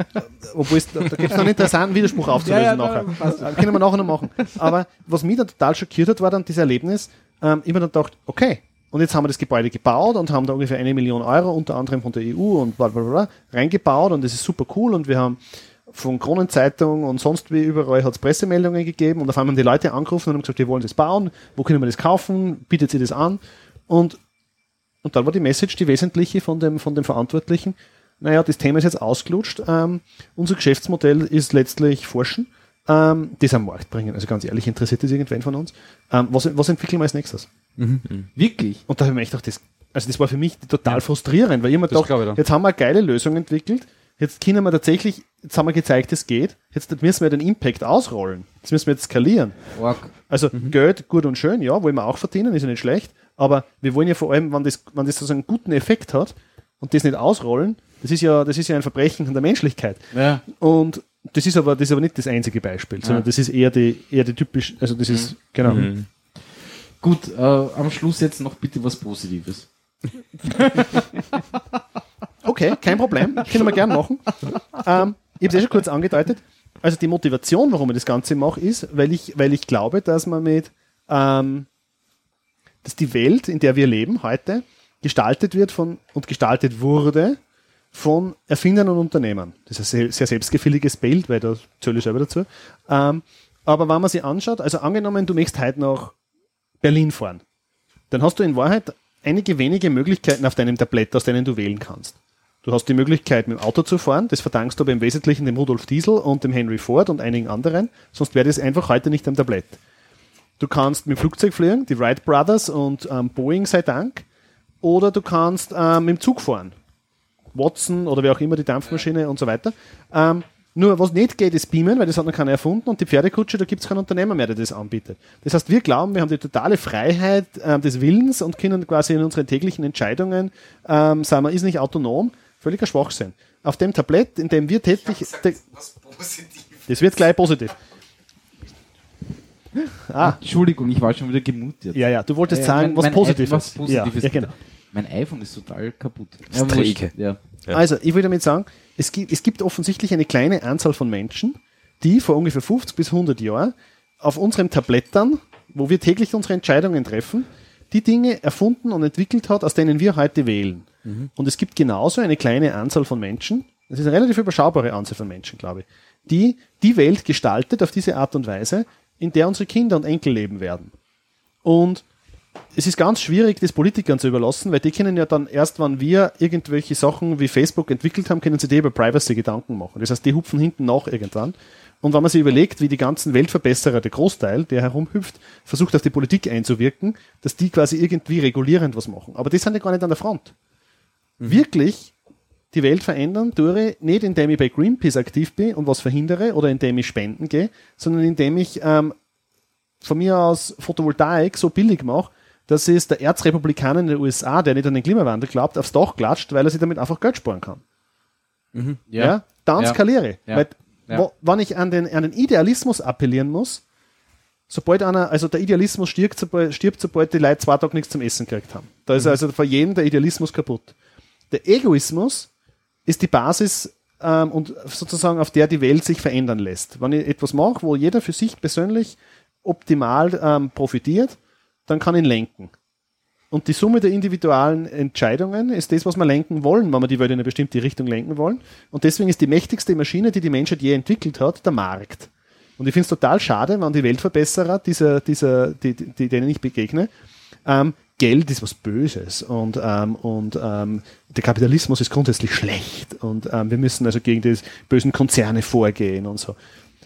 obwohl es, da, da gibt es einen interessanten Widerspruch aufzulösen Ja, ja, nachher. Äh, können wir nachher noch machen. Aber was mich dann total schockiert hat, war dann dieses Erlebnis, ähm, ich mir dann gedacht, okay, und jetzt haben wir das Gebäude gebaut und haben da ungefähr eine Million Euro, unter anderem von der EU und bla bla bla, reingebaut und das ist super cool und wir haben von Kronenzeitung und sonst wie überall hat es Pressemeldungen gegeben und auf einmal haben die Leute angerufen und haben gesagt, wir wollen das bauen, wo können wir das kaufen, bietet sie das an und und dann war die Message, die wesentliche von dem, von dem Verantwortlichen, naja, das Thema ist jetzt ausgelutscht, ähm, unser Geschäftsmodell ist letztlich Forschen, ähm, das am Markt bringen. Also ganz ehrlich, interessiert das irgendwen von uns? Ähm, was, was entwickeln wir als nächstes? Wirklich? Und da habe ich mir echt gedacht, das, also das war für mich total frustrierend, weil ich gedacht, dann. jetzt haben wir eine geile Lösung entwickelt, jetzt können wir tatsächlich, jetzt haben wir gezeigt, es geht, jetzt müssen wir den Impact ausrollen, jetzt müssen wir jetzt skalieren. Org. Also Geld, gut und schön, ja, wollen wir auch verdienen, ist ja nicht schlecht, aber wir wollen ja vor allem, wenn das, wenn das sozusagen einen guten Effekt hat und das nicht ausrollen, das ist ja, das ist ja ein Verbrechen an der Menschlichkeit. Ja. Und das ist aber, das ist aber nicht das einzige Beispiel, sondern das ist eher die, eher die typisch, also das ist, genau. Gut, äh, am Schluss jetzt noch bitte was Positives. Okay, kein Problem, können wir gern machen. Ähm, ich habe es eh schon kurz angedeutet. Also die Motivation, warum ich das Ganze mache, ist, weil ich, weil ich glaube, dass man mit, ähm, dass die Welt, in der wir leben heute, gestaltet wird von und gestaltet wurde von Erfindern und Unternehmern. Das ist ein sehr, sehr selbstgefälliges Bild, weil da zähle ich selber dazu. Ähm, aber wenn man sich anschaut, also angenommen, du möchtest heute nach Berlin fahren, dann hast du in Wahrheit einige wenige Möglichkeiten auf deinem Tablett, aus denen du wählen kannst. Du hast die Möglichkeit, mit dem Auto zu fahren. Das verdankst du aber im Wesentlichen dem Rudolf Diesel und dem Henry Ford und einigen anderen. Sonst wäre das einfach heute nicht am Tablett. Du kannst mit dem Flugzeug fliegen, die Wright Brothers und ähm, Boeing sei Dank. Oder du kannst ähm, mit dem Zug fahren. Watson oder wer auch immer, die Dampfmaschine und so weiter. Ähm, nur was nicht geht, ist Beamen, weil das hat noch keiner erfunden und die Pferdekutsche, da gibt es keinen Unternehmer mehr, der das anbietet. Das heißt, wir glauben, wir haben die totale Freiheit ähm, des Willens und können quasi in unseren täglichen Entscheidungen, ähm, sagen wir, ist nicht autonom, völliger Schwachsinn. Auf dem Tablett, in dem wir tätig, positiv. das wird gleich positiv. Ah, Entschuldigung, ich war schon wieder gemutet. ja, ja, du wolltest Ja, sagen, mein- was mein Positives. was Positives. Ja, ja, genau. Mein iPhone ist total kaputt. Ist wurscht. träge. Ja. Ja. Also, ich will damit sagen, es gibt, es gibt offensichtlich eine kleine Anzahl von Menschen, die vor ungefähr 50 bis 100 Jahren auf unseren Tablettern, wo wir täglich unsere Entscheidungen treffen, die Dinge erfunden und entwickelt hat, aus denen wir heute wählen. Und es gibt genauso eine kleine Anzahl von Menschen, das ist eine relativ überschaubare Anzahl von Menschen, glaube ich, die die Welt gestaltet auf diese Art und Weise, in der unsere Kinder und Enkel leben werden. Und es ist ganz schwierig, das Politikern zu überlassen, weil die können ja dann erst, wenn wir irgendwelche Sachen wie Facebook entwickelt haben, können sie die über Privacy Gedanken machen. Das heißt, die hupfen hinten nach irgendwann. Und wenn man sich überlegt, wie die ganzen Weltverbesserer, der Großteil, der herumhüpft, versucht auf die Politik einzuwirken, dass die quasi irgendwie regulierend was machen. Aber die sind ja gar nicht an der Front. Wirklich die Welt verändern tue ich nicht, indem ich bei Greenpeace aktiv bin und was verhindere oder indem ich spenden gehe, sondern indem ich ähm, von mir aus Photovoltaik so billig mache, dass es der Erzrepublikaner in den USA, der nicht an den Klimawandel glaubt, aufs Dach klatscht, weil er sich damit einfach Geld sparen kann. Ja, dann Ja. skaliere ich. Ja. Weil, Ja. wo, wenn ich an den, an den Idealismus appellieren muss, sobald einer, also der Idealismus stirbt, sobald, stirbt, sobald die Leute zwei Tage nichts zum Essen gekriegt haben. Da Mhm. ist also für jeden der Idealismus kaputt. Der Egoismus ist die Basis ähm, und sozusagen auf der die Welt sich verändern lässt. Wenn ich etwas mache, wo jeder für sich persönlich optimal ähm, profitiert, dann kann ich ihn lenken. Und die Summe der individuellen Entscheidungen ist das, was wir lenken wollen, wenn wir die Welt in eine bestimmte Richtung lenken wollen. Und deswegen ist die mächtigste Maschine, die die Menschheit je entwickelt hat, der Markt. Und ich finde es total schade, wenn die Weltverbesserer, dieser, dieser, die, die, denen ich begegne, ähm, Geld ist was Böses und, ähm, und ähm, der Kapitalismus ist grundsätzlich schlecht und ähm, wir müssen also gegen die bösen Konzerne vorgehen und so.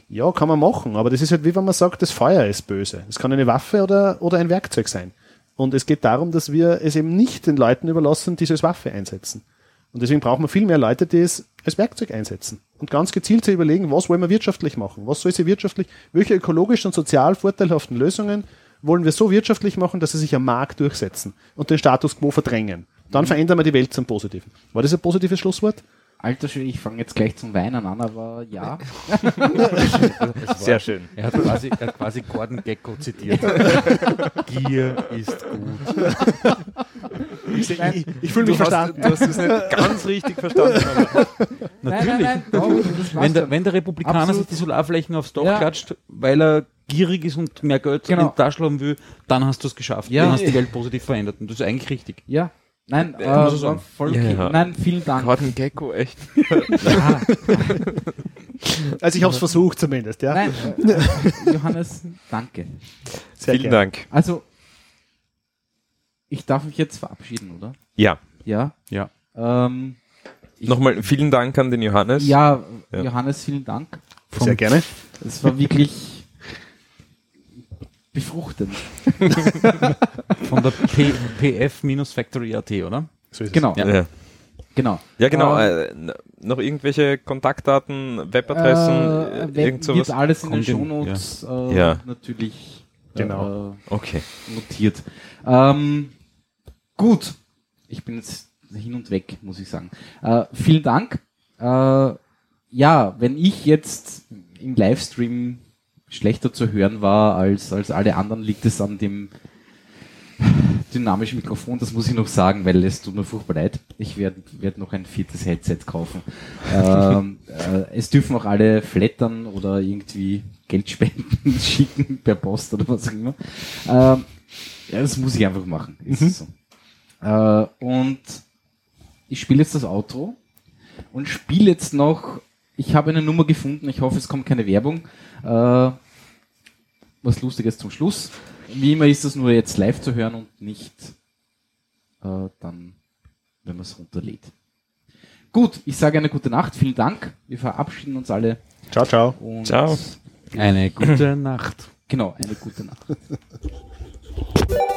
Ja, kann man machen, aber das ist halt wie wenn man sagt, das Feuer ist böse. Es kann eine Waffe oder, oder ein Werkzeug sein. Und es geht darum, dass wir es eben nicht den Leuten überlassen, die es als Waffe einsetzen. Und deswegen brauchen wir viel mehr Leute, die es als Werkzeug einsetzen. Und ganz gezielt zu überlegen, was wollen wir wirtschaftlich machen? Was soll sie wirtschaftlich, welche ökologisch und sozial vorteilhaften Lösungen wollen wir so wirtschaftlich machen, dass sie sich am Markt durchsetzen und den Status quo verdrängen. Dann verändern wir die Welt zum Positiven. War das ein positives Schlusswort? Alter Schwede, ich fange jetzt gleich zum Weinen an, aber ja. Sehr schön. Er hat quasi, er hat quasi Gordon Gecko zitiert. Gier ist gut. Ich, ich, ich fühle mich verstanden. du hast es nicht ganz richtig verstanden. aber- Nein, nein, nein, doch, das Wenn der, wenn der Republikaner Absolut. sich die Solarflächen aufs Dach Ja. klatscht, weil er gierig ist und mehr Geld Genau. in die Tasche haben will, dann hast du es geschafft. Ja. Dann hast du die Welt positiv verändert. Und das ist eigentlich richtig. ja. Ja. Nein, äh, war sagen. voll Ja. okay. Nein, vielen Dank. Gordon Gecko, echt. Ja, Also ich habe es versucht zumindest, ja. nein, äh, Johannes, danke. Sehr Vielen gerne. Dank. Also, ich darf mich jetzt verabschieden, oder? Ja, Ja. Ja. Ähm, nochmal vielen Dank an den Johannes. ja, Ja. Johannes, vielen Dank. Sehr gerne. Es war wirklich befruchtend. Von der PF-Factory.at, oder? So ist es. Genau, Ja. Ja, genau. ja genau. Ähm, Äh, n- noch irgendwelche Kontaktdaten, Webadressen, äh, irgend sowas? wird alles in den Shownotes äh, Ja. natürlich Genau. äh, Okay. notiert. Ähm, gut, ich bin jetzt hin und weg, muss ich sagen. Äh, vielen Dank. Äh, ja, wenn ich jetzt im Livestream schlechter zu hören war als, als alle anderen, liegt es an dem dynamischen Mikrofon, das muss ich noch sagen, weil es tut mir furchtbar leid. Ich werde werd noch ein viertes Headset kaufen. ähm, äh, es dürfen auch alle flattern oder irgendwie Geldspenden schicken per Post oder was auch immer. Ähm, ja, das muss ich einfach machen. Ist so. Äh, und ich spiele jetzt das Outro und spiele jetzt noch, ich habe eine Nummer gefunden, ich hoffe, es kommt keine Werbung. Äh, was Lustiges zum Schluss. Wie immer ist das nur jetzt live zu hören und nicht äh, dann, wenn man es runterlädt. Gut, ich sage eine gute Nacht, vielen Dank. Wir verabschieden uns alle Ciao, ciao. und Ciao. Eine gute Nacht. genau, eine gute Nacht.